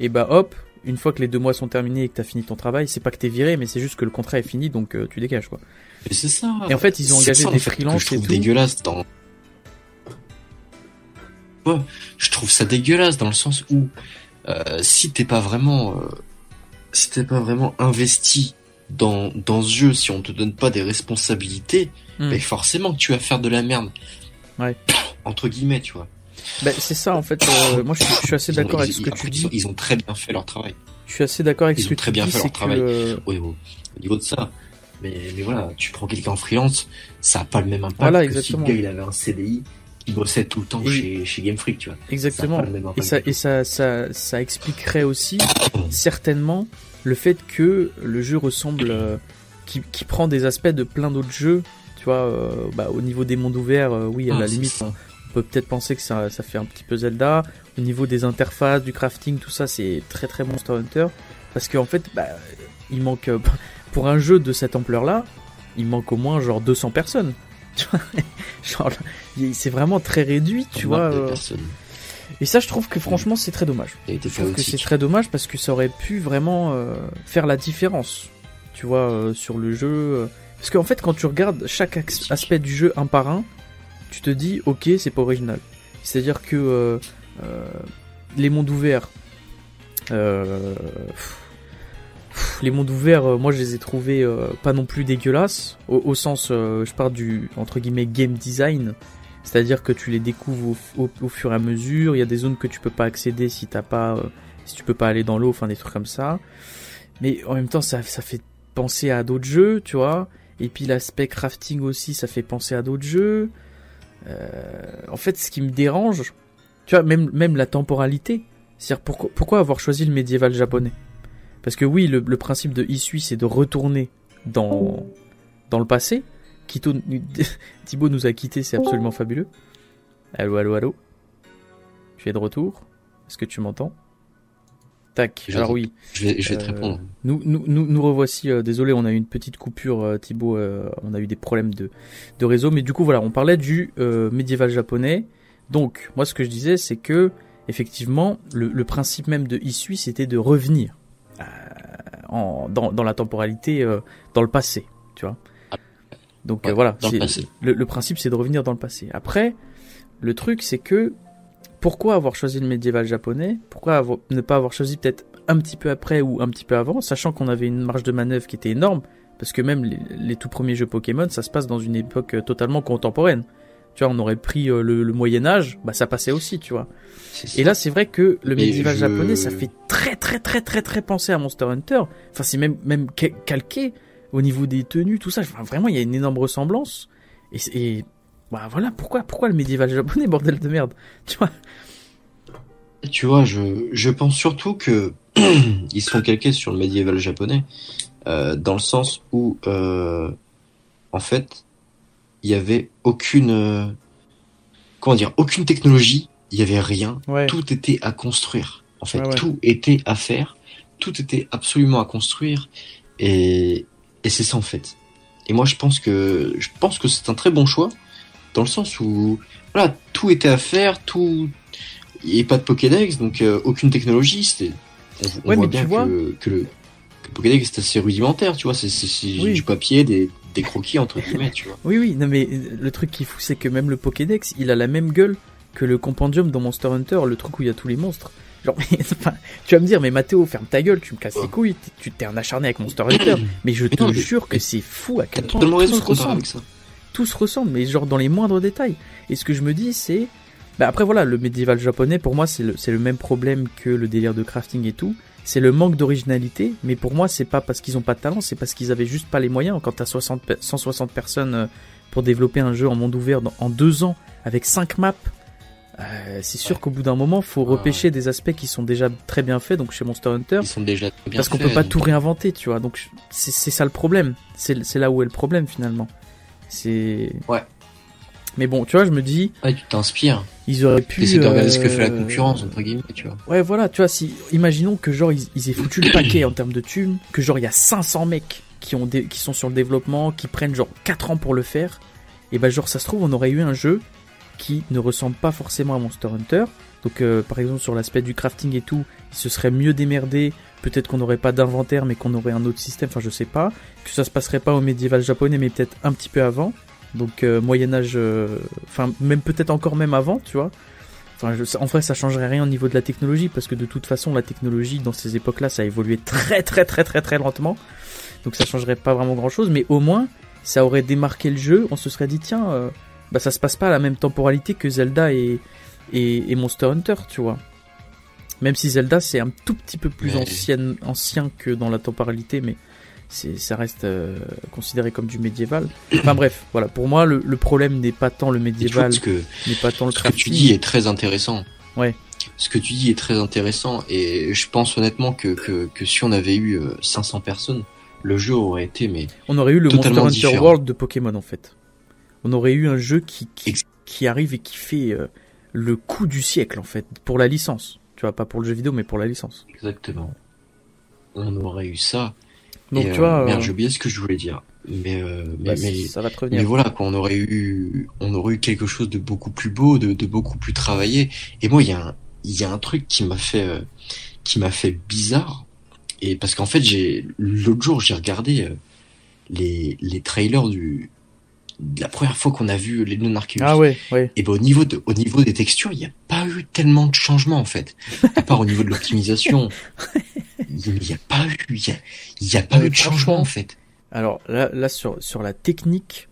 et bah hop, une fois que les deux mois sont terminés et que t'as fini ton travail, c'est pas que t'es viré, mais c'est juste que le contrat est fini, donc euh, tu dégages, quoi. Et c'est ça. Et en fait, ils ont engagé des freelances je trouve dégueulasse dans. Ouais, je trouve ça dégueulasse dans le sens où euh, si t'es pas vraiment, si t'es pas vraiment investi dans, dans ce jeu, si on te donne pas des responsabilités, hmm. ben forcément que tu vas faire de la merde. Ouais. Entre guillemets, tu vois. Ben, c'est ça en fait. Euh, moi, je, suis assez d'accord avec ce que tu dis. Ils ont, très bien fait leur travail. Je suis assez d'accord avec ce que très tu bien fait leur travail. Oui, au niveau de ça. Mais, mais voilà, tu prends quelqu'un en freelance, ça a pas le même impact voilà, que si le gars il avait un CDI il bossait tout le temps chez, chez Game Freak, tu vois. Exactement. et ça, et ça, ça, ça expliquerait aussi certainement le fait que le jeu ressemble, euh, qui, qui, prend des aspects de plein d'autres jeux, tu vois, euh, bah, au niveau des mondes ouverts, euh, oui, à ah, la limite, on, peut peut-être penser que ça, ça fait un petit peu Zelda. Au niveau des interfaces, du crafting, tout ça, c'est très très Monster Hunter, parce qu'en fait, bah, il manque pour un jeu de cette ampleur-là, il manque au moins genre 200 personnes. genre, c'est vraiment très réduit, tu vois. Et ça, je trouve que franchement, c'est très dommage. Je trouve que c'est très dommage parce que ça aurait pu vraiment euh, faire la différence, tu vois, euh, sur le jeu. Euh. Parce qu'en fait, quand tu regardes chaque aspect du jeu un par un, tu te dis, ok, c'est pas original. C'est-à-dire que les mondes ouverts, les mondes ouverts, moi, je les ai trouvés pas non plus dégueulasses, au, au sens, je parle du entre guillemets game design. C'est-à-dire que tu les découvres au, fur et à mesure. Il y a des zones que tu peux pas accéder si t'as pas, euh, si tu peux pas aller dans l'eau, enfin des trucs comme ça. Mais en même temps, ça, fait penser à d'autres jeux, tu vois. Et puis l'aspect crafting aussi, ça fait penser à d'autres jeux. Euh, en fait, ce qui me dérange, tu vois, même, même la temporalité. C'est-à-dire pourquoi, avoir choisi le médiéval japonais? Parce que oui, le, principe de Isui, c'est de retourner dans, dans le passé. Thibaut nous a quitté, c'est absolument fabuleux. Allô, allô, allô. Tu es de retour Est-ce que tu m'entends? Tac. Alors oui. Je vais, je vais te euh, répondre. Nous, nous, nous, nous revoici. Euh, désolé, on a eu une petite coupure, euh, Thibaut. on a eu des problèmes de, de réseau, mais du coup voilà, on parlait du médiéval japonais. Donc, moi, ce que je disais, c'est que effectivement, le, le, principe même de Isui, c'était de revenir en, dans, dans la temporalité, dans le passé, tu vois. Donc euh, voilà, le, le, principe c'est de revenir dans le passé. Après, le truc c'est que pourquoi avoir choisi le médiéval japonais? Pourquoi ne pas avoir choisi peut-être un petit peu après ou un petit peu avant, sachant qu'on avait une marge de manœuvre qui était énorme, parce que même les, tout premiers jeux Pokémon, ça se passe dans une époque euh, totalement contemporaine. Tu vois, on aurait pris euh, le, Moyen Âge, bah ça passait aussi, tu vois. Et là, c'est vrai que le médiéval japonais, ça fait très très très très très penser à Monster Hunter. Enfin, c'est même même calqué au niveau des tenues, tout ça. vraiment, il y a une énorme ressemblance. Et, bah voilà, pourquoi, pourquoi le médiéval japonais, bordel de merde? Tu vois? Tu vois, je, je pense surtout que ils sont calqués sur le médiéval japonais, euh, dans le sens où, euh, en fait, il y avait aucune, euh, comment dire, aucune technologie, il y avait rien, tout était à construire. En fait, tout était à faire, tout était absolument à construire, et, et c'est ça en fait. Et moi je pense que je pense que c'est un très bon choix dans le sens où voilà tout était à faire, tout il n'y a pas de Pokédex donc euh, aucune technologie. C'était on, voit bien que, que, le, Pokédex est assez rudimentaire, tu vois. C'est du papier, des, des croquis entre guillemets, tu vois. Oui oui non mais le truc qui est fou c'est que même le Pokédex il a la même gueule que le compendium dans Monster Hunter, le truc où il y a tous les monstres. Genre, tu vas me dire, mais Mathéo, ferme ta gueule, tu me casses les couilles, tu t'es un acharné avec Monster Hunter. mais je te jure que c'est fou à quel point tout se ressemble. Tout se ressemble, mais genre dans les moindres détails. Et ce que je me dis, c'est, bah après voilà, le médiéval japonais, pour moi, c'est le, le même problème que le délire de crafting et tout. C'est le manque d'originalité, mais pour moi, c'est pas parce qu'ils ont pas de talent, c'est parce qu'ils avaient juste pas les moyens. Quand t'as 60, 160 personnes euh, pour développer un jeu en monde ouvert en deux ans, avec 5 maps, euh, c'est sûr qu'au bout d'un moment, faut repêcher des aspects qui sont déjà très bien faits. Donc chez Monster Hunter, ils sont déjà bien parce qu'on peut pas tout réinventer, tu vois. Donc c'est ça le problème. C'est là où est le problème finalement. C'est ouais. Mais bon, tu vois, je me dis. Ouais, tu t'inspires. Ils auraient pu. Essayer de regarder ce que fait la euh, concurrence entre guillemets, tu vois. Ouais, voilà, tu vois, si imaginons que genre ils, aient foutu le paquet en termes de thunes, que genre il y a 500 mecs qui, ont qui sont sur le développement, qui prennent genre 4 ans pour le faire, et bah genre ça se trouve on aurait eu un jeu qui ne ressemble pas forcément à Monster Hunter. Donc euh, par exemple sur l'aspect du crafting et tout, il se serait mieux démerdé. Peut-être qu'on n'aurait pas d'inventaire mais qu'on aurait un autre système, enfin je sais pas. Que ça se passerait pas au médiéval japonais mais peut-être un petit peu avant. Donc euh, Moyen Âge, euh, enfin même peut-être encore même avant, tu vois. Enfin, en vrai, ça changerait rien au niveau de la technologie parce que de toute façon, la technologie dans ces époques-là, ça a évolué très très très très très lentement. Donc ça changerait pas vraiment grand-chose, mais au moins, ça aurait démarqué le jeu. On se serait dit tiens, bah ça se passe pas à la même temporalité que Zelda et, et, Monster Hunter, tu vois. Même si Zelda c'est un tout petit peu plus ancien, ancien que dans la temporalité, mais ça reste euh, considéré comme du médiéval. Enfin bref, voilà. Pour moi, le, problème n'est pas tant le médiéval, n'est pas tant le Ce que tu dis est très intéressant. Ouais. Ce que tu dis est très intéressant et je pense honnêtement que, que, si on avait eu 500 euh, personnes, le jeu aurait été mais on aurait eu le Monster Hunter World de Pokémon en fait. On aurait eu un jeu qui qui, arrive et qui fait euh, le coup du siècle en fait pour la licence. Tu vois, pas pour le jeu vidéo mais pour la licence. Exactement. On aurait eu ça donc, tu vois, merde, euh, j'ai oublié ce que je voulais dire. Mais, euh, mais, bah, ça va te revenir. Mais voilà, quoi, on aurait eu, on aurait eu quelque chose de beaucoup plus beau, de, de beaucoup plus travaillé. Et moi, il y a un, il y a un truc qui m'a fait, euh, qui m'a fait bizarre. Et parce qu'en fait, j'ai, l'autre jour, j'ai regardé les, les trailers du, la première fois qu'on a vu les Arceus. Ah ouais, ouais. Et ben au niveau de, au niveau des textures, il n'y a pas eu tellement de changements en fait. À part au niveau de l'optimisation. il n'y a pas eu, il y a, pas eu de changement en fait. Alors là, là sur, sur la technique,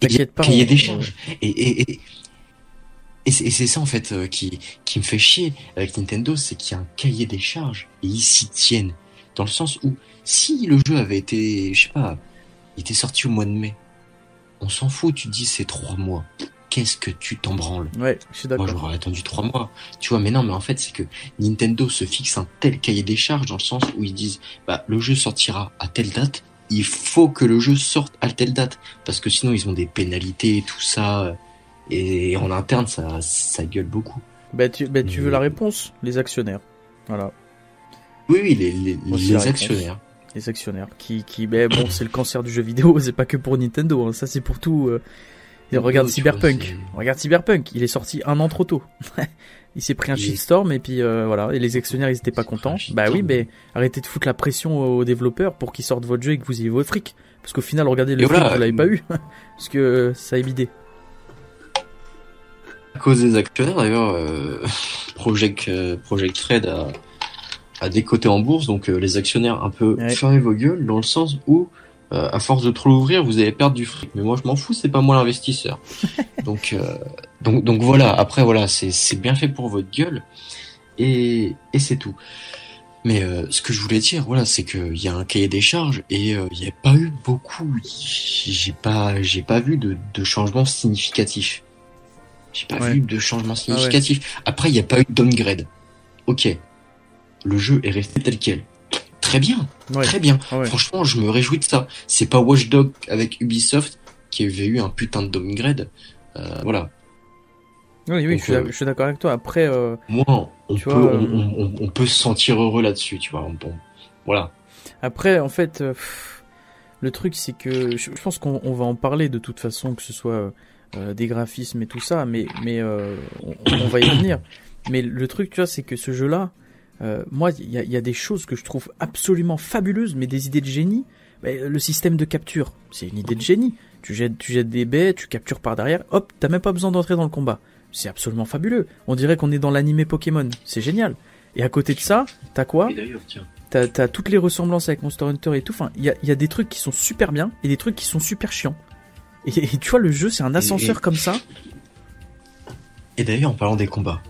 t'inquiète pas. Il y a des charges. Et, et, et, et c'est ça en fait euh, qui, qui me fait chier avec Nintendo, c'est qu'il y a un cahier des charges et ils s'y tiennent. Dans le sens où si le jeu avait été, je sais pas, il était sorti au mois de mai, on s'en fout, tu dis c'est trois mois qu'est-ce que tu t'en branles Ouais, je suis d'accord. Moi, j'aurais attendu trois mois. Tu vois, mais non, mais en fait, c'est que Nintendo se fixe un tel cahier des charges dans le sens où ils disent, bah, le jeu sortira à telle date. Il faut que le jeu sorte à telle date parce que sinon ils ont des pénalités et tout ça. Et en interne, ça, ça gueule beaucoup. Bah, tu, bah, tu veux la réponse? Les actionnaires. Voilà. Oui, oui, les, les, actionnaires les actionnaires qui qui ben bon c'est le cancer du jeu vidéo c'est pas que pour Nintendo hein. ça c'est pour tout euh, regarde Cyberpunk. regarde Cyberpunk. Il est sorti un an trop tôt. il s'est pris un shitstorm et puis euh, voilà. Et les actionnaires ils étaient pas contents. Bah oui, mais arrêtez de foutre la pression aux développeurs pour qu'ils sortent votre jeu et que vous ayez vos fric. Parce qu'au final, regardez le fric, vous l'avez pas eu. Parce que ça a bidé. À cause des actionnaires d'ailleurs, euh, Project, euh, Project Red a, a décoté en bourse. Donc les actionnaires un peu fermez vos gueules dans le sens où euh, à force de trop l'ouvrir, vous allez perdre du fric. Mais moi, je m'en fous, c'est pas moi l'investisseur. donc, euh, donc, donc voilà. Après, voilà, c'est bien fait pour votre gueule, et, et c'est tout. Mais euh, ce que je voulais dire, voilà, c'est qu'il y a un cahier des charges et il n'y a pas eu beaucoup. J'ai pas, j'ai pas vu de, de changement significatif. J'ai pas vu de changement ah significatif. Après, il n'y a pas eu de downgrade. Ok, le jeu est resté tel quel très bien, très bien. Franchement, je me réjouis de ça. C'est pas Watch Dog avec Ubisoft qui avait eu un putain de downgrade. Euh, voilà. Oui, oui, je, suis, d'accord avec toi. Après, euh, moi, on peut, euh, on, peut se sentir heureux là-dessus, tu vois. voilà. Après, en fait, le truc, c'est que je, pense qu'on va en parler de toute façon, que ce soit des graphismes et tout ça, mais, mais on, on, va y venir. Mais le truc, tu vois, c'est que ce jeu-là, euh, moi, il y a, des choses que je trouve absolument fabuleuses, mais des idées de génie. le système de capture, c'est une idée de génie. Tu jettes, tu jettes des baies, tu captures par derrière, hop, t'as même pas besoin d'entrer dans le combat. C'est absolument fabuleux. On dirait qu'on est dans l'animé Pokémon. C'est génial. Et à côté de ça, t'as quoi T'as as toutes les ressemblances avec Monster Hunter et tout. Enfin, il y a, des trucs qui sont super bien et des trucs qui sont super chiants. Et, tu vois, le jeu, c'est un ascenseur comme ça. Et d'ailleurs, en parlant des combats,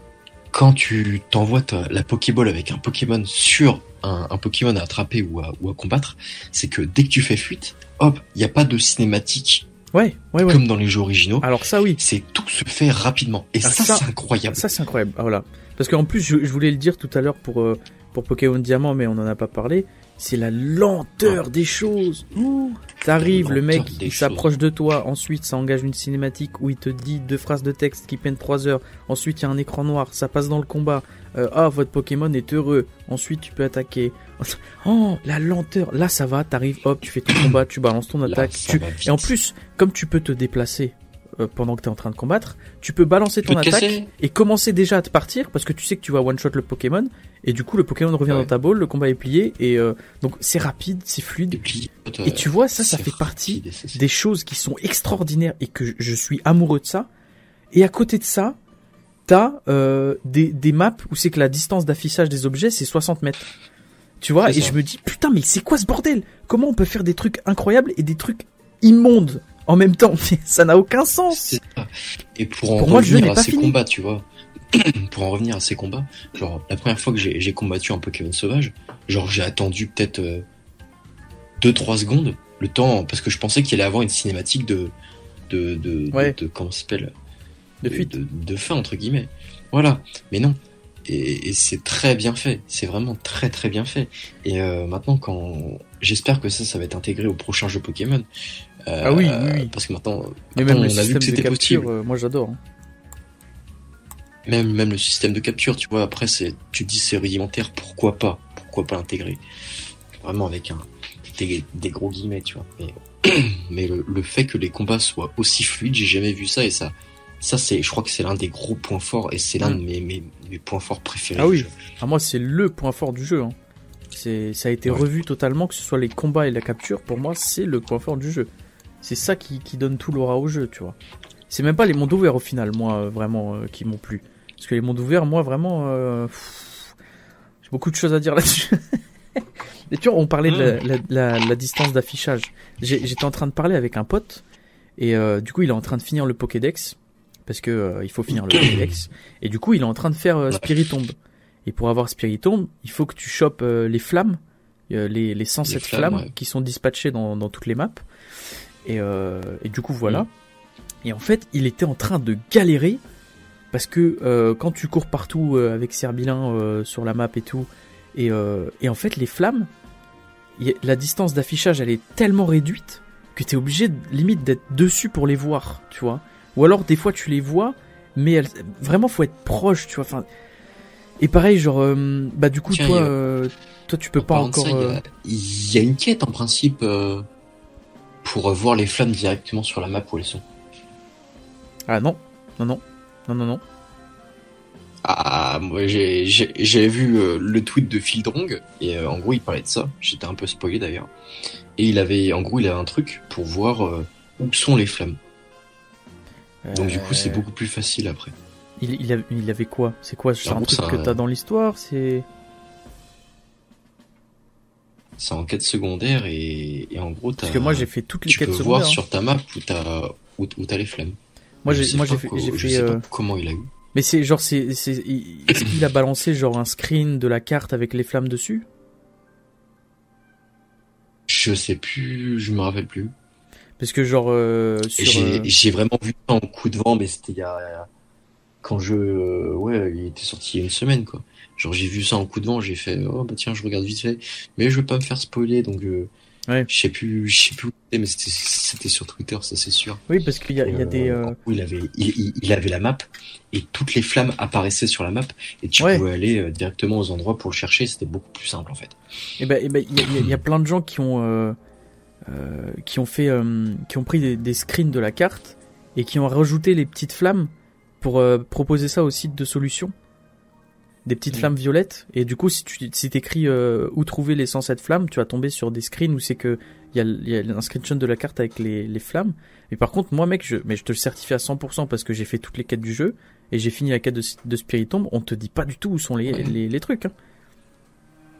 quand tu t'envoies la Pokéball avec un Pokémon sur un, Pokémon à attraper ou à, combattre, c'est que dès que tu fais fuite, hop, il n'y a pas de cinématique. Ouais, ouais, ouais. Comme dans les jeux originaux. Alors ça, oui. C'est tout se fait rapidement. Et ça, c'est incroyable. Ça, c'est incroyable. Ah, voilà. Parce qu'en plus, je, voulais le dire tout à l'heure pour, euh, pour Pokémon Diamant, mais on n'en a pas parlé. C'est la lenteur des choses. T'arrives, le mec, il s'approche de toi. Ensuite, ça engage une cinématique où il te dit deux phrases de texte qui prennent 3 heures. Ensuite, il y a un écran noir. Ça passe dans le combat. Euh, ah, votre Pokémon est heureux. Ensuite, tu peux attaquer. Oh, la lenteur. Là, ça va. T'arrives, hop, tu fais ton combat, tu balances ton attaque. Et en plus, comme tu peux te déplacer euh, pendant que tu es en train de combattre, tu peux balancer ton attaque et commencer déjà à te partir parce que tu sais que tu vas one shot le Pokémon et du coup le Pokémon revient dans ta boule, le combat est plié et euh, donc c'est rapide, c'est fluide. Et, tu vois ça, ça fait partie des choses qui sont extraordinaires et que je suis amoureux de ça. Et à côté de ça, t'as euh, des, des maps où c'est que la distance d'affichage des objets c'est 60 mètres. Tu vois, et je me dis putain mais c'est quoi ce bordel? Comment on peut faire des trucs incroyables et des trucs immondes en même temps? ça n'a aucun sens. Et pour en revenir à ces combats, tu vois, pour en revenir à ces combats, genre la première fois que j'ai combattu un Pokémon sauvage, genre j'ai attendu peut-être 2-3 euh, secondes, le temps, parce que je pensais qu'il allait avoir une cinématique de de de, de, comment s'appelle? De, fuite. De, fin entre guillemets. Voilà, mais non. Et, c'est très bien fait, c'est vraiment très très bien fait. Et euh, maintenant, quand j'espère que ça, ça va être intégré au prochain jeu Pokémon, ah oui, oui, Parce que maintenant, même on a vu que c'était possible. Euh, moi j'adore. Hein. Même, même le système de capture, tu vois, après, c'est, tu dis c'est rudimentaire, pourquoi pas? Pourquoi pas l'intégrer? Vraiment avec un, des, gros guillemets, tu vois. Mais, mais le, fait que les combats soient aussi fluides, j'ai jamais vu ça et ça, ça c'est, je crois que c'est l'un des gros points forts et c'est l'un de mm. mes, mes, mes, points forts préférés. Ah oui, ah, moi c'est le point fort du jeu. Hein. C'est, ça a été revu totalement, que ce soit les combats et la capture, pour moi c'est le point fort du jeu. C'est ça qui, donne tout l'aura au jeu, tu vois. C'est même pas les mondes ouverts au final, moi, euh, vraiment, euh, qui m'ont plu. Parce que les mondes ouverts, moi, vraiment, euh, j'ai beaucoup de choses à dire là-dessus. Et tu vois, on parlait de la, distance d'affichage. J'étais en train de parler avec un pote, et du coup, il est en train de finir le Pokédex, parce que il faut finir le Pokédex. Et du coup, il est en train de faire Spiritomb. Et pour avoir Spiritomb, il faut que tu chopes les flammes, les, les 107 flammes, qui sont dispatchées dans, dans toutes les maps. Euh, et, du coup, voilà. Mm. Et en fait, il était en train de galérer parce que euh, quand tu cours partout euh, avec Serbilin sur la map et tout, et, en fait, les flammes, la distance d'affichage, elle est tellement réduite que tu es obligé limite d'être dessus pour les voir, tu vois. Ou alors des fois tu les vois, mais elles, vraiment faut être proche, tu vois. Enfin, et pareil, genre, bah du coup toi, toi tu peux pas encore. Il y, a une quête en principe pour voir les flammes directement sur la map où elles sont. Ah non, non, non, non, non, non. Ah, moi j'ai vu euh, le tweet de Fildrong et euh, en gros il parlait de ça. J'étais un peu spoilé d'ailleurs. Et il avait, en gros, il avait un truc pour voir euh, où sont les flammes. Donc du coup c'est beaucoup plus facile après. Il, il, avait quoi? C'est quoi? C'est un truc que t'as dans l'histoire? C'est c'est en quête secondaire et, et en gros Parce que moi j'ai fait toutes les quêtes secondaires. Tu peux voir sur ta map où t'as où, t'as les flammes. Moi j'ai moi j'ai fait, euh... comment il a eu. Mais c'est genre c'est c'est est-ce qu'il a balancé genre un screen de la carte avec les flammes dessus? Je sais plus, je me rappelle plus. Parce que genre euh, euh, j'ai vraiment vu ça en coup de vent mais c'était il y a quand je ouais, il était sorti il y a une semaine quoi. Genre j'ai vu ça en coup de vent, j'ai fait oh bah tiens je regarde vite fait, mais je veux pas me faire spoiler donc ouais. je sais plus je sais plus où mais c'était sur Twitter ça c'est sûr. Oui parce qu'il y a, il y a des euh... il avait il, il, avait la map et toutes les flammes apparaissaient sur la map et tu pouvais aller euh, directement aux endroits pour le chercher c'était beaucoup plus simple en fait. Et eh ben et eh ben il y, a, il y a plein de gens qui ont euh, euh qui ont fait qui ont pris des, des screens de la carte et qui ont rajouté les petites flammes pour proposer ça au site de solutions des petites flammes violettes et du coup si tu si t'écris euh, où trouver les 107 flammes tu vas tomber sur des screens où c'est que il y a, y a un screenshot de la carte avec les, les flammes mais par contre moi mec je mais je te le certifie à 100% parce que j'ai fait toutes les quêtes du jeu et j'ai fini la quête de, de Spiritomb on te dit pas du tout où sont les, les, les, trucs hein.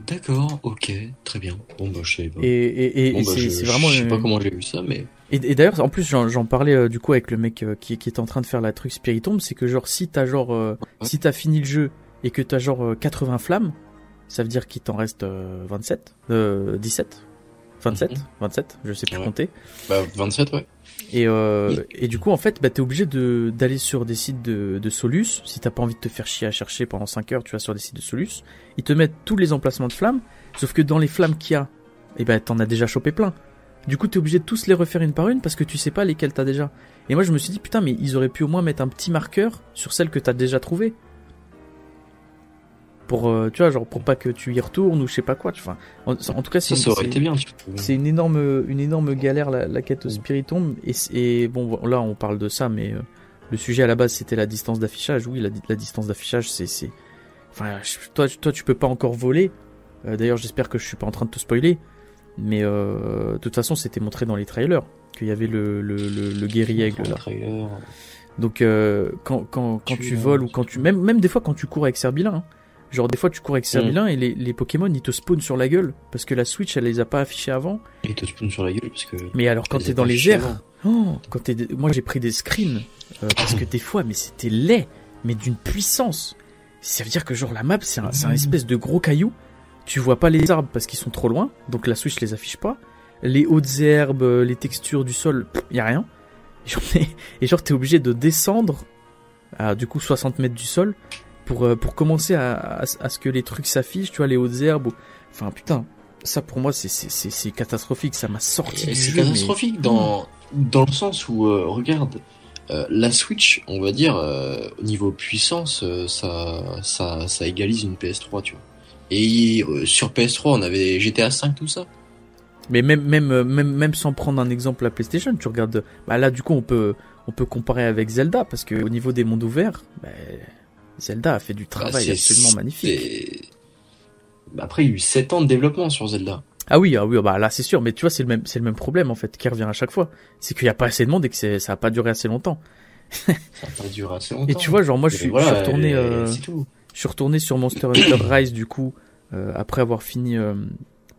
D'accord, ok, très bien. Bon bah je sais pas. Et, et, et, bah, c'est vraiment. Je sais pas comment j'ai vu ça, mais. Et, d'ailleurs, en plus, j'en parlais euh, du coup avec le mec euh, qui, qui est en train de faire la truc Spiritomb, c'est que genre si t'as genre si t'as fini le jeu et que t'as genre 80 euh, flammes, ça veut dire qu'il t'en reste 27, euh, 17, 27, 27, je sais plus compter. Bah 27 ouais. Et, euh, et du coup en fait bah, t'es obligé de d'aller sur des sites de, de Solus, si t'as pas envie de te faire chier à chercher pendant 5 heures tu vas sur des sites de Solus, ils te mettent tous les emplacements de flammes, Sauf que dans les flammes qu'il y a, eh ben, t'en as déjà chopé plein. Du coup, t'es obligé de tous les refaire une par une parce que tu sais pas lesquelles t'as déjà. Et moi, je me suis dit, putain, mais ils auraient pu au moins mettre un petit marqueur sur celles que t'as déjà trouvées. Pour, euh, tu vois, genre, pour pas que tu y retournes ou je sais pas quoi. Enfin, en, tout cas, c'est ça, aurait été bien. C'est une énorme, une énorme galère, la, quête au Spiritomb. Et, et, bon, là, on parle de ça, mais euh, le sujet à la base, c'était la distance d'affichage. Oui, la, la distance d'affichage, c'est. Enfin, toi, toi, tu peux pas encore voler. Euh, d'ailleurs, j'espère que je suis pas en train de te spoiler. Mais euh, de toute façon, c'était montré dans les trailers qu'il y avait le, le, le, le guerrier là. Donc euh, quand, quand, quand tu, voles ou quand tu même même des fois quand tu cours avec Serbilin, hein. Genre des fois tu cours avec Serbilin mm. et les, les Pokémon ils te spawnent sur la gueule parce que la Switch elle les a pas affichés avant. Ils te spawnent sur la gueule parce que. Mais alors quand t'es dans les airs, oh, quand t'es moi j'ai pris des screens euh, parce que des fois mais c'était laid mais d'une puissance. Ça veut dire que genre la map c'est un, un espèce de gros caillou tu vois pas les arbres parce qu'ils sont trop loin, donc la Switch les affiche pas. Les hautes herbes, euh, les textures du sol, y a rien. Et genre, t'es obligé de descendre à du coup 60 mètres du sol pour, euh, pour commencer à, à, ce que les trucs s'affichent, tu vois, les hautes herbes. Enfin, putain, ça pour moi c'est catastrophique, ça m'a sorti. C'est catastrophique dans, dans le sens où, euh, regarde, la Switch, on va dire, au niveau puissance, ça, ça, ça égalise une PS3, tu vois. Et euh, sur PS3, on avait GTA 5, tout ça. Mais même, même, euh, même, même sans prendre un exemple à PlayStation, tu regardes. Bah là, du coup, on peut, on peut comparer avec Zelda parce que au niveau des mondes ouverts, bah, Zelda a fait du bah, travail absolument magnifique. Bah, après, il y a eu 7 ans de développement sur Zelda. Ah oui, ah oui, bah là c'est sûr, mais tu vois, c'est le même, c'est le même problème en fait qui revient à chaque fois. C'est qu'il n'y a pas assez de monde et que ça a pas duré assez longtemps. ça a pas duré assez longtemps. Et tu vois, genre moi je suis, je suis retourné. Euh... tout. Je suis retourné sur Monster Hunter Rise du coup euh, après avoir fini euh,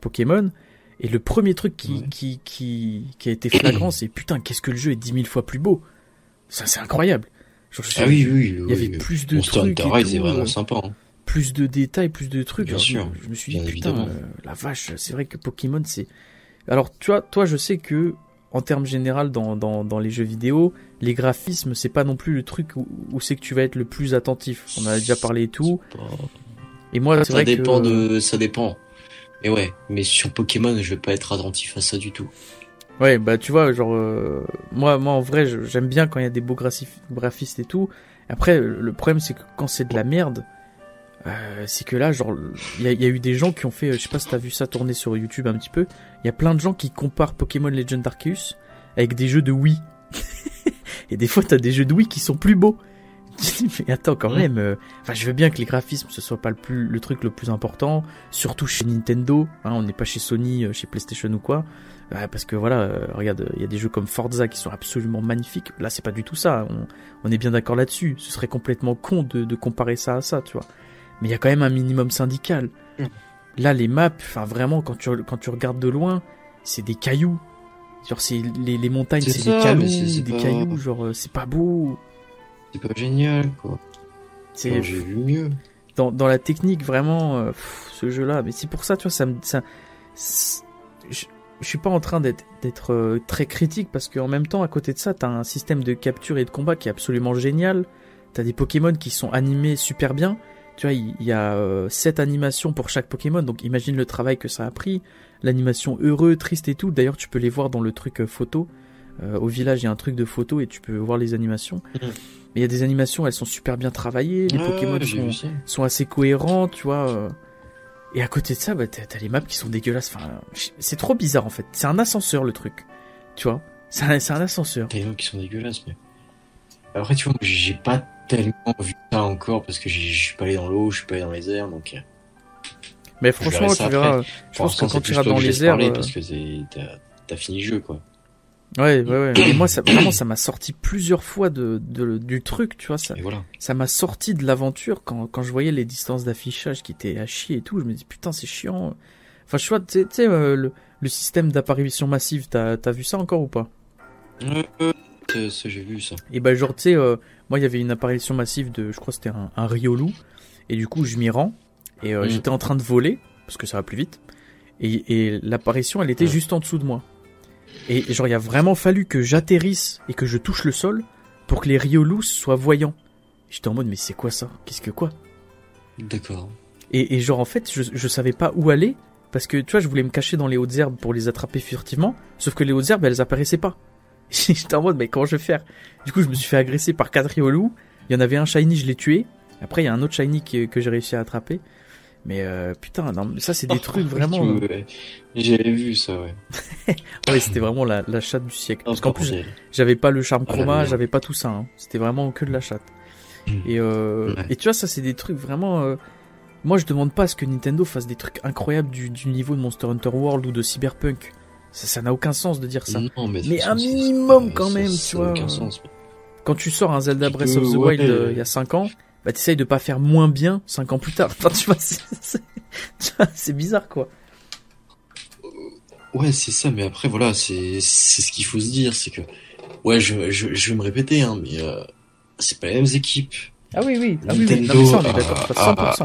Pokémon. Et le premier truc qui, qui, qui, qui, a été flagrant, c'est putain, qu'est-ce que le jeu est dix mille fois plus beau. Ça, c'est incroyable. Ah oui, oui, Il y avait plus de Monster trucs. Hunter Rise est vraiment euh, sympa. Hein. Plus de détails, plus de trucs. Bien sûr. Je, me suis dit, putain, la vache, c'est vrai que Pokémon, c'est. Alors, tu vois, toi, je sais que en termes général dans, dans, dans, les jeux vidéo, les graphismes, c'est pas non plus le truc où, c'est que tu vas être le plus attentif. On en a déjà parlé et tout. Et moi, c'est vrai dépend de, ça dépend. Et ouais, mais sur Pokémon, je vais pas être attentif à ça du tout. Ouais, bah tu vois, genre euh, moi, moi en vrai, j'aime bien quand il y a des beaux graphistes et tout. Après, le problème c'est que quand c'est de la merde, euh, c'est que là, genre, il y, a eu des gens qui ont fait, je sais pas si t'as vu ça tourner sur YouTube un petit peu, il y a plein de gens qui comparent Pokémon Legend Arceus avec des jeux de Wii. et des fois, t'as des jeux de Wii qui sont plus beaux. mais attends, quand même, euh, enfin, je veux bien que les graphismes ce soit pas le plus, le truc le plus important, surtout chez Nintendo, hein, on n'est pas chez Sony, euh, chez PlayStation ou quoi. Parce que voilà, regarde, il y a des jeux comme Forza qui sont absolument magnifiques. Là, c'est pas du tout ça. On, on est bien d'accord là-dessus. Ce serait complètement con de, de comparer ça à ça, tu vois mais il y a quand même un minimum syndical. Mm. Là, les maps, enfin vraiment, quand tu, quand tu regardes de loin, c'est des cailloux. Genre, c'est les, les montagnes, c'est des cailloux, des cailloux, genre, euh, c'est pas beau. C'est pas génial, quoi. C'est. J'ai vu mieux. Dans, dans la technique, vraiment, euh, ce jeu-là, mais c'est pour ça, tu vois, ça me. Ça, je, suis pas en train d'être euh, très critique parce qu'en même temps, à côté de ça, t'as un système de capture et de combat qui est absolument génial. T'as des Pokémon qui sont animés super bien tu vois, il y a euh, sept animations pour chaque Pokémon, donc imagine le travail que ça a pris. L'animation heureux, triste et tout. D'ailleurs, tu peux les voir dans le truc euh, photo. Euh, au village, il y a un truc de photo et tu peux voir les animations. Mm. Mais il y a des animations, elles sont super bien travaillées. Les Pokémon sont, assez cohérents, tu vois. Et à côté de ça, bah, t'as les maps qui sont dégueulasses. Enfin, c'est trop bizarre en fait. C'est un ascenseur le truc, tu vois? C'est un, un, ascenseur. T'as les maps qui sont dégueulasses, mais après, tu vois, j'ai pas tellement vu ça encore parce que je suis pas allé dans l'eau, je suis pas allé dans les airs, donc. Euh, mais franchement, tu verras. Je pense que quand tu iras dans les airs, euh, parce que t'as fini le jeu, quoi. Ouais, ouais, ouais. Mais moi, ça, vraiment, ça m'a sorti plusieurs fois de, de, du truc, tu vois. Ça, ça m'a sorti de l'aventure quand, quand je voyais les distances d'affichage qui étaient à chier et tout. Je me dis, putain, c'est chiant. Enfin, je vois, tu sais, euh, le, le système d'apparition massive, t'as as vu ça encore ou pas? J'ai vu ça. Et bah genre tu sais, euh, moi il y avait une apparition massive de, je crois c'était un, un Riolu, et du coup je m'y rends, et euh, mm. j'étais en train de voler, parce que ça va plus vite, et, et l'apparition elle était juste en dessous de moi. Et genre il a vraiment fallu que j'atterrisse et que je touche le sol pour que les Riolus soient voyants. J'étais en mode mais c'est quoi ça? Qu'est-ce que quoi? D'accord. Et, et, genre en fait je, je savais pas où aller, Parce que tu vois, je voulais me cacher dans les hautes herbes pour les attraper furtivement, sauf que les hautes herbes, elles apparaissaient pas. J'étais en mode, mais comment je vais faire? Du coup, je me suis fait agresser par quatre riolous. Il y en avait un shiny, je l'ai tué. Après, il y a un autre shiny que j'ai réussi à attraper. Mais euh, putain, non, ça c'est des trucs vraiment. Euh, j'avais vu ça, ouais. ouais, c'était vraiment la, la, chatte du siècle. Parce qu'en plus, j'avais pas le charme chroma, j'avais pas tout ça. Hein. C'était vraiment que de la chatte. Hmm. Et, euh, et tu vois, ça c'est des trucs vraiment. Euh, moi, je demande pas à ce que Nintendo fasse des trucs incroyables du, du niveau de Monster Hunter World ou de Cyberpunk. Ça n'a aucun sens de dire ça. mais, un minimum quand même, tu vois. Aucun sens. Quand tu sors un Zelda Breath of the Wild il y a 5 ans, bah t'essayes de pas faire moins bien 5 ans plus tard. Enfin, tu vois, c'est bizarre quoi. Ouais, c'est ça, mais après, voilà, c'est ce qu'il faut se dire, c'est que, ouais, je, je, je, vais me répéter, hein, mais euh, c'est pas les mêmes équipes. Ah oui, oui, ah, Nintendo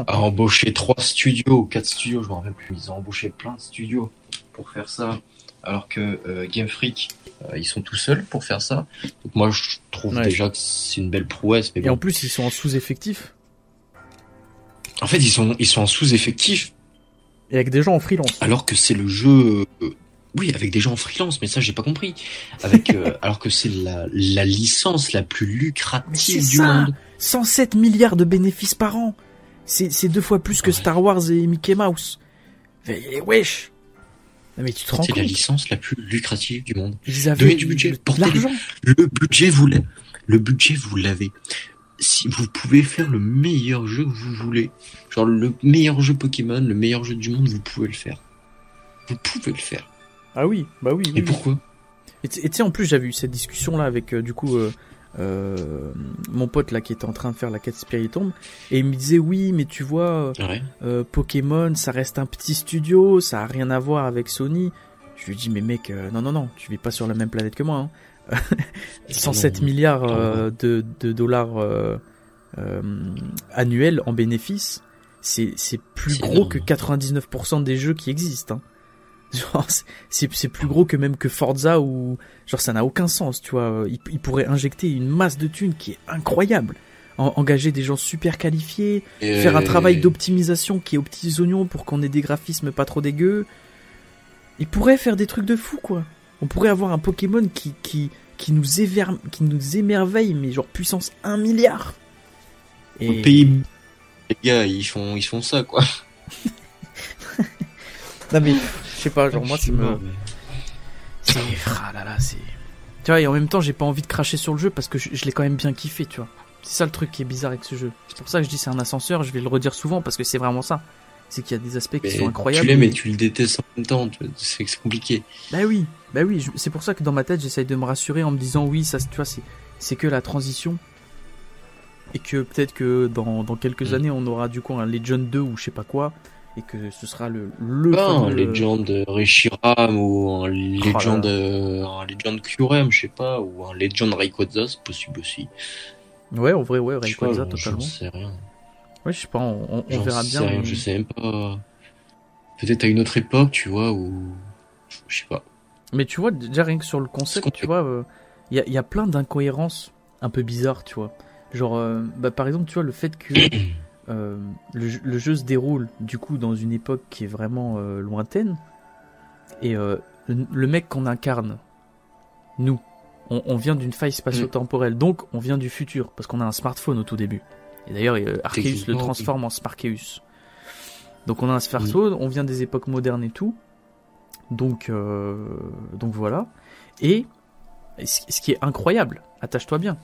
a, embauché 3 studios, 4 studios, je m'en rappelle plus, ils ont embauché plein de studios pour faire ça, alors que euh, Game Freak, ils sont tout seuls pour faire ça. Donc moi, je trouve déjà que c'est une belle prouesse. Mais Et en plus, ils sont en sous-effectif. En fait, ils sont, ils sont en sous-effectif. Et avec des gens en freelance. Alors que c'est le jeu. Euh, oui, avec des gens en freelance, mais ça, j'ai pas compris. Avec, euh, alors que c'est la, la licence la plus lucrative du monde. 107 milliards de bénéfices par an. C'est deux fois plus que Star Wars et Mickey Mouse. wesh mais tu te rends C'est la licence la plus lucrative du monde. Ils avaient du budget. L'argent. Le budget, vous l'avez. Le budget, vous l'avez. Si vous pouvez faire le meilleur jeu que vous voulez, genre le meilleur jeu Pokémon, le meilleur jeu du monde, vous pouvez le faire. Vous pouvez le faire. Ah oui, bah oui. Et pourquoi? Et tu sais, en plus, j'avais eu cette discussion là avec euh, du coup euh, euh, mon pote là qui était en train de faire la quête Spiritomb et il me disait oui mais tu vois euh, Pokémon ça reste un petit studio ça a rien à voir avec Sony je lui dis mais mec euh, non non non tu vis pas sur la même planète que moi hein. 107 milliards de, de, dollars annuels en bénéfices c'est c'est plus gros que 99% des jeux qui existent hein. Genre, c'est plus gros que même que Forza ou genre ça n'a aucun sens, tu vois. Il, il, pourrait injecter une masse de thunes qui est incroyable, engager des gens super qualifiés, faire un travail d'optimisation qui est aux petits oignons pour qu'on ait des graphismes pas trop dégueux. Il pourrait faire des trucs de fou, quoi. On pourrait avoir un Pokémon qui qui qui nous, éver... qui nous émerveille, mais genre puissance 1 milliard. Et... Au pays, les gars, ils font ils font ça, quoi. non mais sais pas, genre moi, ça me. C'est. Ah là là, c'est. Tu vois, et en même temps, j'ai pas envie de cracher sur le jeu parce que je, l'ai quand même bien kiffé, tu vois. C'est ça le truc qui est bizarre avec ce jeu. C'est pour ça que je dis c'est un ascenseur, je vais le redire souvent parce que c'est vraiment ça. C'est qu'il y a des aspects qui sont incroyables. Tu l'aimes mais tu le détestes en même temps, c'est compliqué. Bah oui, bah oui, c'est pour ça que dans ma tête, j'essaye de me rassurer en me disant oui, ça, tu vois, c'est que la transition. Et que peut-être que dans, dans quelques mm. années, on aura du coup un Legend 2 ou je sais pas quoi et que ce sera le le un Legend Reshiram ou un Legend oh un Legend Kyurem je sais pas ou un Legend Rayquaza c'est possible aussi. Ouais en vrai ouais Rayquaza totalement. je sais rien. Ouais je sais pas on, on verra bien rien, je sais même pas. Peut-être à une autre époque tu vois ou je sais pas. Mais tu vois déjà rien que sur le concept tu vois euh, il y, a, y a plein d'incohérences un peu bizarres tu vois. Genre euh, bah, par exemple tu vois le fait que Euh, le, jeu se déroule du coup dans une époque qui est vraiment euh, lointaine et euh, le, mec qu'on incarne, nous, on, vient d'une faille spatio-temporelle, donc on vient du futur parce qu'on a un smartphone au tout début. Et d'ailleurs, Arceus le transforme en Sparkeus. Donc on a un smartphone, on vient des époques modernes et tout. Donc, donc voilà. Et ce qui est incroyable, attache-toi bien,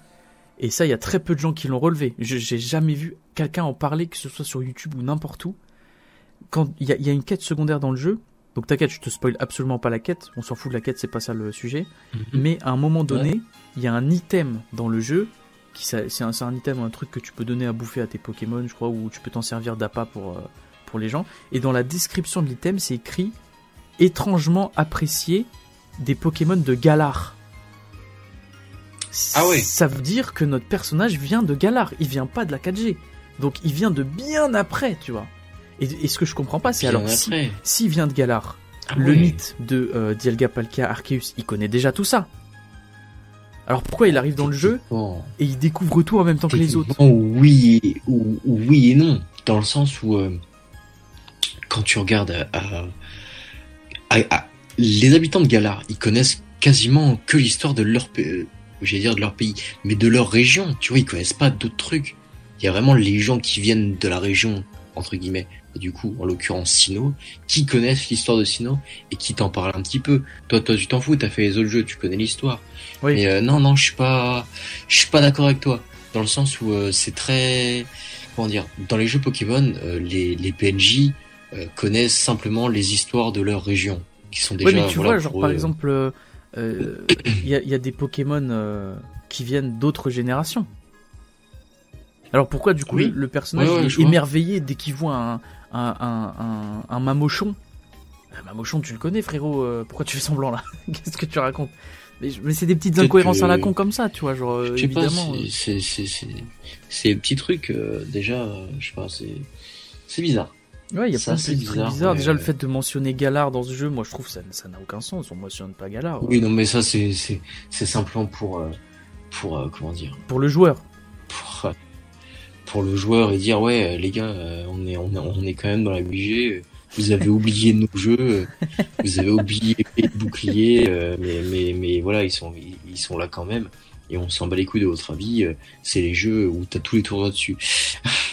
et ça, il y a très peu de gens qui l'ont relevé. J'ai jamais vu quelqu'un en parler, que ce soit sur YouTube ou n'importe où. Quand il y, y a, une quête secondaire dans le jeu, donc t'inquiète, je te spoil absolument pas la quête, on s'en fout de la quête, c'est pas ça le sujet. Mhm. Mais à un moment donné, il y a un item dans le jeu, qui c'est un, un, item, un truc que tu peux donner à bouffer à tes Pokémon, je crois, ou tu peux t'en servir d'appât pour, euh, pour les gens. Et dans la description de l'item, c'est écrit étrangement apprécié des Pokémon de Galar. Ah. Ça veut dire que notre personnage vient de Galar, il vient pas de la 4G. Donc il vient de bien après, tu vois. Et, ce que je comprends pas, c'est alors s'il si, vient de Galar, ah le mythe de euh, Dialga Palkia Arceus, il connaît déjà tout ça. Alors pourquoi il arrive dans le jeu et il découvre tout en même temps que les autres? Oui, ou, oui et non, dans le sens où euh, quand tu regardes les habitants de Galar, ils connaissent quasiment que l'histoire de leur pays, j'allais dire de leur pays, mais de leur région. Tu vois, ils connaissent pas d'autres trucs. Il y a vraiment les gens qui viennent de la région entre guillemets, et du coup, en l'occurrence Sino, qui connaissent l'histoire de Sino et qui t'en parlent un petit peu. Toi, toi, tu t'en fous, t'as fait les autres jeux, tu connais l'histoire. Oui. Mais euh, non, non, je suis pas, je suis pas d'accord avec toi, dans le sens où euh, c'est très, comment dire, dans les jeux Pokémon, euh, les, les PNJ connaissent simplement les histoires de leur région, qui sont déjà. Oui, mais tu vois, genre par exemple, il y a, y, a, des Pokémon qui viennent d'autres générations. Alors pourquoi du coup le personnage est émerveillé dès qu'il voit un, un, un, un, mamochon? Un mamochon, tu le connais frérot, euh, pourquoi tu fais semblant là? Qu'est-ce que tu racontes? Mais, mais c'est des petites incohérences à la con comme ça, tu vois, genre euh, évidemment. Euh. C'est des petits trucs déjà, je sais pas, c'est bizarre. Ouais, il y a plein de trucs bizarres. Déjà, le fait de mentionner Galard dans ce jeu, moi je trouve ça ça n'a aucun sens. On mentionne pas Galard. Oui, non, mais ça c'est c'est simplement pour pour comment dire? Pour le joueur. Pour pour le joueur et dire ouais les gars euh, on est on, on est quand même dans la BG vous avez oublié nos jeux vous avez oublié les boucliers euh, mais mais mais voilà ils sont ils sont là quand même et on s'en bat les couilles de votre avis euh, c'est les jeux où t'as tous les tours dessus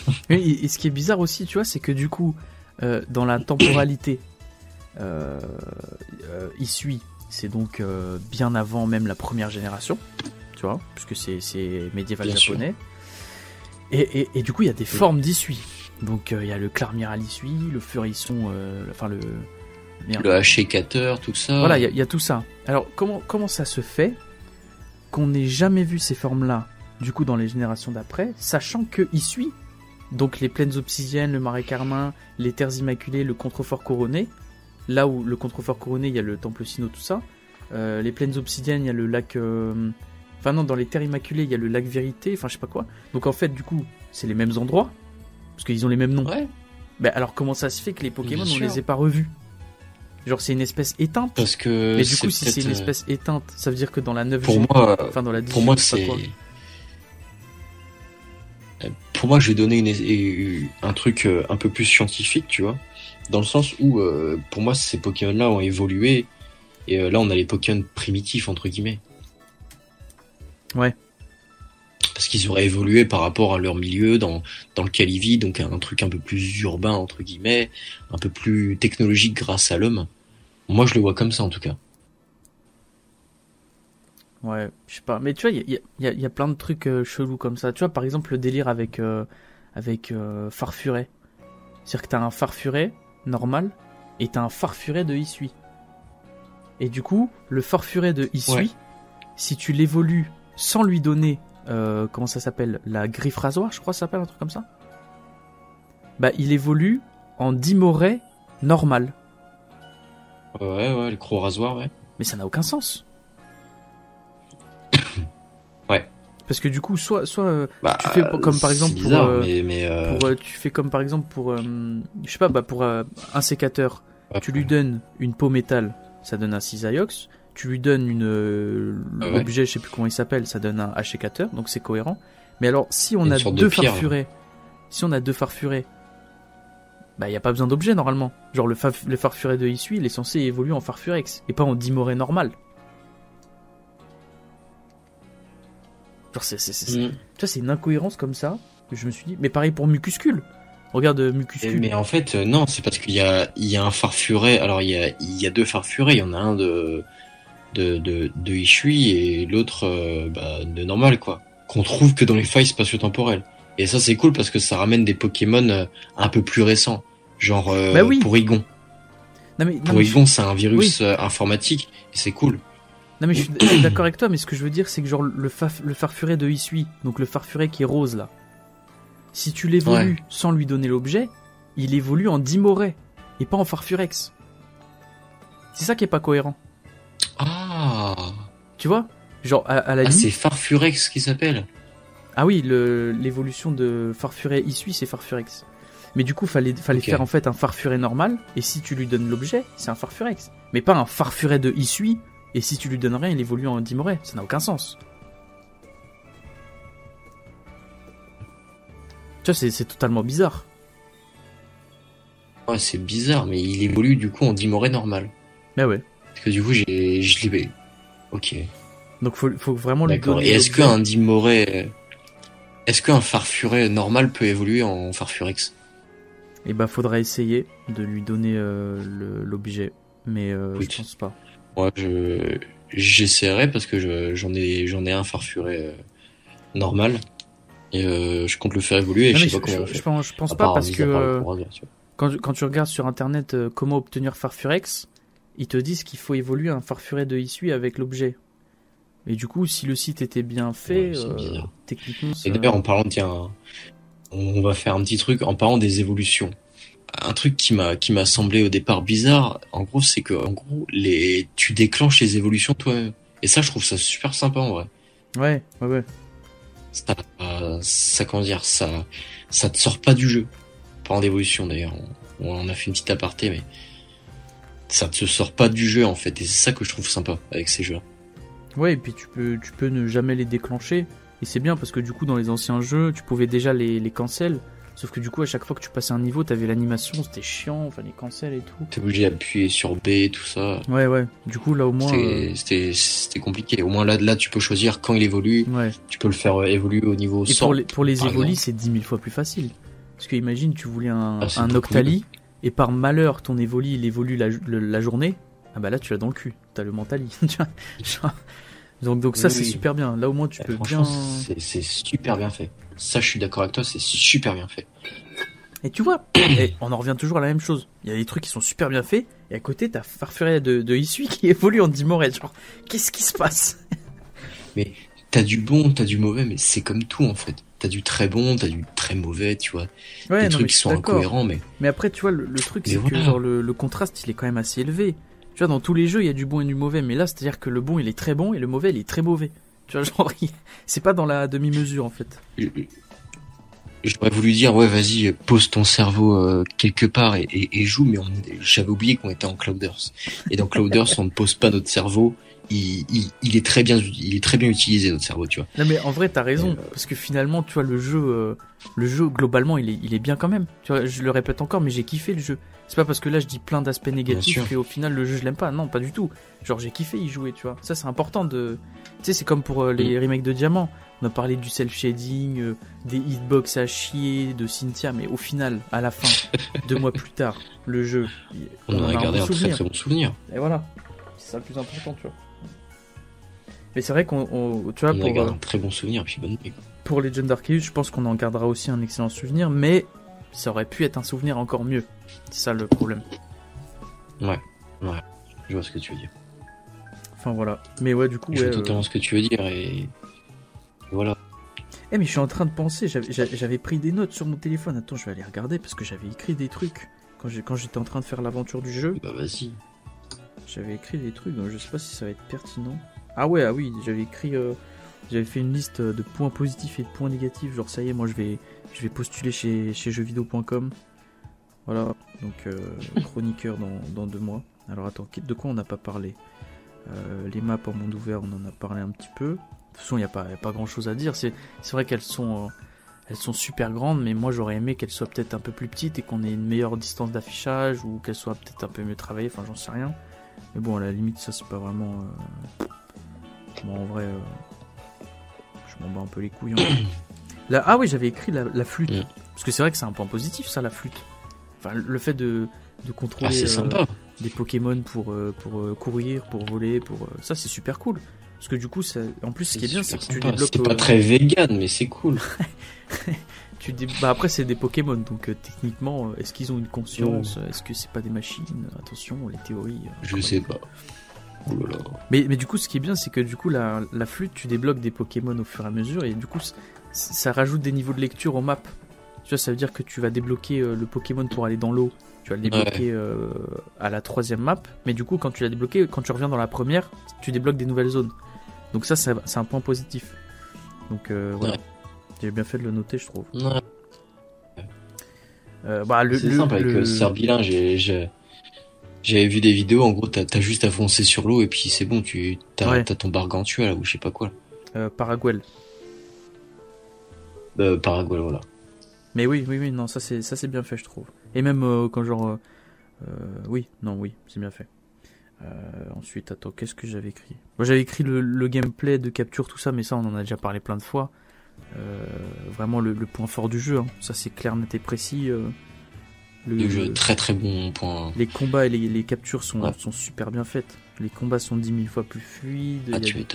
et, ce qui est bizarre aussi tu vois c'est que du coup dans la temporalité il suit c'est donc bien avant même la première génération tu vois puisque c'est médiéval japonais et, et, du coup, il y a des formes d'issue. Donc, euh, il y a le Clarmiral Issui, le Furisson, euh, enfin le. Le Hachécateur, tout ça. Voilà, il y, a tout ça. Alors, comment, comment ça se fait qu'on n'ait jamais vu ces formes-là, du coup, dans les générations d'après, sachant que Issui, donc les plaines obsidiennes, le marais carmin, les terres immaculées, le contrefort couronné, là où le contrefort couronné, il y a le temple sino, tout ça. Euh, les plaines obsidiennes, il y a le lac Enfin non, dans les terres immaculées, il y a le lac Vérité, enfin je sais pas quoi. Donc en fait, du coup, c'est les mêmes endroits, parce qu'ils ont les mêmes noms. Ouais. Ben alors comment ça se fait que les Pokémon, on les ait pas revus? Genre c'est une espèce éteinte? Parce que. Mais du coup, si c'est une euh, espèce éteinte, ça veut dire que dans la 9 Pour moi, enfin dans la pour moi c'est. Pour moi, j'ai donné une... un truc euh, un peu plus scientifique, tu vois, dans le sens où, euh, pour moi, ces Pokémon-là ont évolué, et là, on a les Pokémon primitifs entre guillemets. Ouais. Parce qu'ils auraient évolué par rapport à leur milieu dans, dans lequel ils vivent, donc un truc un peu plus urbain, entre guillemets, un peu plus technologique grâce à l'homme. Moi, je le vois comme ça, en tout cas. Ouais, je sais pas. Mais tu vois, il y a, y a, plein de trucs euh, chelous comme ça. Tu vois, par exemple, le délire avec, euh, avec euh, Farfuret. C'est-à-dire que t'as un Farfuret normal et t'as un Farfuret de Isui. Et du coup, le Farfuret de Isui, si tu l'évolues sans lui donner, euh, comment ça s'appelle La griffe rasoir, je crois que ça s'appelle un truc comme ça Bah, il évolue en Dimoret normal. Ouais, ouais, le gros rasoir, ouais. Mais ça n'a aucun sens. Parce que du coup, soit, soit euh, bah, tu fais comme par exemple pour, euh, mais, tu fais comme par exemple pour, je sais pas, bah pour un sécateur, tu lui donnes une peau métal, ça donne un cisaillux tu lui donnes une euh, objet, je sais plus comment il s'appelle, ça donne un hachécateur, donc c'est cohérent. Mais alors, si on a deux farfurets, si on a deux farfurets, bah il y a pas besoin d'objet normalement. Genre le, le farfuret de Issui, il est censé évoluer en farfurex et pas en dimoré normal. Genre c'est mm. c'est une incohérence comme ça que je me suis dit. Mais pareil pour Mucuscule. Regarde euh, Mucuscule. Mais en fait euh, non, c'est parce qu'il y a il y a un farfuret. Alors il y a il y a deux farfurets. Il y en a un de de, de, de Ishui et l'autre euh, bah, de normal quoi qu'on trouve que dans les failles spatio-temporelles et ça c'est cool parce que ça ramène des Pokémon un peu plus récents genre euh, bah oui. Porygon non mais, Porygon c'est un virus informatique et c'est cool non mais je suis d'accord avec toi mais ce que je veux dire c'est que genre le, le farfuret de Isui donc le farfuret qui est rose là si tu l'évolues sans lui donner l'objet il évolue en Dimoret et pas en Farfurex. C'est ça qui est pas cohérent. Ah. Tu vois? Genre, à, la ah, c'est Farfurex qui s'appelle. Ah oui, l'évolution de Farfuret issu, c'est Farfurex. Mais du coup, fallait, fallait faire en fait un Farfuret normal, et si tu lui donnes l'objet, c'est un Farfurex. Mais pas un Farfuret de Isui, et si tu lui donnes rien, il évolue en Dimoret. Ça n'a aucun sens. Tu vois, c'est totalement bizarre. Ouais, c'est bizarre, mais il évolue du coup en Dimoré normal. Bah ouais. Parce que du coup, j'ai, je l'ai. Ok. Donc faut, faut vraiment lui donner. Et est-ce qu'un Dimoré. Est-ce qu'un Farfuret normal peut évoluer en Farfurex Eh bah, faudra essayer de lui donner euh, l'objet. Mais euh, je pense pas. Ouais, je. J'essaierai parce que j'en ai, j'en ai un Farfuret euh, normal. Et je compte le faire évoluer. je, sais pas comment je, pense, pas parce que. Quand, quand, tu regardes sur internet comment obtenir Farfurex, ils te disent qu'il faut évoluer un Farfuret de Issue avec l'objet. Et du coup, si le site était bien fait, euh, techniquement. Et d'ailleurs, en parlant, tiens, on va faire un petit truc en parlant des évolutions. Un truc qui m'a qui m'a semblé au départ bizarre, en gros, c'est que en gros, les tu déclenches les évolutions toi. Et ça, je trouve ça super sympa en vrai. Ouais, ouais, ouais. Ça, ça comment dire, ça, ça te sort pas du jeu. Pas d'évolution d'ailleurs. On, on a fait une petite aparté, mais ça te sort pas du jeu en fait. Et c'est ça que je trouve sympa avec ces jeux. Ouais, et puis tu peux, tu peux ne jamais les déclencher. Et c'est bien parce que du coup, dans les anciens jeux, tu pouvais déjà les, les cancel. Sauf que du coup, à chaque fois que tu passais un niveau, t'avais l'animation, c'était chiant, enfin les cancels et tout. T'es obligé d'appuyer sur B, tout ça. Ouais, ouais. Du coup, là au moins. C'était euh, compliqué. Au moins là, là, tu peux choisir quand il évolue. Ouais. Tu peux le faire euh, évoluer au niveau et Pour les, pour les évolis, c'est 10 000 fois plus facile. Parce que imagine, tu voulais un, ah, un Octali, et par malheur, ton évoli, il évolue la, la journée. Ah bah là, tu l'as dans le cul. T'as le mentali. Donc, donc ça, c'est super bien. Là, au moins, tu peux bien. C'est super bien fait. Ça, je suis d'accord avec toi, c'est super bien fait. Et tu vois, et on en revient toujours à la même chose. Il y a des trucs qui sont super bien faits, et à côté, t'as Farfuret de, de Issui qui évolue en Dimoré. Genre, qu'est-ce qui se passe? Mais t'as du bon, t'as du mauvais, mais c'est comme tout en fait. T'as du très bon, t'as du très mauvais, tu vois. Ouais, des trucs qui sont incohérents, mais. Mais après, tu vois, le, truc, c'est que genre, le, le contraste, il est quand même assez élevé. Tu vois, dans tous les jeux, il y a du bon et du mauvais, mais là, c'est-à-dire que le bon, il est très bon et le mauvais, il est très mauvais. Tu vois, genre, c'est pas dans la demi-mesure en fait. J'aurais voulu dire, ouais, vas-y, pose ton cerveau euh, quelque part et, joue, mais j'avais oublié qu'on était en Clouders. Et dans Clouders, on ne pose pas notre cerveau, il, est très bien, il est très bien utilisé notre cerveau, tu vois. Non mais en vrai t'as raison, euh, parce que finalement tu vois le jeu, euh, le jeu globalement il est, il est bien quand même. Tu vois, je le répète encore, mais j'ai kiffé le jeu. C'est pas parce que là je dis plein d'aspects négatifs qu'au final le jeu je l'aime pas. Non, pas du tout. Genre j'ai kiffé y jouer, tu vois. Ça c'est important de, tu sais c'est comme pour euh, les remakes de Diamant. On a parlé du self shading, des hitbox à chier, de Cynthia, mais au final, à la fin, deux mois plus tard, le jeu, on, a, gardé un, très très bon souvenir. Et voilà, c'est ça le plus important, tu vois. Mais c'est vrai qu'on, tu vois, on pour, un euh, très bon souvenir, puis bonne nuit. Pour Legend Arceus, je pense qu'on en gardera aussi un excellent souvenir, mais ça aurait pu être un souvenir encore mieux. C'est ça le problème. Ouais, ouais, je vois ce que tu veux dire. Enfin voilà. Mais ouais, du coup. Je vois totalement ce que tu veux dire et. Voilà. Eh, mais je suis en train de penser, j'avais pris des notes sur mon téléphone. Attends, je vais aller regarder parce que j'avais écrit des trucs quand j'étais en train de faire l'aventure du jeu. Bah vas-y. J'avais écrit des trucs, donc je sais pas si ça va être pertinent. Ah ouais, ah oui, j'avais écrit, euh, j'avais fait une liste de points positifs et de points négatifs. Genre ça y est, moi je vais, je vais postuler chez, chez jeuxvideo.com. Voilà, donc euh, chroniqueur dans, dans, deux mois. Alors attends, de quoi on n'a pas parlé? Euh, Les maps en monde ouvert, on en a parlé un petit peu. De toute façon, il n'y a, pas, pas grand chose à dire. C'est vrai qu'elles sont, elles sont super grandes, mais moi j'aurais aimé qu'elles soient peut-être un peu plus petites et qu'on ait une meilleure distance d'affichage ou qu'elles soient peut-être un peu mieux travaillées. Enfin, j'en sais rien. Mais bon, à la limite, ça c'est pas vraiment en vrai, euh, je m'en bats un peu les couilles. Hein. ah oui, j'avais écrit la, flûte. Mm. Parce que c'est vrai que c'est un point positif, ça, la flûte. Enfin, le fait de, contrôler ah, euh, des Pokémon pour, euh, pour courir, pour voler, pour ça, c'est super cool. Parce que du coup, ça... en plus, ce qui est bien, c'est que tu débloques. C'est pas très vegan, mais c'est cool. tu bah, après, c'est des Pokémon, donc techniquement, est-ce qu'ils ont une conscience Est-ce que c'est pas des machines? Attention, les théories. je sais pas. Mais, mais du coup, ce qui est bien, c'est que du coup, la, la, flûte, tu débloques des Pokémon au fur et à mesure, et du coup, ça rajoute des niveaux de lecture aux maps. Tu vois, ça veut dire que tu vas débloquer euh, le Pokémon pour aller dans l'eau. Tu vas le débloquer euh, à la troisième map, mais du coup, quand tu l'as débloqué, quand tu reviens dans la première, tu débloques des nouvelles zones. Donc ça, c'est un point positif. Donc euh, voilà. J'ai bien fait de le noter, je trouve. Ouais. bah, c'est simple, avec Serbilin, j'avais vu des vidéos, en gros, t'as as juste à foncer sur l'eau et puis c'est bon, tu as, ton bargantua là ou je sais pas quoi. Euh, Paraguel. Euh, Paraguel, voilà. Mais oui, oui, oui, non, ça c'est ça c'est bien fait, je trouve. Et même quand genre, oui, non, oui, c'est bien fait. ensuite, attends, qu'est-ce que j'avais écrit? Moi, j'avais écrit le, gameplay de capture, tout ça, mais ça, on en a déjà parlé plein de fois. vraiment le, point fort du jeu, hein. ça c'est clair, net et précis. Le, jeu, très très bon point. Les combats et les, captures sont, sont super bien faites. Les combats sont 10 000 fois plus fluides. Ah, y a des,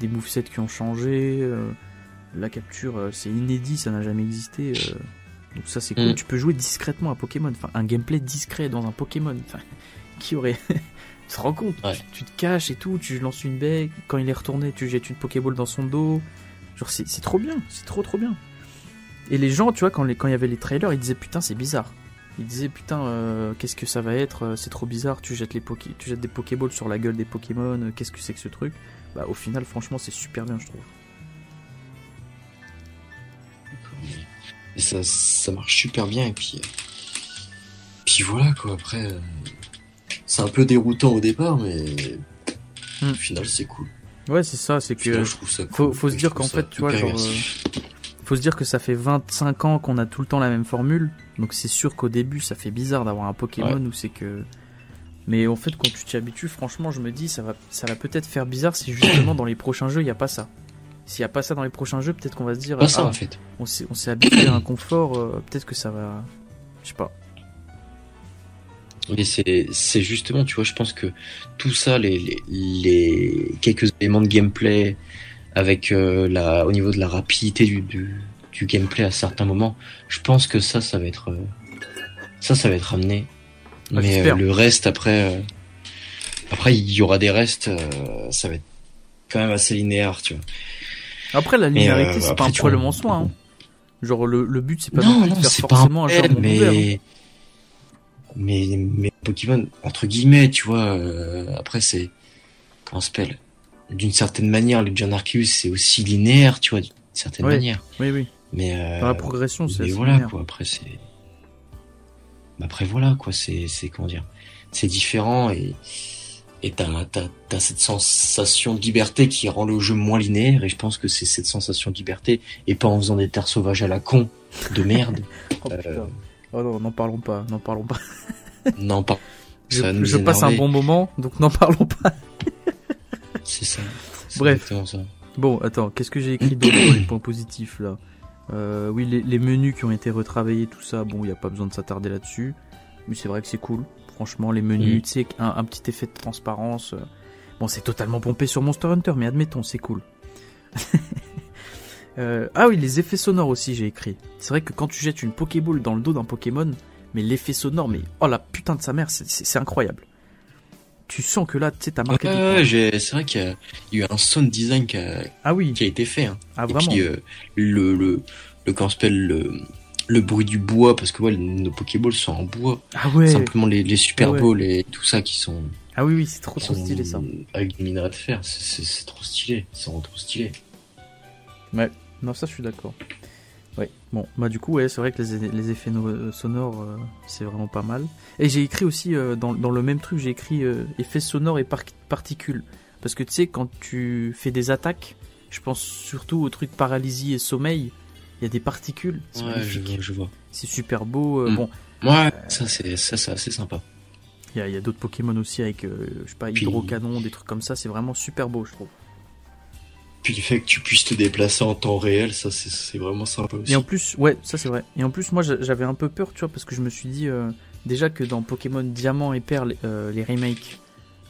des movesets qui ont changé. Euh, la capture, euh, c'est inédit, ça n'a jamais existé. Donc ça c'est cool. Mm. Tu peux jouer discrètement à Pokémon. Enfin, un gameplay discret dans un Pokémon. Enfin, qui aurait... tu te rends compte tu, te caches et tout, tu lances une baie. Quand il est retourné, tu jettes une Pokéball dans son dos. Genre c'est trop bien, c'est trop trop bien. Et les gens, tu vois, quand il quand y avait les trailers, ils disaient putain c'est bizarre. Il disait putain euh, qu'est-ce que ça va être euh, c'est trop bizarre tu jettes les poké tu jettes des pokéballs sur la gueule des Pokémon euh, qu'est-ce que c'est que ce truc? Bah au final franchement c'est super bien je trouve et ça, ça marche super bien et puis puis voilà quoi après c'est un peu déroutant au départ mais hmm. au final c'est cool ouais c'est ça c'est que faut, faut se dire qu'en fait tu vois genre faut se dire que ça fait 25 ans qu'on a tout le temps la même formule. Donc c'est sûr qu'au début, ça fait bizarre d'avoir un Pokémon où c'est que. Mais en fait, quand tu t'y habitues, franchement, je me dis, ça va, ça va peut-être faire bizarre si justement dans les prochains jeux, il n'y a pas ça. S'il n'y a pas ça dans les prochains jeux, peut-être qu'on va se dire. Pas ça, ah, en fait. On s'est habitué à un confort, euh, peut-être que ça va. Je sais pas. Mais c'est justement, tu vois, je pense que tout ça, les, les quelques éléments de gameplay, avec euh, la, au niveau de la rapidité du, du, gameplay à certains moments. Je pense que ça, ça va être, euh, ça, ça va être amené. Ah, Mais euh, le reste après, après il y aura des restes, ça va être quand même assez linéaire, tu vois. Après la linéarité, c'est pas un problème en soi. Hein. Genre le, le but c'est pas non, de faire forcément un, un jeu mais... mais mais Pokémon entre guillemets, tu vois. après c'est comment s'appelle? D'une certaine manière, le John Arceus c'est aussi linéaire, tu vois, d'une certaine manière. Oui, oui. Mais euh, dans la progression, c'est. Mais voilà quoi. Après c'est. Après voilà quoi. C'est c'est comment dire? C'est différent et et t'as t'as cette sensation de liberté qui rend le jeu moins linéaire et je pense que c'est cette sensation de liberté et pas en faisant des terres sauvages à la con de merde. oh, euh... oh non, n'en parlons pas, n'en parlons pas. non pas. Je, je passe un bon moment, donc n'en parlons pas. C'est ça. Bref. Bon, attends, qu'est-ce que j'ai écrit d'autre pour les points positifs là? Euh, Oui, les, menus qui ont été retravaillés, tout ça, bon, il n'y a pas besoin de s'attarder là-dessus. Mais c'est vrai que c'est cool. Franchement, les menus, mm. tu sais, un, petit effet de transparence. Euh, bon, c'est totalement pompé sur Monster Hunter, mais admettons, c'est cool. Euh, ah oui, les effets sonores aussi, j'ai écrit. C'est vrai que quand tu jettes une Pokéball dans le dos d'un Pokémon, mais l'effet sonore, mais oh la putain de sa mère, c'est incroyable tu sens que là, tu sais, t'as marqué. c'est vrai qu'il y, a eu un sound design qui a, ah oui. qui a été fait. Hein. Ah, vraiment. Et puis, euh, le, le, le, comment s'appelle, le, le bruit du bois, parce que ouais, nos Pokéballs sont en bois. Ah ouais. Simplement les, les Super Balls et tout ça qui sont. Ah oui, oui, c'est trop, trop stylé ça. Avec du minerai de fer, c'est trop stylé. C'est trop stylé. Ouais, non, ça je suis d'accord. Ouais, bon, bah du coup, ouais, c'est vrai que les, effets euh, sonores, euh, c'est vraiment pas mal. Et j'ai écrit aussi, euh, dans, dans, le même truc, j'ai écrit effets sonores et particules. Parce que tu sais, quand tu fais des attaques, je pense surtout au truc paralysie et sommeil, il y a des particules. Ouais, je vois, je vois. C'est super beau. Mm. Bon. Ouais, ça c'est ça, c'est assez sympa. Il y a, a d'autres Pokémon aussi avec, je sais pas, hydrocanon, des trucs comme ça, c'est vraiment super beau, je trouve. Puis le fait que tu puisses te déplacer en temps réel, ça c'est vraiment sympa aussi. Et en plus, ouais, ça c'est vrai. Et en plus, moi j'avais un peu peur, tu vois, parce que je me suis dit euh, déjà que dans Pokémon Diamant et Perle, euh, les remakes,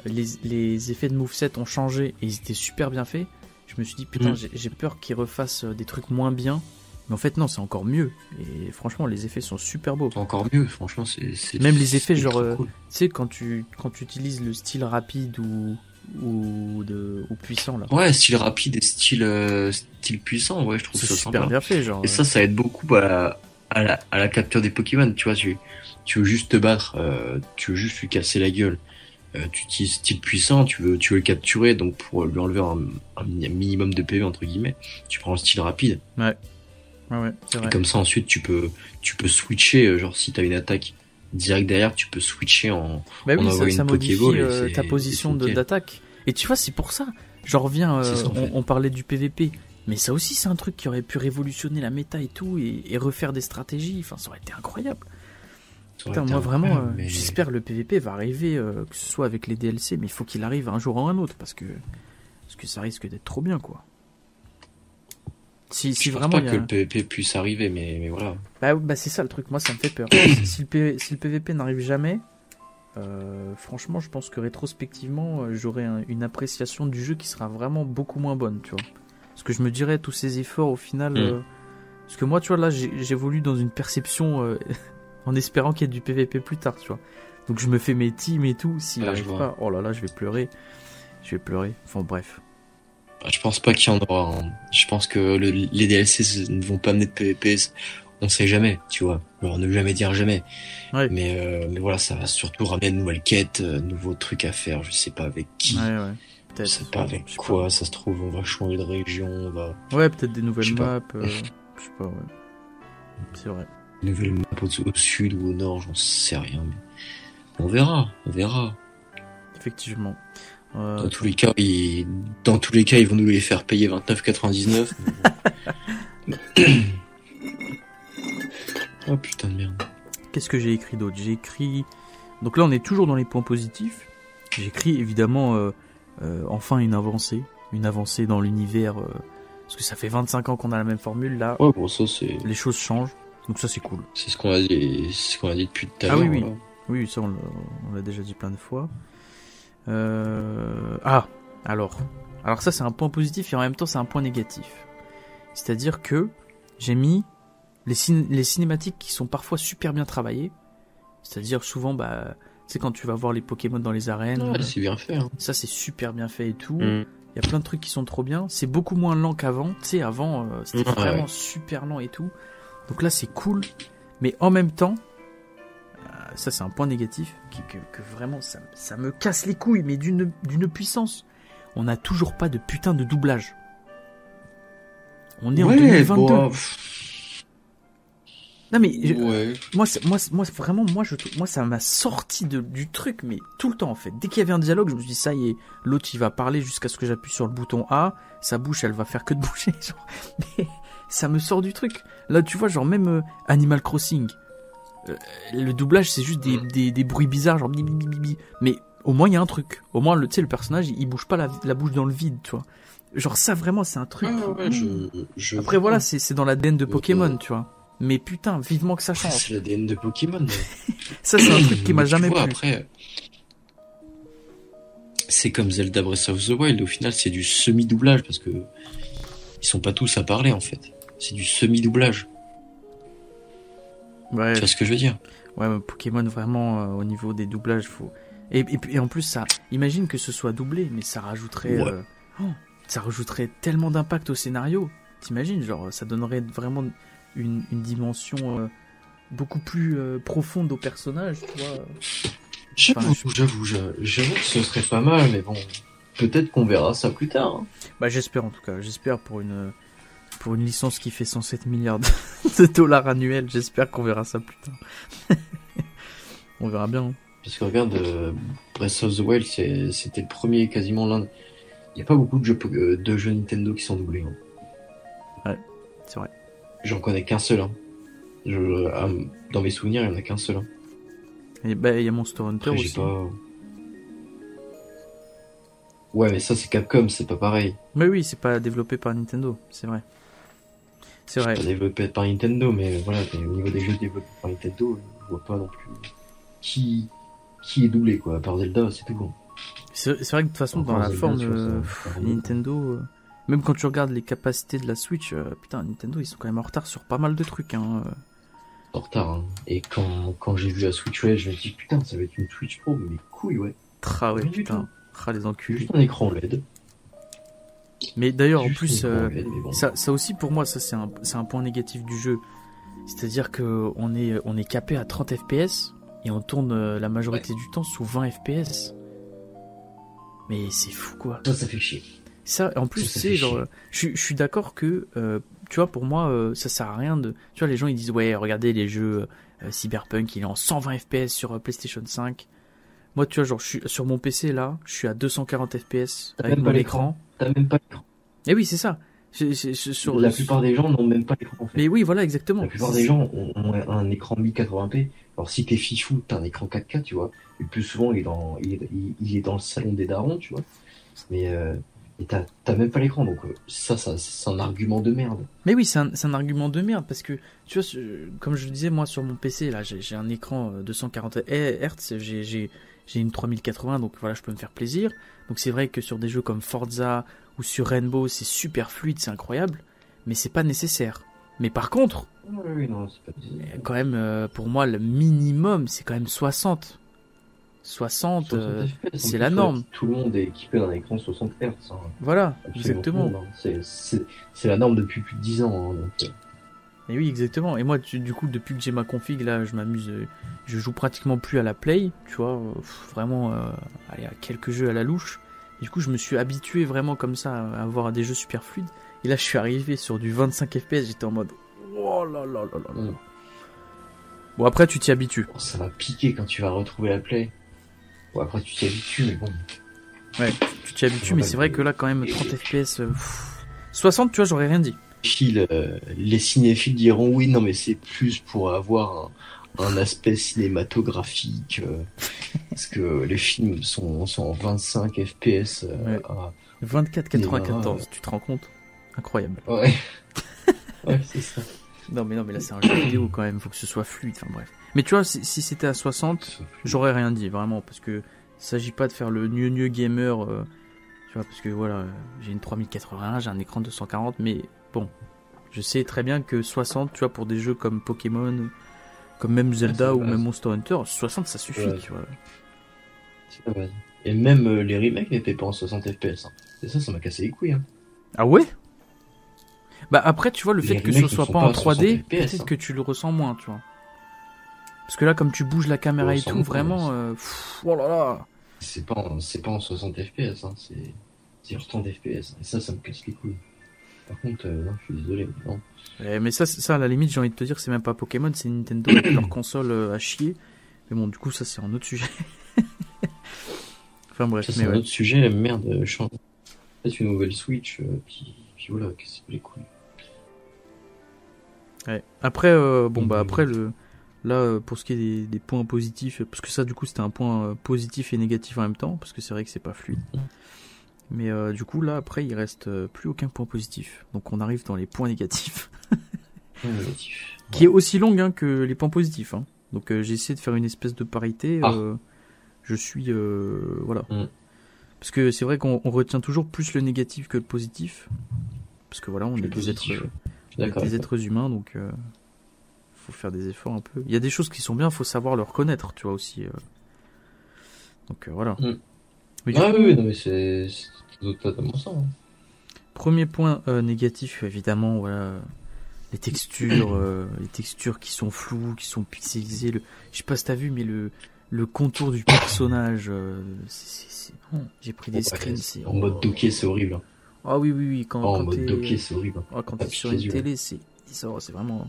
les, les, effets de moveset ont changé et ils étaient super bien faits. Je me suis dit, putain, mm. j'ai peur qu'ils refassent euh, des trucs moins bien. Mais en fait, non, c'est encore mieux. Et franchement, les effets sont super beaux. Encore mieux, franchement, c'est. Même les effets, genre, tu sais, quand tu, quand tu utilises le style rapide ou, ou de ou puissant là. Ouais, style rapide et style euh, style puissant, ouais, je trouve ça super bien fait genre. Et ça ça aide beaucoup à la, à la, à la capture des Pokémon, tu vois, tu tu veux juste te battre, euh, tu veux juste lui casser la gueule. Euh, tu utilises style puissant, tu veux tu veux le capturer donc pour lui enlever un, un minimum de PV entre guillemets, tu prends le style rapide. Ouais. Ouais, ouais, vrai. Et comme ça ensuite tu peux tu peux switcher genre si t'as une attaque direct derrière, tu peux switcher en, bah oui, ça, ça modifie euh, ta position d'attaque. Et tu vois, c'est pour ça. J'en reviens, euh, on, parlait du PVP. Mais ça aussi, c'est un truc qui aurait pu révolutionner la méta et tout, et, refaire des stratégies. Enfin, ça aurait été incroyable. Putain, moi vraiment, euh, j'espère que le PVP va arriver, euh, que ce soit avec les DLC, mais il faut qu'il arrive un jour ou un autre parce que parce que ça risque d'être trop bien quoi. Si, si vraiment. Pense pas que le PVP puisse arriver, mais, mais voilà. Bah, bah c'est ça le truc, moi ça me fait peur. si, le si, le PVP n'arrive jamais, euh, franchement, je pense que rétrospectivement, euh, j'aurai une appréciation du jeu qui sera vraiment beaucoup moins bonne, tu vois. Parce que je me dirais, tous ces efforts, au final. Mm. Euh, parce que moi, tu vois, là, j'évolue dans une perception en espérant qu'il y ait du PVP plus tard, tu vois. Donc je me fais mes teams et tout. S'il n'arrive pas, oh là là, je vais pleurer. Je vais pleurer. Enfin bref. Bah, je pense pas qu'il y en aura. Hein. Je pense que les DLC ne vont pas amener de PVP on sait jamais, tu vois. Alors, ne jamais dire jamais. Mais, euh, mais voilà, ça va surtout ramener de nouvelles quêtes, de euh, nouveaux trucs à faire. Je sais pas avec qui. Ouais, ouais. Je sais pas avec quoi. Ça se trouve, on va changer de région, on va. Ouais, peut-être des nouvelles maps. Euh, je sais pas, ouais. C'est vrai. Nouvelles maps au, au, sud ou au nord, j'en sais rien. Mais on verra, on verra. Effectivement. Dans tous les cas, ils... dans tous les cas, ils vont nous les faire payer 29,99. Oh putain de merde. Qu'est-ce que j'ai écrit d'autre? J'ai écrit. Donc là, on est toujours dans les points positifs. J'ai écrit évidemment euh, euh, enfin une avancée, une avancée dans l'univers. Euh, parce que ça fait 25 ans qu'on a la même formule là. Ouais, bon ça c'est. Les choses changent, donc ça c'est cool. C'est ce qu'on a dit, ce qu'on a dit depuis tout à l'heure. Ah oui, oui, oui, ça on l'a déjà dit plein de fois. Ah, alors, alors ça c'est un point positif et en même temps c'est un point négatif. C'est-à-dire que j'ai mis les, les cinématiques qui sont parfois super bien travaillées. C'est-à-dire souvent, bah, sais, quand tu vas voir les Pokémon dans les arènes. c'est bien fait. Hein. Ça, c'est super bien fait et tout. Mm. Il y a plein de trucs qui sont trop bien. C'est beaucoup moins lent qu'avant. Tu sais, avant, euh, c'était vraiment super lent et tout. Donc là, c'est cool. Mais en même temps, euh, ça, c'est un point négatif que, vraiment, ça, ça, me casse les couilles, mais d'une puissance. On n'a toujours pas de putain de doublage. On est en 2022. Non mais moi, moi, moi vraiment moi je moi ça m'a sorti de, du truc mais tout le temps en fait. Dès qu'il y avait un dialogue, je me suis dit ça y est, l'autre il va parler jusqu'à ce que j'appuie sur le bouton A, sa bouche elle va faire que de bouger. Mais ça me sort du truc. Là tu vois genre même euh, Animal Crossing, euh, le doublage c'est juste des, mm. des, des, bruits bizarres genre mais au moins il y a un truc. Au moins le tu sais le personnage il, bouge pas la, la, bouche dans le vide tu vois. Genre ça vraiment c'est un truc. Ah, je, je... Après voilà c'est dans l'ADN de Pokémon tu vois. Mais putain, vivement que ça change. C'est l'ADN de Pokémon. ça, c'est un truc qui m'a jamais plu. Après, c'est comme Zelda Breath of the Wild. Au final, c'est du semi-doublage parce que ils sont pas tous à parler en fait. C'est du semi-doublage. Ouais. Tu vois ce que je veux dire? Ouais, mais Pokémon vraiment euh, au niveau des doublages, faut. Et, et, en plus, ça, imagine que ce soit doublé, mais ça rajouterait, euh, oh, ça rajouterait tellement d'impact au scénario. T'imagines, genre, ça donnerait vraiment une, dimension euh, beaucoup plus profonde au personnage, tu vois. J'avoue, j'avoue, j'avoue que ce serait pas mal, mais bon, peut-être qu'on verra ça plus tard. Hein. Bah j'espère en tout cas, j'espère pour une pour une licence qui fait 107 milliards de dollars annuels, j'espère qu'on verra ça plus tard. On verra bien. Hein. Parce que regarde, euh, Breath of the Wild, c'était le premier quasiment l'un. Il n'y a pas beaucoup de jeux, de jeux Nintendo qui sont doublés. Hein. Ouais, c'est vrai. J'en connais qu'un seul. Hein. Je, dans mes souvenirs, il n'y en a qu'un seul. Hein. Et bah, il y a Monster Hunter aussi. Pas... Ouais, mais ça, c'est Capcom, c'est pas pareil. Mais oui, c'est pas développé par Nintendo, c'est vrai. C'est vrai. pas développé par Nintendo, mais voilà, au niveau des jeux développés par Nintendo, je vois pas non plus qui, qui est doublé, quoi. À part Zelda, c'est tout bon. C'est vrai que de toute façon, dans la forme euh, Nintendo. Euh, même quand tu regardes les capacités de la Switch, euh, putain, Nintendo, ils sont quand même en retard sur pas mal de trucs. Hein. En retard, hein. Et quand, quand j'ai vu la Switch OLED, je me dis, putain, ça va être une Switch Pro, mais couilles, ouais. Tra, ouais, putain. Tra, les enculés. Juste un écran LED. Mais d'ailleurs, en plus, euh, ça, ça aussi, pour moi, ça, c'est un, un point négatif du jeu. C'est-à-dire que on est, on est capé à 30 FPS et on tourne la majorité du temps sous 20 FPS. Mais c'est fou, quoi. Ça, ça fait chier. Ça, en plus, c'est genre, je, suis d'accord que, euh, tu vois, pour moi, euh, ça sert à rien de. Tu vois, les gens ils disent, ouais, regardez les jeux euh, Cyberpunk, il est en 120 FPS sur PlayStation 5. Moi, tu vois, genre, je suis sur mon PC là, je suis à 240 FPS avec mon écran. T'as même pas l'écran. Et eh oui, c'est ça. sur, la plupart des gens n'ont même pas l'écran. En fait. Mais oui, voilà, exactement. La plupart des gens ont, un écran 1080p. Alors si t'es fifou, t'as un écran 4K, tu vois. Le plus souvent, il est dans, il est, il est dans le salon des darons, tu vois. Mais euh, t'as même pas l'écran, donc euh, ça, ça c'est un argument de merde. Mais oui, c'est un, un, argument de merde parce que tu vois, comme je le disais moi sur mon PC là, j'ai un écran 240 euh, Hz, j'ai j'ai une 3080, donc voilà, je peux me faire plaisir. Donc c'est vrai que sur des jeux comme Forza ou sur Rainbow, c'est super fluide, c'est incroyable, mais c'est pas nécessaire. Mais par contre, quand même, euh, pour moi, le minimum, c'est quand même 60. 60, euh, c'est la norme. Tout le monde est équipé d'un écran 60 Hz. Hein. Voilà, exactement. Hein. C'est la norme depuis plus de 10 ans. Hein, euh. Et oui, exactement. Et moi, du coup, depuis que j'ai ma config, là, je m'amuse. Euh, je joue pratiquement plus à la play, tu vois. Euh, vraiment, euh, allez, à quelques jeux à la louche. du coup, je me suis habitué vraiment comme ça à avoir des jeux super fluides. Et là, je suis arrivé sur du 25 FPS, j'étais en mode. Oh là là là là là. Bon, après, tu t'y habitues. Oh, ça va piquer quand tu vas retrouver la play. Bon, après, tu t'y habitues, mais bon. Ouais, tu t'y habitues, mais c'est vrai que là, quand même, 30 FPS. 60, tu vois, j'aurais rien dit. Euh, les cinéphiles diront oui, non, mais c'est plus pour avoir un, aspect cinématographique. Euh, parce que les films sont, sont en 25 FPS. 24 94, tu te rends compte? Incroyable. Ouais. ouais, c'est ça. Non, mais non, mais là, c'est un jeu vidéo quand même, faut que ce soit fluide. Enfin, bref. Mais tu vois, si, c'était à 60, j'aurais rien dit, vraiment, parce que s'agit pas de faire le new new gamer. Euh, tu vois, parce que voilà, j'ai une 3080, j'ai un écran de 240, mais Bon, je sais très bien que 60, tu vois, pour des jeux comme Pokémon, comme même Zelda ou même Monster Hunter, 60 ça suffit, tu vois. Et même euh, les remakes n'étaient pas en 60 FPS. Hein. Et ça, ça m'a cassé les couilles. Hein. Ah ouais? Bah après, tu vois, le fait que ce soit pas en 3D, peut-être hein. que tu le ressens moins, tu vois. Parce que là, comme tu bouges la caméra et tout, vraiment, euh, oh là là. C'est pas, en, pas en 60 FPS, hein, c'est, c'est en 30 FPS. Et ça, ça me casse les couilles. Par contre, euh, non, je suis désolé. Non. Eh, mais ça, ça, à la limite, j'ai envie de te dire, c'est même pas Pokémon, c'est Nintendo avec leur console euh, à chier. Mais bon, du coup, ça, c'est un autre sujet. enfin bref, c'est un autre sujet. Merde, je suis peut-être une nouvelle Switch, euh, puis, puis voilà, qu'est-ce que les couilles. Ouais. Après, bon, bah, après, le. Là, pour ce qui est des, des, points positifs, parce que ça, du coup, c'était un point positif et négatif en même temps, parce que c'est vrai que c'est pas fluide. Mais euh, du coup, là, après, il reste euh, plus aucun point positif. Donc on arrive dans les points négatifs. Qui est aussi long hein, que les points positifs. Hein. Donc euh, j'ai essayé de faire une espèce de parité. Ah. je suis. voilà. Mm. Parce que c'est vrai qu'on retient toujours plus le négatif que le positif. Parce que voilà, on est des êtres, des êtres humains, donc il faut faire des efforts un peu. Il y a des choses qui sont bien, il faut savoir le reconnaître, tu vois aussi. Donc voilà. Mm. Ah oui, non, mais c'est Hein. Premier point euh, négatif, évidemment, voilà, les textures, euh, les textures qui sont floues, qui sont pixelisées. Le, je sais pas si t'as vu, mais le, le contour du personnage, euh, j'ai pris des screens. En mode docké, c'est horrible. Hein. Ah oui, oui, oui. Quand, oh, en mode docké, c'est horrible. Ah, quand t'es sur une télé, c'est c'est vraiment.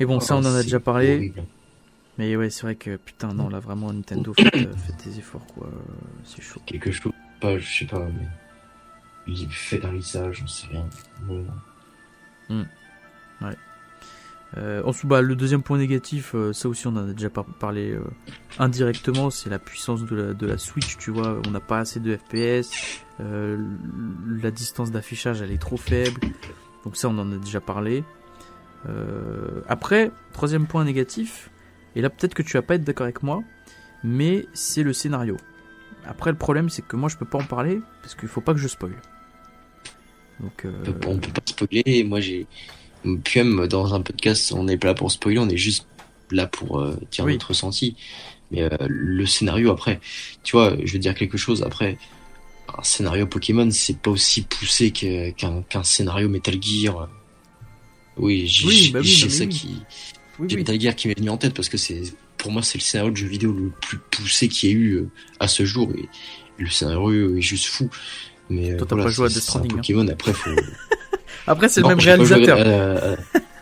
Mais bon, ça, on en a déjà parlé. Mais ouais, c'est vrai que putain, non, là vraiment, Nintendo, fait des efforts, quoi. C'est chaud. Quelque chose pas, je sais pas, mais. Il fait un lissage, j'en sais rien. Hmm. Ouais. Euh, ensuite, bah, le deuxième point négatif, euh, ça aussi on en a déjà parlé euh, indirectement, c'est la puissance de la, de la Switch, tu vois, on n'a pas assez de FPS, euh, la distance d'affichage elle est trop faible, donc ça on en a déjà parlé. après, troisième point négatif, et là peut-être que tu vas pas être d'accord avec moi, mais c'est le scénario. Après, le problème, c'est que moi, je peux pas en parler parce qu'il faut pas que je spoil. Donc, euh... on, peut, pas spoiler. Moi, j'ai. Puis même dans un podcast, on n'est pas là pour spoiler, on est juste là pour euh, dire notre ressenti. Mais euh, le scénario, après, tu vois, je veux dire quelque chose. Après, un scénario Pokémon, c'est pas aussi poussé qu'un scénario Metal Gear. Oui, j'ai bah ça qui. Metal Gear qui m'est venu en tête parce que c'est pour moi, c'est le scénario de jeu vidéo le plus poussé qu'il y ait eu euh, à ce jour. Et le scénario est juste fou. Mais Toi, voilà, pas joué à Death Stranding. Hein. Pokémon, après, faut... après, c'est le même réalisateur. Euh,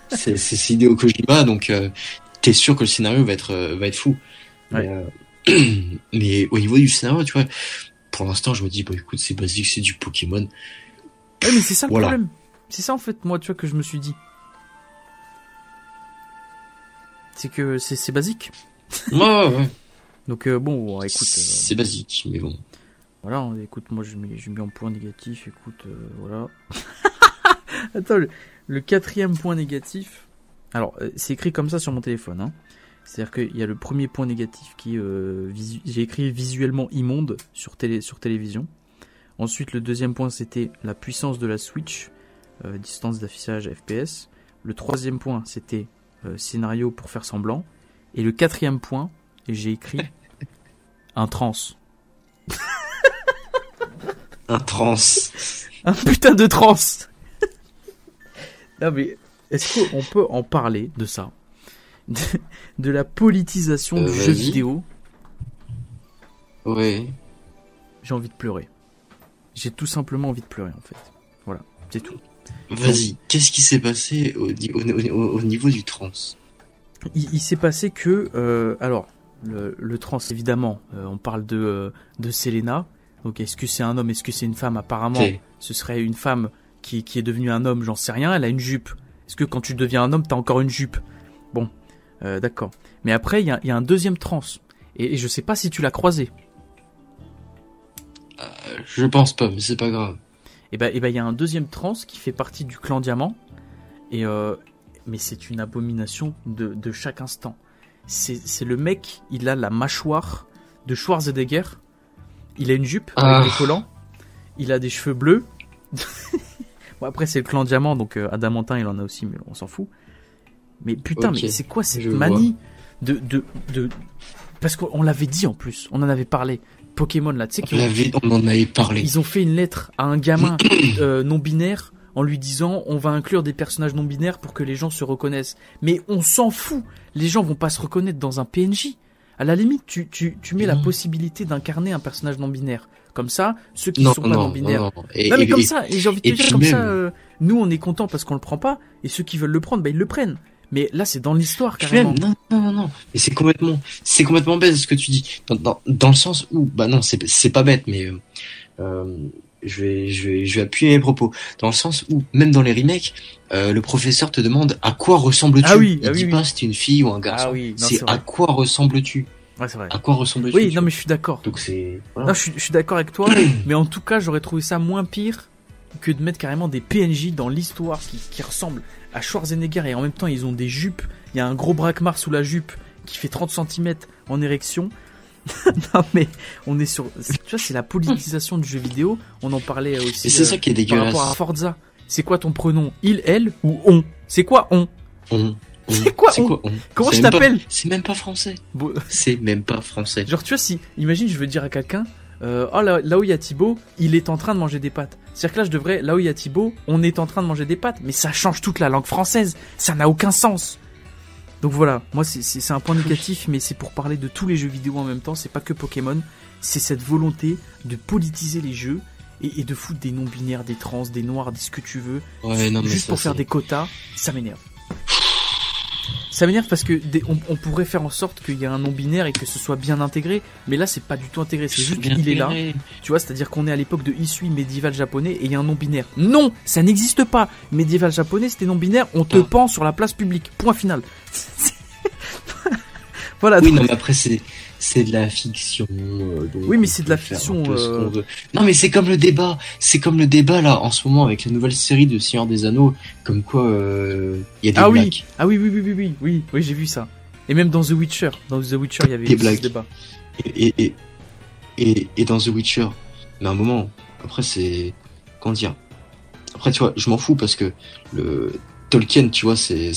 c'est c'est Hideo Kojima, donc euh, t'es sûr que le scénario va être va être fou. Mais, mais, au niveau du scénario, tu vois, pour l'instant, je me dis, bah écoute, c'est basique, c'est du Pokémon. Ouais, mais c'est ça le problème. C'est ça en fait, moi, tu vois, que je me suis dit. C'est que c'est basique. Ouais, ouais, ouais. Donc euh, bon, écoute. Euh, c'est basique, mais bon. Voilà, écoute, moi je mets, je mets en point négatif, écoute, euh, voilà. Attends, le, quatrième point négatif. Alors, c'est écrit comme ça sur mon téléphone. Hein. C'est-à-dire qu'il y a le premier point négatif qui est, j'ai écrit visuellement immonde sur, télé, sur télévision. Ensuite, le deuxième point, c'était la puissance de la Switch, distance d'affichage FPS. Le troisième point, c'était scénario pour faire semblant. Et le quatrième point, j'ai écrit un trans. un trans. Un putain de trans. non mais est-ce qu'on peut en parler de ça? De, la politisation du euh, jeu vidéo Ouais. J'ai envie de pleurer. J'ai tout simplement envie de pleurer en fait. Voilà, c'est tout. Vas-y, qu'est-ce qui s'est passé au, niveau du trans? Il, s'est passé que, euh, alors, le, trans, évidemment, euh, on parle de, euh, de Selena. Donc, est-ce que c'est un homme? Est-ce que c'est une femme? Apparemment, ce serait une femme qui, qui est devenue un homme, j'en sais rien. Elle a une jupe. Est-ce que quand tu deviens un homme, t'as encore une jupe? Bon, d'accord. Mais après, il y a, y a, un deuxième trans. Et, je sais pas si tu l'as croisé. je pense pas, mais c'est pas grave. Et eh ben, et eh ben, il y a un deuxième trans qui fait partie du clan Diamant. Et mais c'est une abomination de, de chaque instant c'est le mec, il a la mâchoire de Schwarzenegger. Il a une jupe avec ah. des collants. Il a des cheveux bleus. bon, après, c'est le clan diamant, donc euh, Adamantin, il en a aussi, mais on s'en fout. Mais putain, mais c'est quoi cette manie de, de, de. Parce qu'on l'avait dit en plus, on en avait parlé. Pokémon là, tu sais on, en avait parlé. Ils ont fait une lettre à un gamin euh, non binaire en lui disant on va inclure des personnages non binaires pour que les gens se reconnaissent. Mais on s'en fout. Les gens vont pas se reconnaître dans un PNJ. À la limite, tu, tu, tu mets la possibilité d'incarner un personnage non binaire. Comme ça, ceux qui ne sont pas non binaires. Non, mais comme ça, et j'ai envie de te dire comme ça, euh, nous on est content parce qu'on le prend pas, et ceux qui veulent le prendre, bah ils le prennent. Mais là, c'est dans l'histoire carrément. non, non, non, non. Et c'est complètement, c'est complètement bête ce que tu dis. Dans, dans, dans le sens où, bah non, c'est, c'est pas bête, mais euh, euh je vais, je vais, je vais appuyer mes propos dans le sens où même dans les remakes, euh, le professeur te demande à quoi ressembles-tu? Ah oui, il ah dit pas si une fille ou un garçon. Ah oui, c'est à quoi ressembles-tu? Ouais, c'est vrai. À quoi ressembles-tu? Oui, non mais je suis d'accord. Donc c'est. Non, je suis, je suis d'accord avec toi, mais en tout cas, j'aurais trouvé ça moins pire que de mettre carrément des PNJ dans l'histoire qui, qui ressemblent à Schwarzenegger et en même temps ils ont des jupes. Il y a un gros braquemar sous la jupe qui fait 30 cm en érection. non mais on est sur tu vois c'est la politisation du jeu vidéo. On en parlait aussi c'est ça qui est dégueulasse par rapport à Forza. C'est quoi ton prénom? Il elle ou on? C'est quoi on? C'est quoi, on, comment je t'appelle? C'est même pas français. C'est même pas français. Genre tu vois si imagine je veux dire à quelqu'un euh, oh là, là où il y a Thibaut il est en train de manger des pâtes. C'est-à-dire que là je devrais là où il y a Thibaut on est en train de manger des pâtes. Mais ça change toute la langue française. Ça n'a aucun sens. Donc voilà, moi c'est un point négatif, mais c'est pour parler de tous les jeux vidéo en même temps, c'est pas que Pokémon, c'est cette volonté de politiser les jeux et, de foutre des non-binaires, des trans, des noirs, des ce que tu veux, juste pour faire des quotas, ça m'énerve. Ça m'énerve parce que on, pourrait faire en sorte qu'il y ait un non-binaire et que ce soit bien intégré, mais là c'est pas du tout intégré, c'est juste qu'il est là. Tu vois, c'est-à-dire qu'on est à l'époque de Isui médiéval japonais et il y a un non-binaire. Non, ça n'existe pas. Médiéval japonais, c'était non-binaire, on te ah. pend sur la place publique. Point final. voilà. Oui, non, mais après c'est c'est de la fiction. Euh, oui, mais c'est de la fiction. Euh. Non, mais c'est comme le débat. C'est comme le débat là en ce moment avec la nouvelle série de Seigneur des Anneaux, comme quoi il euh, y a des ah oui, ah oui, oui, oui, oui, oui, oui, oui, j'ai vu ça. Et même dans The Witcher, dans The Witcher, il y avait des blagues. débat. Et et, et et dans The Witcher, mais à un moment, après c'est comment dire. Après tu vois, je m'en fous parce que le Tolkien, tu vois, c'est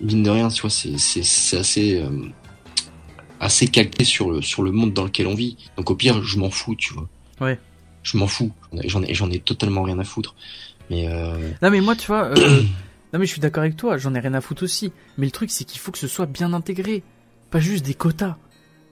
mine de rien, tu vois, c'est c'est assez assez calqué sur le, sur le monde dans lequel on vit. Donc au pire, je m'en fous, tu vois. Ouais. Je m'en fous. J'en ai, j'en ai totalement rien à foutre. Mais euh... Non mais moi, tu vois, euh... non mais je suis d'accord avec toi. J'en ai rien à foutre aussi. Mais le truc, c'est qu'il faut que ce soit bien intégré, pas juste des quotas.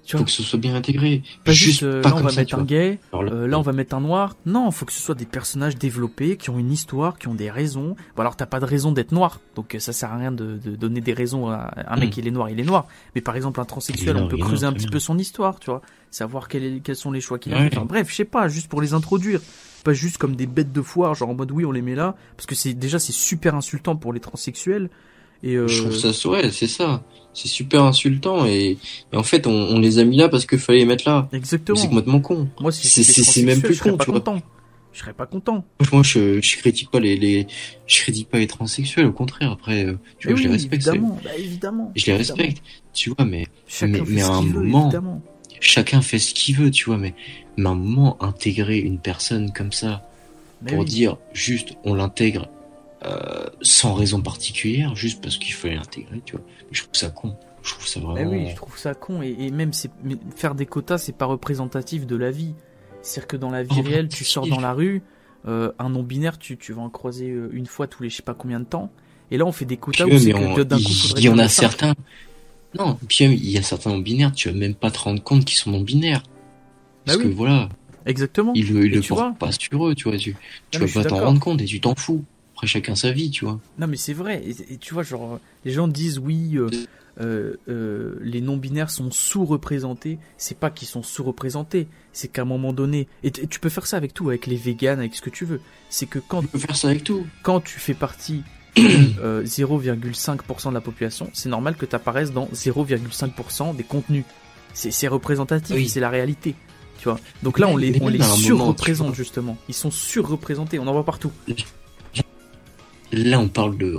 Il faut que ce soit bien intégré. Pas juste, euh, là on va mettre un gay, euh, là, on va mettre un noir. Non, faut que ce soit des personnages développés, qui ont une histoire, qui ont des raisons. Bon alors t'as pas de raison d'être noir, donc euh, ça sert à rien de, de donner des raisons à un mec qui hmm. il est noir, il est noir. Mais par exemple un transsexuel, on peut creuser un petit peu son histoire, tu vois, savoir quels sont les choix qu'il a. Enfin, bref, je sais pas, juste pour les introduire. pas juste comme des bêtes de foire, genre en mode oui on les met là, parce que c'est déjà c'est super insultant pour les transsexuels. Et Je trouve ça, ouais, c'est ça. C'est super insultant et, en fait on, les a mis là parce qu'il fallait les mettre là. Exactement. C'est complètement con. Moi si c'est même plus con, tu content. Je serais pas content. Moi je, je critique pas les, les je critique pas les transsexuels au contraire après euh, tu vois, je les respecte. Évidemment, bah, évidemment. Je les respecte. Tu vois mais mais, à un moment chacun fait ce qu'il veut, tu vois mais mais à un moment intégrer une personne comme ça pour dire juste on l'intègre euh, sans raison particulière, juste parce qu'il fallait l'intégrer, tu vois. je trouve ça con. Je trouve ça vraiment. oui, je trouve ça con. Et, même faire des quotas, c'est pas représentatif de la vie. C'est-à-dire que dans la vie réelle, tu sors dans la rue, euh, un non-binaire, tu, vas en croiser euh, une fois tous les je sais pas combien de temps. Et là, on fait des quotas où c'est d'un coup, il y en a certains. Non, puis il y a certains non-binaires, tu vas même pas te rendre compte qu'ils sont non-binaires. Bah parce que voilà. Exactement. Ils le, le portent pas sur eux, tu vois. Tu, tu vas pas t'en rendre compte et tu t'en fous chacun sa vie, tu vois. Non, mais c'est vrai. Et, tu vois, genre, les gens disent oui, euh, euh, euh, les non-binaires sont sous-représentés. C'est pas qu'ils sont sous-représentés, c'est qu'à un moment donné. Et, tu peux faire ça avec tout, avec les véganes, avec ce que tu veux. C'est que quand. Tu peux faire ça avec tout. Quand tu fais partie. 0,5% de la population, c'est normal que tu apparaisses dans 0,5% des contenus. C'est représentatif, c'est la réalité. Tu vois. Donc là, on les, on les surreprésente justement. Ils sont surreprésentés, on en voit partout. Là, on parle de,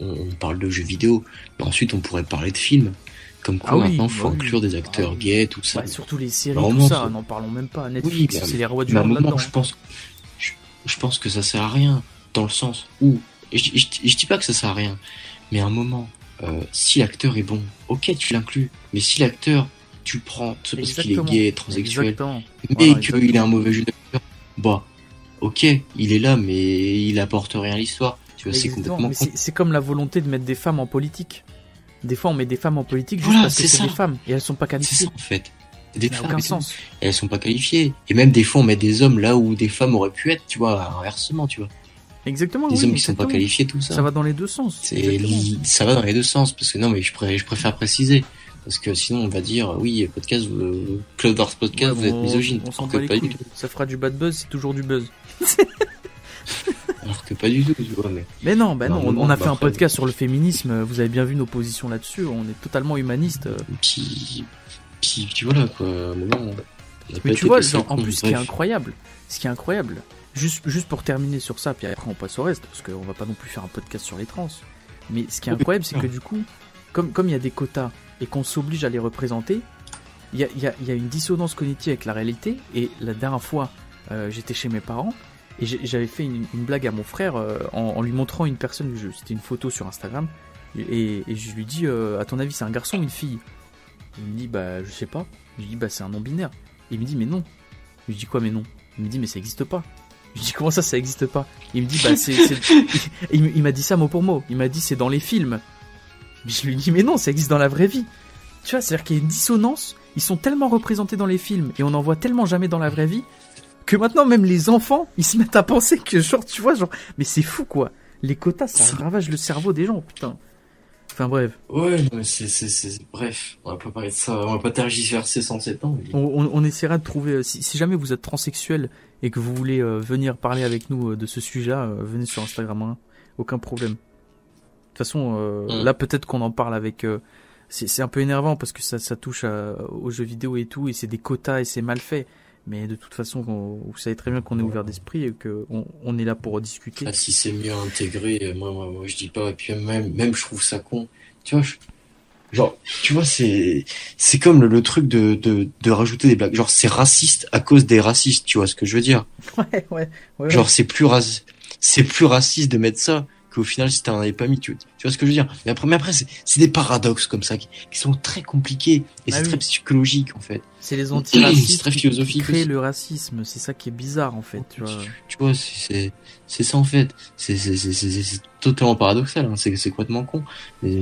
on, parle de jeux vidéo, mais ensuite on pourrait parler de films. Comme quoi, ah maintenant, il faut bah inclure des acteurs ah gays, tout ça. Bah, surtout les séries, tout ça, n'en parlons même pas. Netflix, c'est les rois du monde là-dedans. Je pense, je, pense que ça sert à rien, dans le sens où, je, je, dis pas que ça sert à rien, mais à un moment, euh, si l'acteur est bon, ok, tu l'inclus, mais si l'acteur, tu le prends parce qu'il est gay, transsexuel, mais qu'il est un mauvais jeu d'acteur, bah, ok, il est là, mais il apporte rien à l'histoire c'est comme la volonté de mettre des femmes en politique. Des fois, on met des femmes en politique juste parce que c'est des femmes et elles sont pas qualifiées. C'est ça, en fait. Des femmes, aucun sens. elles sont pas qualifiées. Et même des fois, on met des hommes là où des femmes auraient pu être, tu vois, inversement, tu vois. Exactement. Des hommes qui sont pas qualifiés, tout ça. Ça va dans les deux sens. Ça va dans les deux sens, parce que non, mais je, préfère, je préfère préciser. Parce que sinon, on va dire, oui, podcast, vous, Cloud Podcast, vous êtes misogyne. On s'en pas du tout. Ça fera du bad buzz, c'est toujours du buzz. Alors que pas du tout, tu vois. Mais, mais non, bah non, on, a fait un podcast sur le féminisme, vous avez bien vu nos positions là-dessus, on est totalement humaniste. Puis, puis, tu vois là, quoi. mais tu vois, en plus, ce qui est incroyable, ce qui est incroyable, juste, juste pour terminer sur ça, puis après on passe au reste, parce qu'on va pas non plus faire un podcast sur les trans. Mais ce qui est incroyable, c'est que du coup, comme comme il y a des quotas et qu'on s'oblige à les représenter, il y a, y, a, y a, une dissonance cognitive avec la réalité. Et la dernière fois, euh, j'étais chez mes parents et j'avais fait une, blague à mon frère euh, en, lui montrant une personne du jeu. C'était une photo sur Instagram. Et, je lui dis, euh, à ton avis, c'est un garçon ou une fille? Il me dit, bah, je sais pas. Je lui dis, bah, c'est un non-binaire. Il me dit, mais non. Je lui dis, quoi, mais non? Il me dit, mais ça existe pas. Je lui dis, comment ça, ça existe pas? Il me dit, bah, c'est. il, m'a dit ça mot pour mot. Il m'a dit, c'est dans les films. Je lui dis, mais non, ça existe dans la vraie vie. Tu vois, c'est-à-dire qu'il y a une dissonance. Ils sont tellement représentés dans les films et on n'en voit tellement jamais dans la vraie vie que maintenant même les enfants, ils se mettent à penser que genre tu vois genre mais c'est fou quoi. Les quotas ça ravage le cerveau des gens putain. Enfin bref. Ouais, mais c'est c'est bref, on va pas parler de ça, on va pas tergiverser 107 ans. On, on, essaiera de trouver euh, si, si, jamais vous êtes transsexuel et que vous voulez euh, venir parler avec nous euh, de ce sujet-là, venez sur Instagram, hein. aucun problème. De toute façon, mm. là peut-être qu'on en parle avec c'est un peu énervant parce que ça, ça touche aux jeux vidéo et tout et c'est des quotas et c'est mal fait. Mais de toute façon, vous savez très bien qu'on est ouvert d'esprit et qu'on on est là pour discuter. Ah, si c'est mieux intégré, moi, moi, moi, je dis pas. Et puis même, même je trouve ça con. Tu vois, genre, tu vois, c'est, c'est comme le, truc de, de, de, rajouter des blagues. Genre, c'est raciste à cause des racistes. Tu vois ce que je veux dire? Ouais, ouais. ouais genre, c'est plus c'est plus raciste de mettre ça qu'au final, si t'en avais pas mis, tu, tu, vois ce que je veux dire? Mais après, mais après c'est des paradoxes comme ça qui, sont très compliqués et ah c'est très psychologique en fait. C'est les antiracistes très philosophique qui créent le racisme, c'est ça qui est bizarre en fait. Tu vois, tu vois c'est c'est ça en fait. C'est totalement paradoxal, hein. c'est complètement con. Mais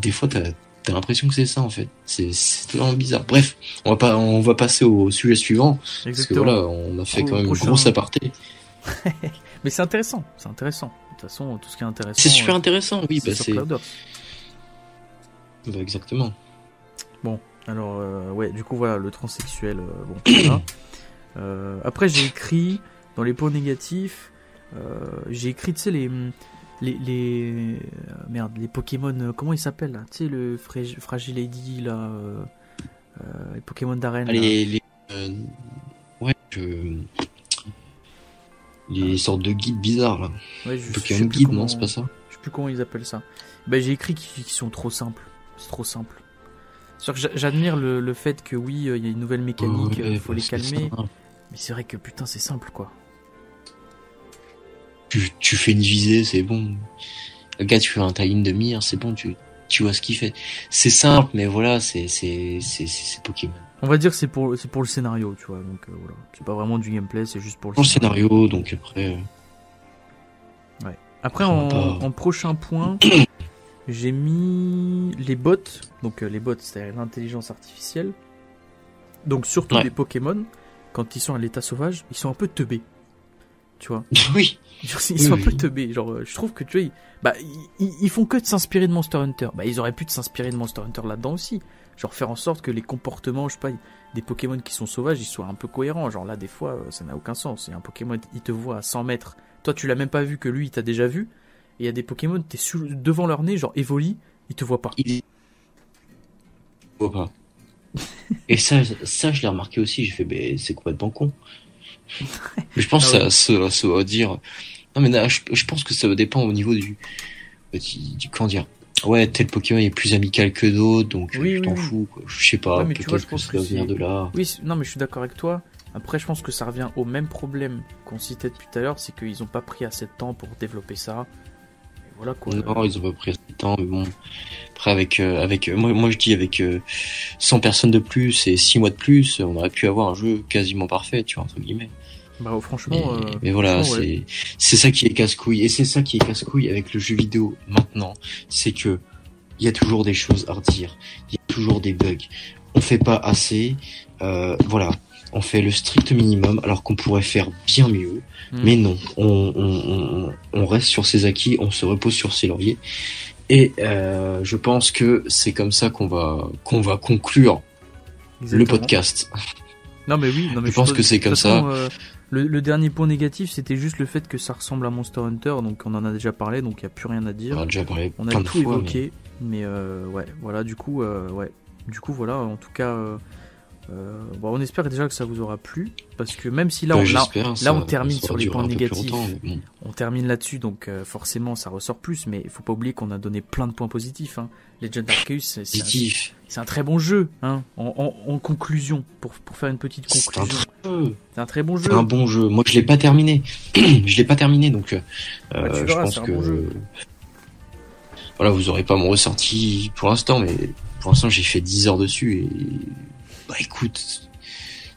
des fois, t'as T'as l'impression que c'est ça en fait. C'est totalement bizarre. Bref, on va pas, on va passer au sujet suivant Exactement. parce que voilà, on a fait quand même une grosse aparté. Mais c'est intéressant, c'est intéressant façon, tout ce qui est intéressant. C'est super euh, intéressant, oui. Bah c'est bah, exactement. Bon, alors, euh, ouais, du coup, voilà, le transsexuel, euh, bon, voilà. après, j'ai écrit dans les points négatifs, j'ai écrit, tu sais, les, les, les merde, les Pokémon, comment ils s'appellent Tu sais, le Fragile Lady là, les Pokémon d'arène. Les, les ouais, je les sortes de guides bizarres là. Ouais, je, Pokémon guide, non, c'est pas ça Je sais plus comment ils appellent ça. Ben, j'ai écrit qu'ils sont trop simples. C'est trop simple. J'admire le, le, fait que oui, euh, il y a une nouvelle mécanique, il faut les calmer. Mais c'est vrai que putain, c'est simple quoi. Tu, tu fais une visée, c'est bon. Le gars, tu fais un tie de mire, c'est bon, tu, tu vois ce qu'il fait. C'est simple, mais voilà, c'est Pokémon. On va dire que c'est pour, pour le scénario, tu vois. Donc euh, voilà. C'est pas vraiment du gameplay, c'est juste pour le pour scénario. scénario. donc après. Euh, ouais. Après, en, en, prochain point, j'ai mis les bots. Donc euh, les bots, c'est l'intelligence artificielle. Donc surtout les Pokémon, quand ils sont à l'état sauvage, ils sont un peu teubés. Tu vois? Oui. ils sont un peu teubés. Genre, je trouve que tu vois, ils, bah, ils, font que de s'inspirer de Monster Hunter. Bah, ils auraient pu de s'inspirer de Monster Hunter là-dedans aussi. Genre faire en sorte que les comportements, je sais pas, des Pokémon qui sont sauvages, ils soient un peu cohérents. Genre là, des fois, euh, ça n'a aucun sens. Il y a un Pokémon, il te voit à 100 mètres. Toi, tu l'as même pas vu que lui, il t'a déjà vu. Et il y a des Pokémon, t'es devant leur nez, genre Evoli, il te voit pas. Il voit pas. Et ça, ça, je l'ai remarqué aussi. J'ai fait, ben, c'est complètement con. mais je pense ah que ça, ça, va dire. Non, mais je, pense que ça va dépendre au niveau du, du, du comment dire ouais, tel Pokémon est plus amical que d'autres, donc oui, je t'en fous. Quoi. Je sais pas, peut-être que ça vient de là. Oui, non, mais je suis d'accord avec toi. Après, je pense que ça revient au même problème qu'on citait depuis tout à l'heure, c'est qu'ils ont pas pris assez de temps pour développer ça. Et voilà quoi. Non, ils ont pas pris assez de temps, mais bon. Après, avec, euh, avec euh, moi, moi, je dis avec 100 euh, personnes de plus et 6 mois de plus, on aurait pu avoir un jeu quasiment parfait, tu vois, entre guillemets. Bah franchement. Mais, voilà, c'est c'est ça qui est casse-couille et c'est ça qui est casse-couille avec le jeu vidéo maintenant, c'est que il y a toujours des choses à redire, il y a toujours des bugs. On fait pas assez, euh, voilà, on fait le strict minimum alors qu'on pourrait faire bien mieux. Hmm. Mais non, on, on, on, reste sur ses acquis, on se repose sur ses lauriers. Et euh, je pense que c'est comme ça qu'on va qu'on va conclure le podcast. Non mais oui, non mais je, pense que c'est comme ça. Euh, le, dernier point négatif, c'était juste le fait que ça ressemble à Monster Hunter, donc on en a déjà parlé, donc il n'y a plus rien à dire. On a déjà parlé On a tout évoqué, mais, euh, ouais, voilà, du coup, euh, ouais, du coup, voilà, en tout cas, euh, bon, on espère déjà que ça vous aura plu, parce que même si là, on, là, on termine sur les points négatifs, on termine là-dessus, donc forcément, ça ressort plus, mais il faut pas oublier qu'on a donné plein de points positifs. Hein. Legend Arceus, c'est un, très bon jeu, hein, en, conclusion, pour, pour faire une petite conclusion. C'est un, très bon jeu. un bon jeu. Moi, je l'ai pas terminé. je l'ai pas terminé, donc euh, je pense que voilà, vous aurez pas mon ressenti pour l'instant, mais pour l'instant, j'ai fait 10 heures dessus et bah écoute,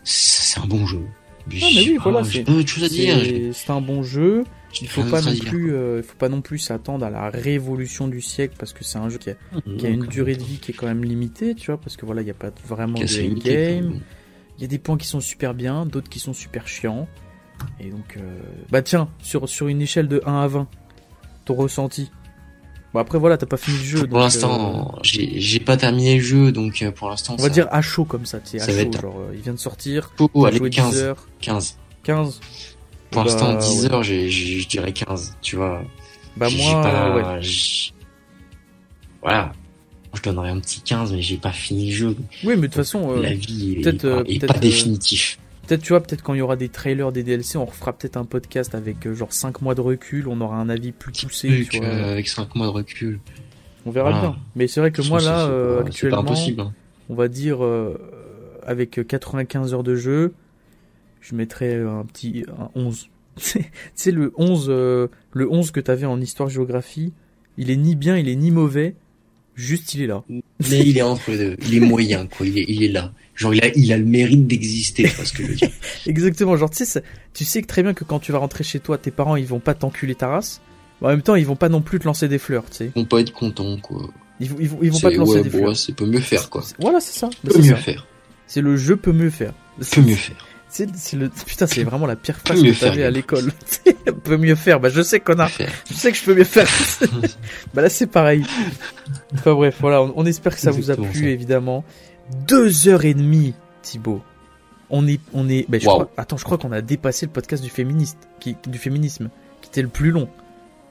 c'est un bon jeu. Mais oui, voilà, c'est un bon jeu. Il faut pas non plus, euh, il faut pas non plus s'attendre à la révolution du siècle parce que c'est un jeu qui a, mmh, qui a, une durée de vie qui est quand même limitée, tu vois, parce que voilà, il n'y a pas vraiment de game. Il y a des points qui sont super bien, d'autres qui sont super chiants. Et donc, euh... bah tiens, sur, sur une échelle de 1 à 20, ton ressenti. Bon après voilà, t'as pas fini le jeu. Pour l'instant, euh... j'ai pas terminé le jeu, donc euh, pour l'instant. On va dire à chaud comme ça, tu sais, à chaud, genre euh, il vient de sortir. Oh, allez, 15, heures. 15. 15. Pour l'instant, 10 bah, heures, je dirais 15, tu vois. Bah moi, pas, ouais. Voilà, je donnerais un petit 15, mais j'ai pas fini le jeu. Oui, mais de toute façon, la vie est, peut est, pas, définitif. Peut-être, tu vois, peut-être quand il y aura des trailers, des DLC, on refera peut-être un podcast avec euh, genre 5 mois de recul, on aura un avis plus poussé. tu vois. avec 5 mois de recul. On verra bien. Mais c'est vrai que moi, là, actuellement, impossible, hein. on va dire, avec 95 heures de jeu, je mettrais un petit un 11. tu sais, le 11, le 11 que t'avais en histoire-géographie, il est ni bien, il est ni mauvais Juste, il est là. Mais il est entre les deux. Il est moyen, quoi. Il est, il est là. Genre, il a, il a le mérite d'exister, parce que je veux dire. Exactement. Genre, tu sais, tu sais que très bien que quand tu vas rentrer chez toi, tes parents, ils vont pas t'enculer ta race. en même temps, ils vont pas non plus te lancer des fleurs, tu sais. Ils vont pas être contents, quoi. Ils, ils, vont, ils vont pas te lancer des fleurs. Ouais, c'est peut mieux faire, quoi. Voilà, c'est ça. Peut mieux faire. C'est le jeu peut mieux faire. Peut mieux faire. C'est le putain, c'est vraiment la pire phase que t'avais à l'école. peut mieux faire. Bah je sais connard. Je sais que je peux mieux faire. bah là c'est pareil. Enfin bref, voilà, on, espère que ça vous a plu évidemment. Deux heures et demie, Thibaut. On est, on est. Ben, je crois, attends, je crois qu'on a dépassé le podcast du féministe, qui, du féminisme, qui était le plus long.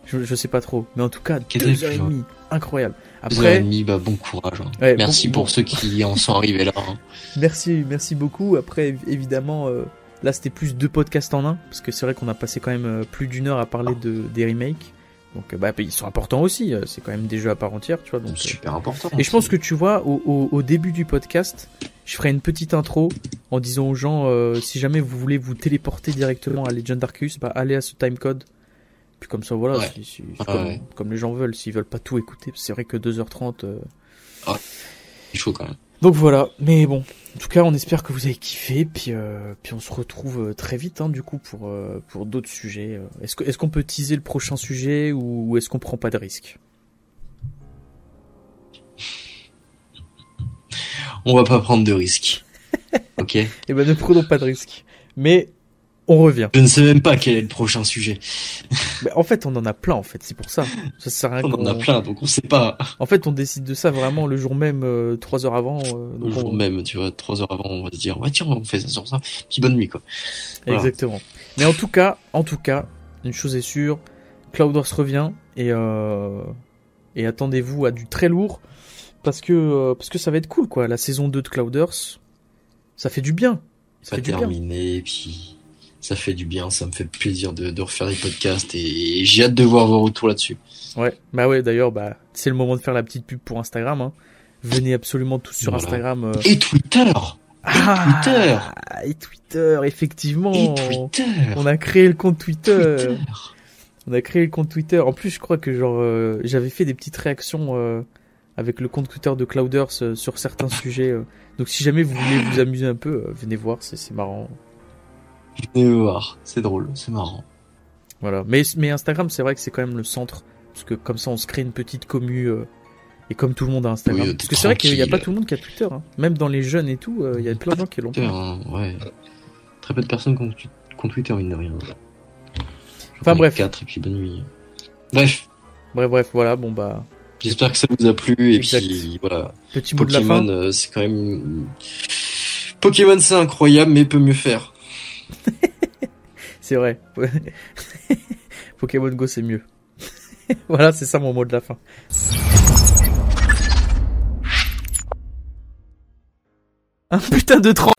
Je, je sais pas trop, mais en tout cas, deux heures et demie, incroyable. Après, deux heures et demie, bah, bon courage. Hein. merci pour ceux qui en sont arrivés là. Hein. Merci, merci beaucoup. Après, évidemment, euh, là c'était plus deux podcasts en un, parce que c'est vrai qu'on a passé quand même euh, plus d'une heure à parler de des remakes. Donc bah, ils sont importants aussi, euh, c'est quand même des jeux à part entière, tu vois. Donc, Super important. Et je pense que tu vois, au, au, début du podcast, je ferai une petite intro en disant aux gens, si jamais vous voulez vous téléporter directement à Legend Arceus, bah, allez à ce timecode. Puis comme ça, voilà, comme, les gens veulent, s'ils veulent pas tout écouter, c'est vrai que 2h30... Ah, il faut quand même. Donc voilà, mais bon, en tout cas, on espère que vous avez kiffé, puis euh, puis on se retrouve euh, très vite, hein, du coup, pour euh, pour d'autres sujets. Est-ce que est-ce qu'on peut teaser le prochain sujet ou est-ce qu'on prend pas de risque On va pas prendre de risque. ok? Eh ben ne prenons pas de risque. Mais on revient. Je ne sais même pas quel est le prochain sujet. Mais en fait, on en a plein, en fait, c'est pour ça. Ça sert à rien on en a plein, donc on sait pas. En fait, on décide de ça vraiment le jour même, euh, trois heures avant. Euh, le jour même, tu vois, trois heures avant, on va se dire, ouais, tiens, on fait ça sur ça. Puis bonne nuit, quoi. Exactement. Mais en tout cas, en tout cas, une chose est sûre, Clouders revient et euh, et attendez-vous à du très lourd parce que euh, parce que ça va être cool, quoi. La saison 2 de Clouders, ça fait du bien. Ça, fait terminé, puis ça fait du bien, ça me fait plaisir de, refaire des podcasts et, j'ai hâte de voir vos retours là-dessus. Ouais, bah ouais, d'ailleurs, bah, c'est le moment de faire la petite pub pour Instagram. Hein. Venez absolument tous sur Instagram. Euh. Et Twitter ah, et Twitter Et Twitter, effectivement et Twitter On a créé le compte Twitter. On a créé le compte Twitter. En plus, je crois que genre euh, j'avais fait des petites réactions euh, avec le compte Twitter de Clouders sur certains sujets. donc si jamais vous voulez vous amuser un peu, venez voir, c'est marrant. Venez voir, c'est drôle, c'est marrant. Voilà, mais, mais Instagram, c'est vrai que c'est quand même le centre, parce que comme ça, on se crée une petite commu, euh, et comme tout le monde a Instagram. parce que c'est vrai qu'il n'y a pas tout le monde qui a Twitter, hein. même dans les jeunes et tout, euh, il y a plein de gens qui l'ont. Hein, ouais. Très peu de personnes qui ont, Twitter, mine de rien. Enfin bref. 4 et puis bonne nuit. Bref. Bref, bref, voilà, bon bah. J'espère que ça vous a plu et puis voilà. Petit mot de la fin. Euh, c'est quand même. Pokémon c'est incroyable mais peut mieux faire. c'est vrai. Pokémon Go, c'est mieux. voilà, c'est ça mon mot de la fin. Un putain de 30